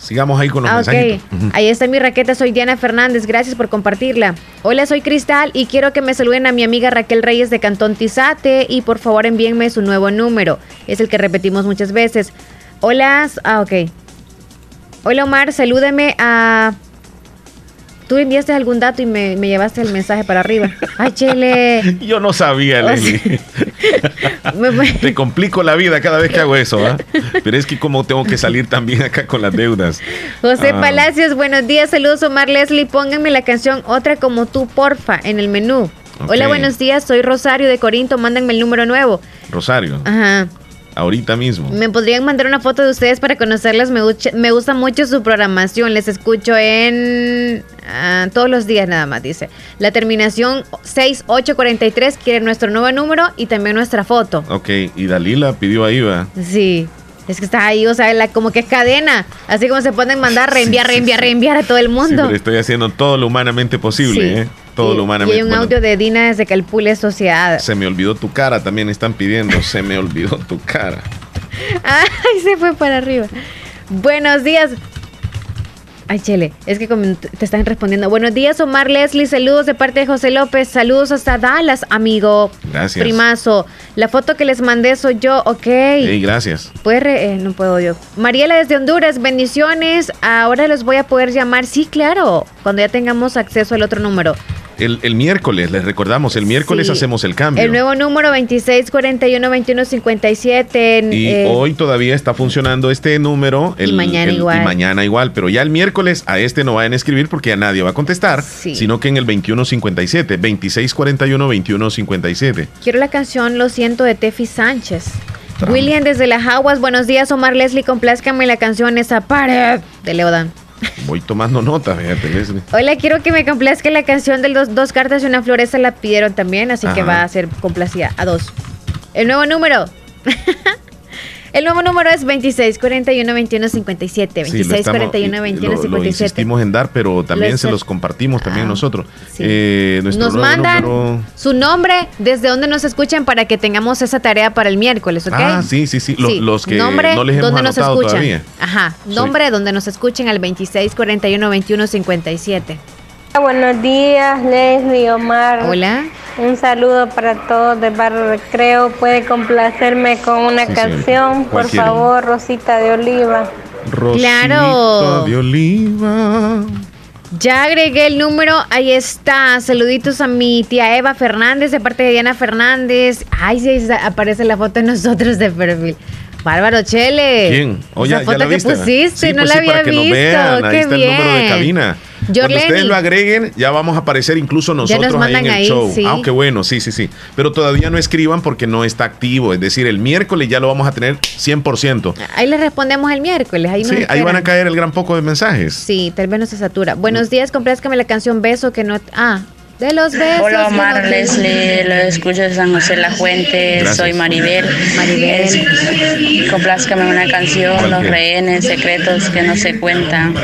S2: Sigamos ahí con los
S3: Ah,
S2: mensajitos.
S3: Ahí está mi raqueta, soy Diana Fernández, gracias por compartirla. Hola, soy Cristal y quiero que me saluden a mi amiga Raquel Reyes de Cantón Tizate y por favor envíenme su nuevo número. Es el que repetimos muchas veces. Hola, ah, ok. Hola Omar, salúdame a... Tú enviaste algún dato y me, me llevaste el mensaje para arriba. Ay, Chele.
S2: Yo no sabía, Leslie. Te complico la vida cada vez que hago eso, ¿ah? Pero es que como tengo que salir también acá con las deudas.
S3: José
S2: Ah,
S3: Palacios, buenos días, saludos Omar Leslie, pónganme la canción Otra como tú, porfa, en el menú. Hola, buenos días, soy Rosario de Corinto, mándenme el número nuevo.
S2: Rosario,
S3: Ajá.
S2: Ahorita mismo.
S3: ¿Me podrían mandar una foto de ustedes para conocerlas? Me, me gusta mucho su programación, les escucho en... ah, todos los días nada más, dice. La terminación 6843 quiere nuestro nuevo número y también nuestra foto.
S2: Ok, y Dalila pidió ahí, va.
S3: Sí. Es que está ahí, o sea, la- como que es cadena. Así como se pueden mandar, reenviar, reenviar, reenviar a todo el
S2: Sí,
S3: mundo.
S2: pero estoy haciendo todo lo humanamente posible. ¿eh? Todo lo
S3: Y
S2: humanamente.
S3: hay un
S2: bueno,
S3: audio de Dina desde Calpule Sociedad.
S2: Se me olvidó tu cara, también están pidiendo. Se me olvidó tu cara.
S3: Ay, se fue para arriba. Buenos días. Ay, Chele, es que te están respondiendo. Buenos días, Omar Leslie. Saludos de parte de José López. Saludos hasta Dallas, amigo.
S2: Gracias.
S3: Primazo. La foto que les mandé soy yo, ok.
S2: Ey, gracias.
S3: Pues eh, no puedo yo. Mariela desde Honduras, bendiciones. Ahora los voy a poder llamar. Sí, claro. Cuando ya tengamos acceso al otro número.
S2: El, el miércoles, les recordamos, el miércoles
S3: Sí.
S2: hacemos el cambio.
S3: El nuevo número 2641-2157.
S2: Y
S3: eh,
S2: hoy todavía está funcionando este número.
S3: Y mañana igual.
S2: Y mañana igual. Pero ya el miércoles a este no vayan a escribir porque ya nadie va a contestar. Sino que en el 2157. 2641-2157.
S3: Quiero la canción Lo siento de Tefi Sánchez. William desde las aguas, buenos días Omar Leslie, complázcame la canción Esa pared de Leodan.
S2: Voy tomando nota, fíjate, Leslie.
S3: Hola, quiero que me complazca la canción de los dos cartas y una floresta la pidieron también, así que va a ser complacida a dos. El nuevo número. El nuevo número es 2641-2157.
S2: Sí, lo estamos- lo- Lo,
S3: 2641-2157.
S2: insistimos en dar, pero también
S3: Los-
S2: se los compartimos también
S3: Ah,
S2: nosotros. Eh, nuestro
S3: Nos mandan
S2: número-
S3: su nombre, desde donde nos escuchan para que tengamos esa tarea para el miércoles, ¿ok?
S2: Ah, sí, sí, sí. Lo-
S3: Sí,
S2: Los que
S3: nombre,
S2: no les hemos
S3: donde nos escuchan.
S2: todavía.
S3: Ajá, nombre donde nos escuchen al 2641-2157.
S21: Buenos días, Leslie, Omar.
S3: Hola.
S21: Un saludo para todos de Barrio Recreo. Puede complacerme con una
S2: Sí,
S21: canción, por favor, Rosita de Oliva.
S3: Claro.
S2: de oliva.
S3: Ya agregué el número, ahí está. Saluditos a mi tía Eva Fernández de parte de Diana Fernández. Ay, sí, aparece la foto de nosotros de perfil. Bárbaro Chele.
S2: ¿Quién? Oh, ya-
S3: Esa
S2: ya
S3: foto
S2: la
S3: que pusiste,
S2: Sí,
S3: no
S2: pues
S3: la
S2: sí,
S3: había
S2: para que
S3: visto.
S2: nos vean. Ahí
S3: Qué
S2: está
S3: bien.
S2: el número de cabina. Cuando ustedes lo agreguen, ya vamos a aparecer incluso nosotros ahí en el
S3: ahí,
S2: show.
S3: sí.
S2: Ah, qué bueno, sí, sí, sí. Pero todavía no escriban porque no está activo. Es decir, el miércoles ya lo vamos a tener 100%.
S3: Ahí le respondemos el miércoles. Ahí,
S2: Sí, ahí van a caer el gran poco de mensajes.
S3: Sí, tal vez no se satura. Buenos días, complázcame la canción Beso que no. Ah, de los besos.
S22: Hola Omar,
S3: no-
S22: Leslie, lo escucho de San José La Fuente,
S2: Gracias.
S22: soy Maribel.
S3: Maribel.
S22: Complázcame una canción,
S2: ¿Cuál
S22: Los rehenes, secretos que no se cuentan.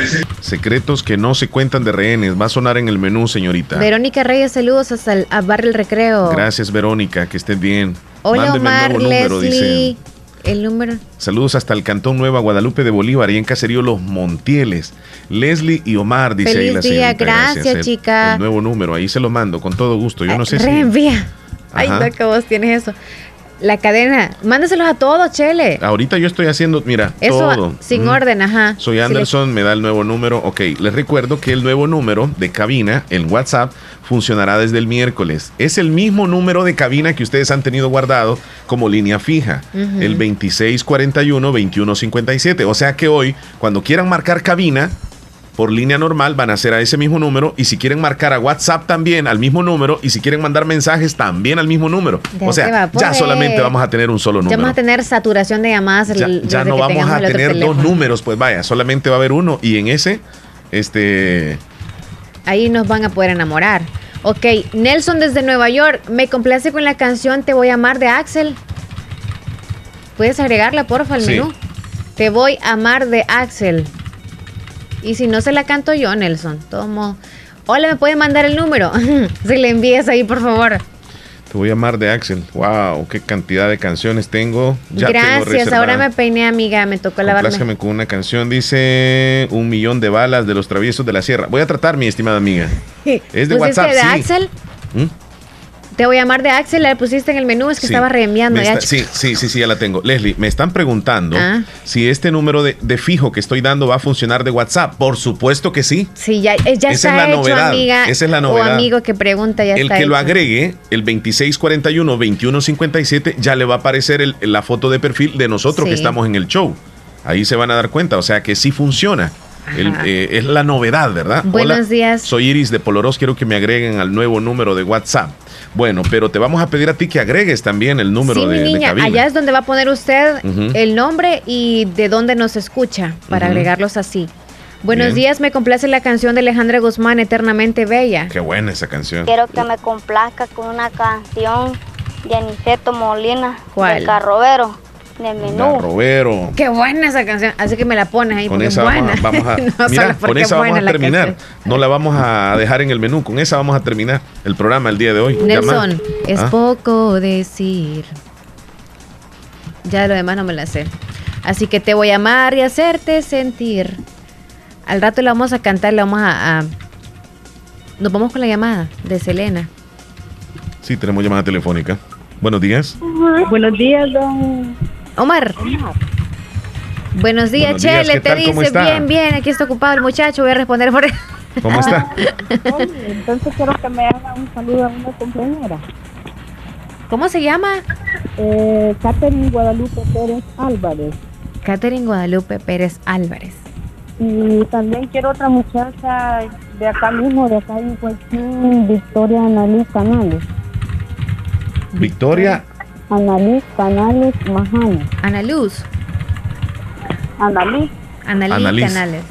S2: Secretos que no se cuentan de rehenes. Va a sonar en el menú, señorita.
S3: Verónica Reyes, saludos hasta el, a Barrio El Recreo.
S2: Gracias, Verónica. Que estés bien.
S3: Hola
S2: Mándeme
S3: Omar,
S2: el nuevo número,
S3: Leslie.
S2: dice.
S3: El número.
S2: Saludos hasta el Cantón Nueva Guadalupe de Bolívar y en Caserío Los Montieles. Leslie y Omar, dice ahí
S3: Feliz
S2: la
S3: día, gracias,
S2: El-
S3: chica.
S2: El, nuevo número, ahí se lo mando con todo gusto. Yo no sé si.
S3: Reenvía. Ay, no, que vos tienes eso. La cadena. Mándaselos a todos, Chele.
S2: Ahorita yo estoy haciendo, mira,
S3: Eso
S2: todo.
S3: sin
S2: Mm.
S3: orden, ajá.
S2: Soy Anderson, me da el nuevo número. Ok, les recuerdo que el nuevo número de cabina en WhatsApp funcionará desde el miércoles. Es el mismo número de cabina que ustedes han tenido guardado como línea fija, el 2641-2157. O sea que hoy, cuando quieran marcar cabina, por línea normal van a ser a ese mismo número y si quieren marcar a WhatsApp también al mismo número y si quieren mandar mensajes también al mismo número.
S3: Ya
S2: o sea, ya
S3: poder.
S2: solamente vamos a tener un solo
S3: Ya
S2: número.
S3: vamos a tener saturación de llamadas.
S2: Ya, ya no vamos a tener dos números, pues vaya, solamente va a haber uno y en ese, este,
S3: Ahí nos van a poder enamorar. Ok, Nelson desde Nueva York. Me complace con la canción Te voy a amar de Axel. ¿Puedes agregarla, porfa, al
S2: Sí.
S3: menú? Te voy a amar de Axel. Y si no se la canto yo, Nelson. Tomo. Hola, ¿me puede mandar el número? si le envías ahí, por favor.
S2: te voy a amar de Axel. Wow, qué cantidad de canciones tengo. Ya
S3: Gracias, ahora me peiné, amiga. Me tocó lavarme.
S2: Complázcame con una canción, dice un millón de balas de los traviesos de la sierra. Voy a tratar, mi estimada amiga. Es de
S3: ¿Pusiste
S2: WhatsApp,
S3: de
S2: sí.
S3: Axel?
S2: ¿Mm?
S3: Te voy a amar de Axel. La pusiste en el menú. Es que
S2: Sí.
S3: estaba reenviando. Ya.
S2: sí, sí, sí, sí, ya la tengo. Leslie, me están preguntando
S3: Ah.
S2: si este número de, de fijo que estoy dando va a funcionar de WhatsApp. Por supuesto que sí.
S3: Sí, ya, eh, ya
S2: Esa
S3: está
S2: es la
S3: hecho,
S2: novedad,
S3: amiga.
S2: esa es la
S3: O
S2: novedad.
S3: amigo que pregunta, ya
S2: el
S3: está
S2: que lo agregue, el 2641-2157, ya le va a aparecer el- la foto de perfil de nosotros
S3: Sí.
S2: que estamos en el show. Ahí se van a dar cuenta, o sea que sí funciona. El- eh, es la novedad, ¿verdad?
S3: Buenos días.
S2: Soy Iris de Poloros, quiero que me agreguen al nuevo número de WhatsApp. Bueno, pero te vamos a pedir a ti que agregues también el número
S3: Sí,
S2: de,
S3: mi niña, allá es donde va a poner usted el nombre y de dónde nos escucha para agregarlos así. Buenos
S2: Bien.
S3: días, me complace la canción de Alejandra Guzmán, Eternamente Bella.
S2: Qué buena esa canción.
S23: Quiero que me complazca con una canción de Aniceto Molina
S3: ¿Cuál?
S23: del Carrovero.
S4: De menú.
S2: La Robero.
S3: Qué buena esa canción. Así que me la pones ahí
S2: Con esa
S3: es buena.
S2: vamos a, vamos a-
S3: No
S2: mira,
S3: solo
S2: con esa
S3: es
S2: vamos a terminar.
S3: canción.
S2: No la vamos a dejar en el menú. Con esa vamos a terminar el programa el día de hoy.
S3: Nelson, es
S2: Ah,
S3: poco decir. Ya lo demás no me la sé. Así que te voy a amar y hacerte sentir. Al rato la vamos a cantar, la vamos a, a- Nos vamos con la llamada de Selena.
S2: Sí, tenemos llamada telefónica. Buenos días.
S24: Buenos días, don
S3: Omar. Buenos días,
S2: Buenos días,
S3: Chele.
S2: ¿qué
S3: Te dice bien, bien. Aquí está ocupado el muchacho. Voy a responder por él.
S2: ¿Cómo está?
S24: Entonces quiero que me haga un saludo a una compañera.
S3: ¿Cómo se llama?
S24: Eh, Catherine Guadalupe Pérez Álvarez.
S3: Catherine Guadalupe Pérez Álvarez.
S24: Y también quiero otra muchacha de acá mismo, de acá en Huachín, Victoria Annalise Canales.
S2: Victoria.
S24: Annalise Canales Majano.
S3: Ana Luz.
S24: Annalise.
S3: Annalise
S2: Annalise.
S3: Canales.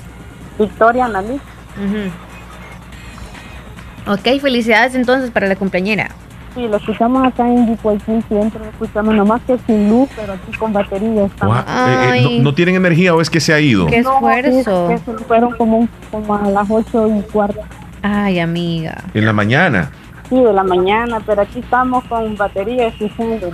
S24: Victoria Annalise.
S3: Ujú. Ok, felicidades entonces para la compañera.
S24: Sí, lo escuchamos acá en Huachín, siempre lo escuchamos, nomás que sin luz, pero aquí con batería
S2: eh, eh, no, no tienen energía o es que se ha ido?
S3: Qué
S24: No,
S3: esfuerzo.
S24: sí, que se fueron como, como a las ocho y cuarto.
S3: Ay, amiga.
S2: En la mañana.
S24: De la mañana, pero aquí estamos con batería.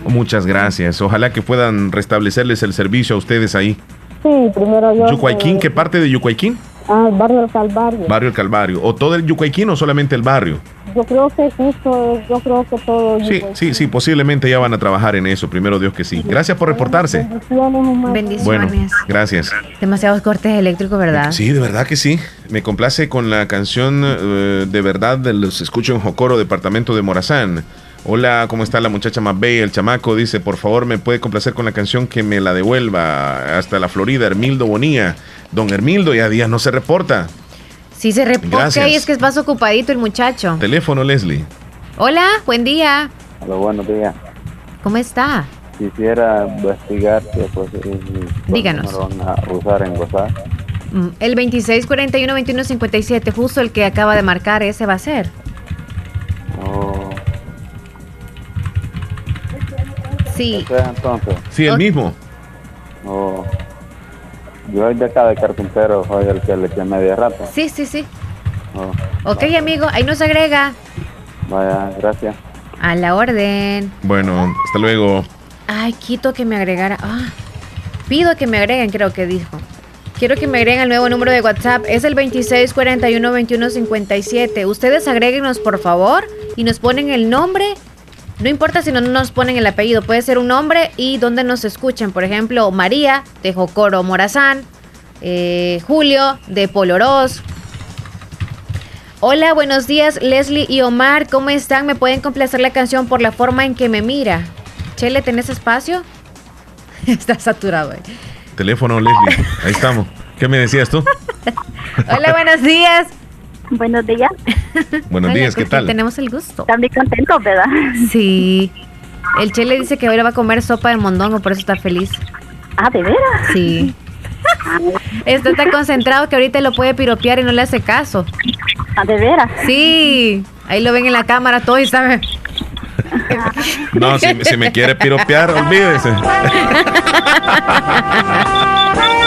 S2: Muchas gracias. Ojalá que puedan restablecerles el servicio a ustedes ahí.
S24: Sí, primero yo.
S2: Yucuayquín, ¿qué parte de Yucuayquín?
S24: Ah, el barrio del Calvario.
S2: Barrio El Calvario. ¿O todo el Yucuayquín o solamente el barrio?
S24: Yo creo que justo, yo creo que todo.
S2: Sí, sí, sí, posiblemente ya van a trabajar en eso. Primero Dios que sí. Gracias por reportarse.
S24: Bendiciones.
S2: Bueno, gracias.
S3: Demasiados cortes eléctricos, ¿verdad?
S2: Sí, de verdad que sí. Me complace con la canción eh, de verdad de los escucho en Jocoro, departamento de Morazán. Hola, ¿cómo está la muchacha más bella? El chamaco dice, por favor, me puede complacer con la canción que me la devuelva hasta la Florida, Hermildo Bonía. Don Hermildo, ya días no se reporta.
S3: Sí, se reporta.
S2: Gracias.
S3: Ok, es que es más ocupadito el muchacho.
S2: Teléfono, Leslie.
S3: Hola, buen día.
S20: Hola, buenos días.
S3: ¿Cómo está?
S20: Quisiera investigar que pues,
S3: Díganos.
S20: número van a usar en WhatsApp.
S3: Mm, El 2641-2157, justo el que acaba de marcar, ese va a ser.
S20: Oh,
S3: Sí.
S20: ese es entonces.
S2: Sí, el mismo.
S20: Oh, yo soy de acá de carpintero, soy el que le quemé de rato.
S3: Sí, sí, sí.
S20: Oh,
S3: Ok, amigo, ahí nos agrega.
S20: vaya, gracias.
S3: A la orden.
S2: Bueno, hasta luego.
S3: Ay, quito que me agregara. Ah, pido que me agreguen, creo que dijo. Quiero que me agreguen el nuevo número de WhatsApp. Es el 2641-2157. Ustedes agréguenos, por favor, y nos ponen el nombre. No importa si no nos ponen el apellido, puede ser un nombre y donde nos escuchen. Por ejemplo, María de Jocoro Morazán, eh, Julio de Polorós. Hola, buenos días, Leslie y Omar. ¿Cómo están? ¿Me pueden complacer la canción por la forma en que me mira? Chele, ¿tenés espacio? Está saturado. eh.
S2: Teléfono, Leslie. Ahí estamos. ¿Qué me decías tú?
S3: Hola, buenos días.
S4: Buenos días.
S2: Buenos días, ¿qué
S3: ¿con quién
S2: tal?
S3: Tenemos el gusto.
S4: Están muy contentos, ¿verdad?
S3: Sí. El Chele dice que hoy va a comer sopa de mondongo, por eso está feliz.
S4: Ah, ¿de veras?
S3: Sí. Está tan concentrado que ahorita lo puede piropear y no le hace caso.
S4: Ah, ¿de veras?
S3: Sí. Ahí lo ven en la cámara todo y sabe.
S2: No, si, si me quiere piropear, olvídese.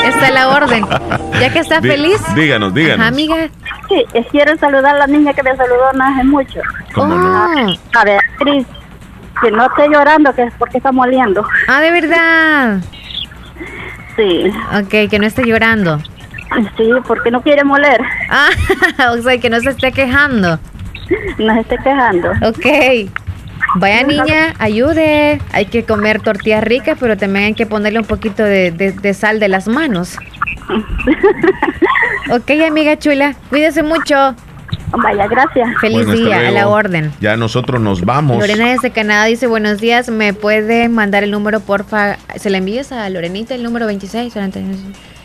S3: Está la orden. Ya que está
S2: Dí-
S3: feliz.
S2: Díganos, díganos.
S3: Ajá, amiga.
S4: Sí, quiero saludar a la niña que me saludó no hace mucho.
S2: ¿Cómo no?
S4: A ver, Cris, que no esté llorando, que es porque está moliendo.
S3: Ah, de verdad.
S4: Sí.
S3: Ok, que no esté llorando.
S4: Sí, porque no quiere moler.
S3: Ah, o sea, que no se esté quejando.
S4: No se esté quejando.
S3: Ok. Vaya niña, ayude. Hay que comer tortillas ricas, pero también hay que ponerle un poquito de, de- de sal de las manos. Ok, amiga chula, cuídese mucho.
S4: Vaya, gracias.
S3: Feliz
S2: Bueno,
S3: día, a la orden.
S2: Ya nosotros nos vamos.
S3: Lorena desde Canadá dice, buenos días, ¿me puede mandar el número, porfa? ¿Se le envías a Lorenita el número 26?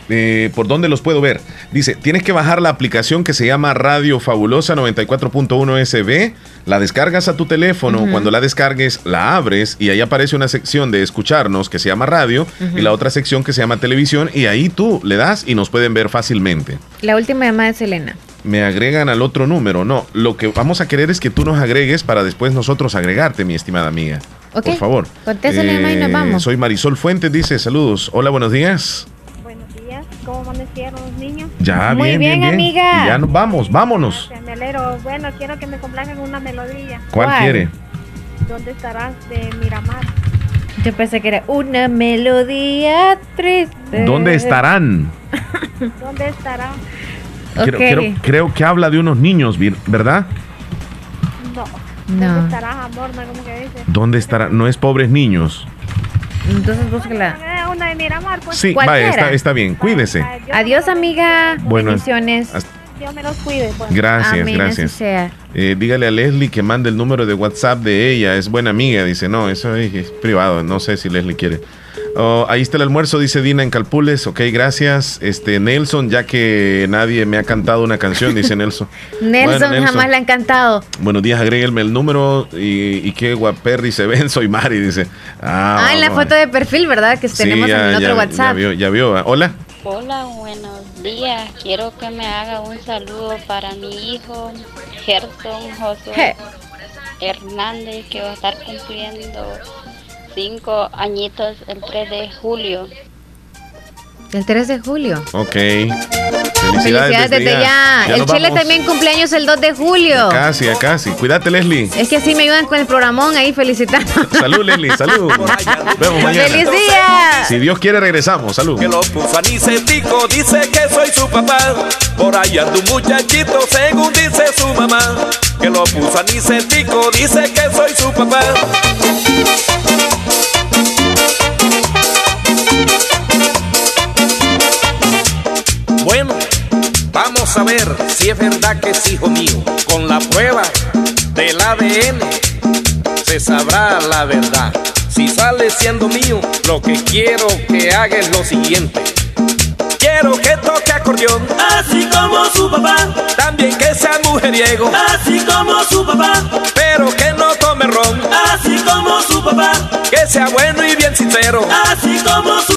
S2: Eh, ¿Por dónde los puedo ver? Dice, tienes que bajar la aplicación que se llama Radio Fabulosa 94.1 SB, la descargas a tu teléfono, cuando la descargues la abres y ahí aparece una sección de escucharnos que se llama radio y la otra sección que se llama televisión y ahí tú le das y nos pueden ver fácilmente.
S3: La última llamada es Elena.
S2: Me agregan al otro número, no, lo que vamos a querer es que tú nos agregues para después nosotros agregarte, mi estimada amiga.
S3: Ok.
S2: Por favor.
S3: Contéstale, May, nos
S2: Eh,
S3: vamos.
S2: Soy Marisol Fuentes, dice saludos. Hola, buenos días.
S24: ¿Cómo amanecieron los niños?
S2: Ya,
S3: Muy
S2: bien, bien,
S3: bien,
S2: bien.
S3: amiga.
S2: Y ya nos vamos, vámonos.
S24: Me alegro. Bueno, quiero que me complazcan una melodía.
S2: ¿Cuál, quiere?
S24: ¿Dónde estarás de Miramar?
S3: Yo pensé que era una melodía triste.
S2: ¿Dónde estarán?
S24: ¿Dónde estará?
S2: Creo,
S3: Ok.
S2: creo- creo que habla de unos niños, ¿verdad?
S24: No.
S3: No.
S24: ¿Dónde estarás, amor? ¿Cómo que dice?
S2: ¿Dónde estará? No es pobres niños.
S3: Entonces búsquela.
S24: Una de Miramar, pues.
S2: Sí, vaya, está, está bien. Cuídese.
S3: Adiós, amiga.
S2: Bueno,
S3: Bendiciones.
S2: hasta-
S24: Dios me los cuide. Pues.
S2: Gracias,
S3: Amén,
S2: gracias.
S3: sea.
S2: Eh, dígale a Leslie que mande el número de WhatsApp de ella. Es buena amiga. Dice, no, eso es, es privado. No sé si Leslie quiere. Oh, ahí está el almuerzo, dice Dina en Calpules. Ok, gracias. Este Nelson, ya que nadie me ha cantado una canción, dice Nelson.
S3: Nelson,
S2: Bueno,
S3: jamás le ha encantado.
S2: Buenos días, agréguenme el número y, y qué guaperri se ven, soy Mari, dice. Ah,
S3: Ah, en la foto de perfil, ¿verdad? Que
S2: Sí,
S3: tenemos
S2: ya-
S3: en el otro
S2: ya-
S3: WhatsApp.
S2: Ya vio, ya vio. Hola.
S25: Hola, buenos días. Quiero que me haga un saludo para mi hijo Gerson Josué
S3: Je.
S25: Hernández, que va a estar cumpliendo cinco añitos el 3 de julio.
S3: El 3 de julio.
S2: Ok.
S3: Felicidades desde ya. el
S2: nos
S3: Chile
S2: vamos.
S3: también cumpleaños el 2 de julio.
S2: Casi, ya casi. Cuídate, Leslie.
S3: Es que sí me ayudan con el programón ahí felicitando.
S2: Salud, Leslie, salud. Nos vemos mañana.
S3: ¡Feliz día!
S2: Si Dios quiere, regresamos. Salud.
S26: Que lo puso anicetico, dice que soy su papá. Por anda un muchachito, según dice su mamá. Que lo puso anicetico, dice que soy su papá. Bueno, vamos a ver si es verdad que es hijo mío. Con la prueba del ADN se sabrá la verdad. Si sale siendo mío, lo que quiero que haga es lo siguiente. Quiero que toque acordeón, así como su papá. También que sea mujeriego, así como su papá. Pero que no tome ron, así como su papá. Que sea bueno y bien sincero, así como su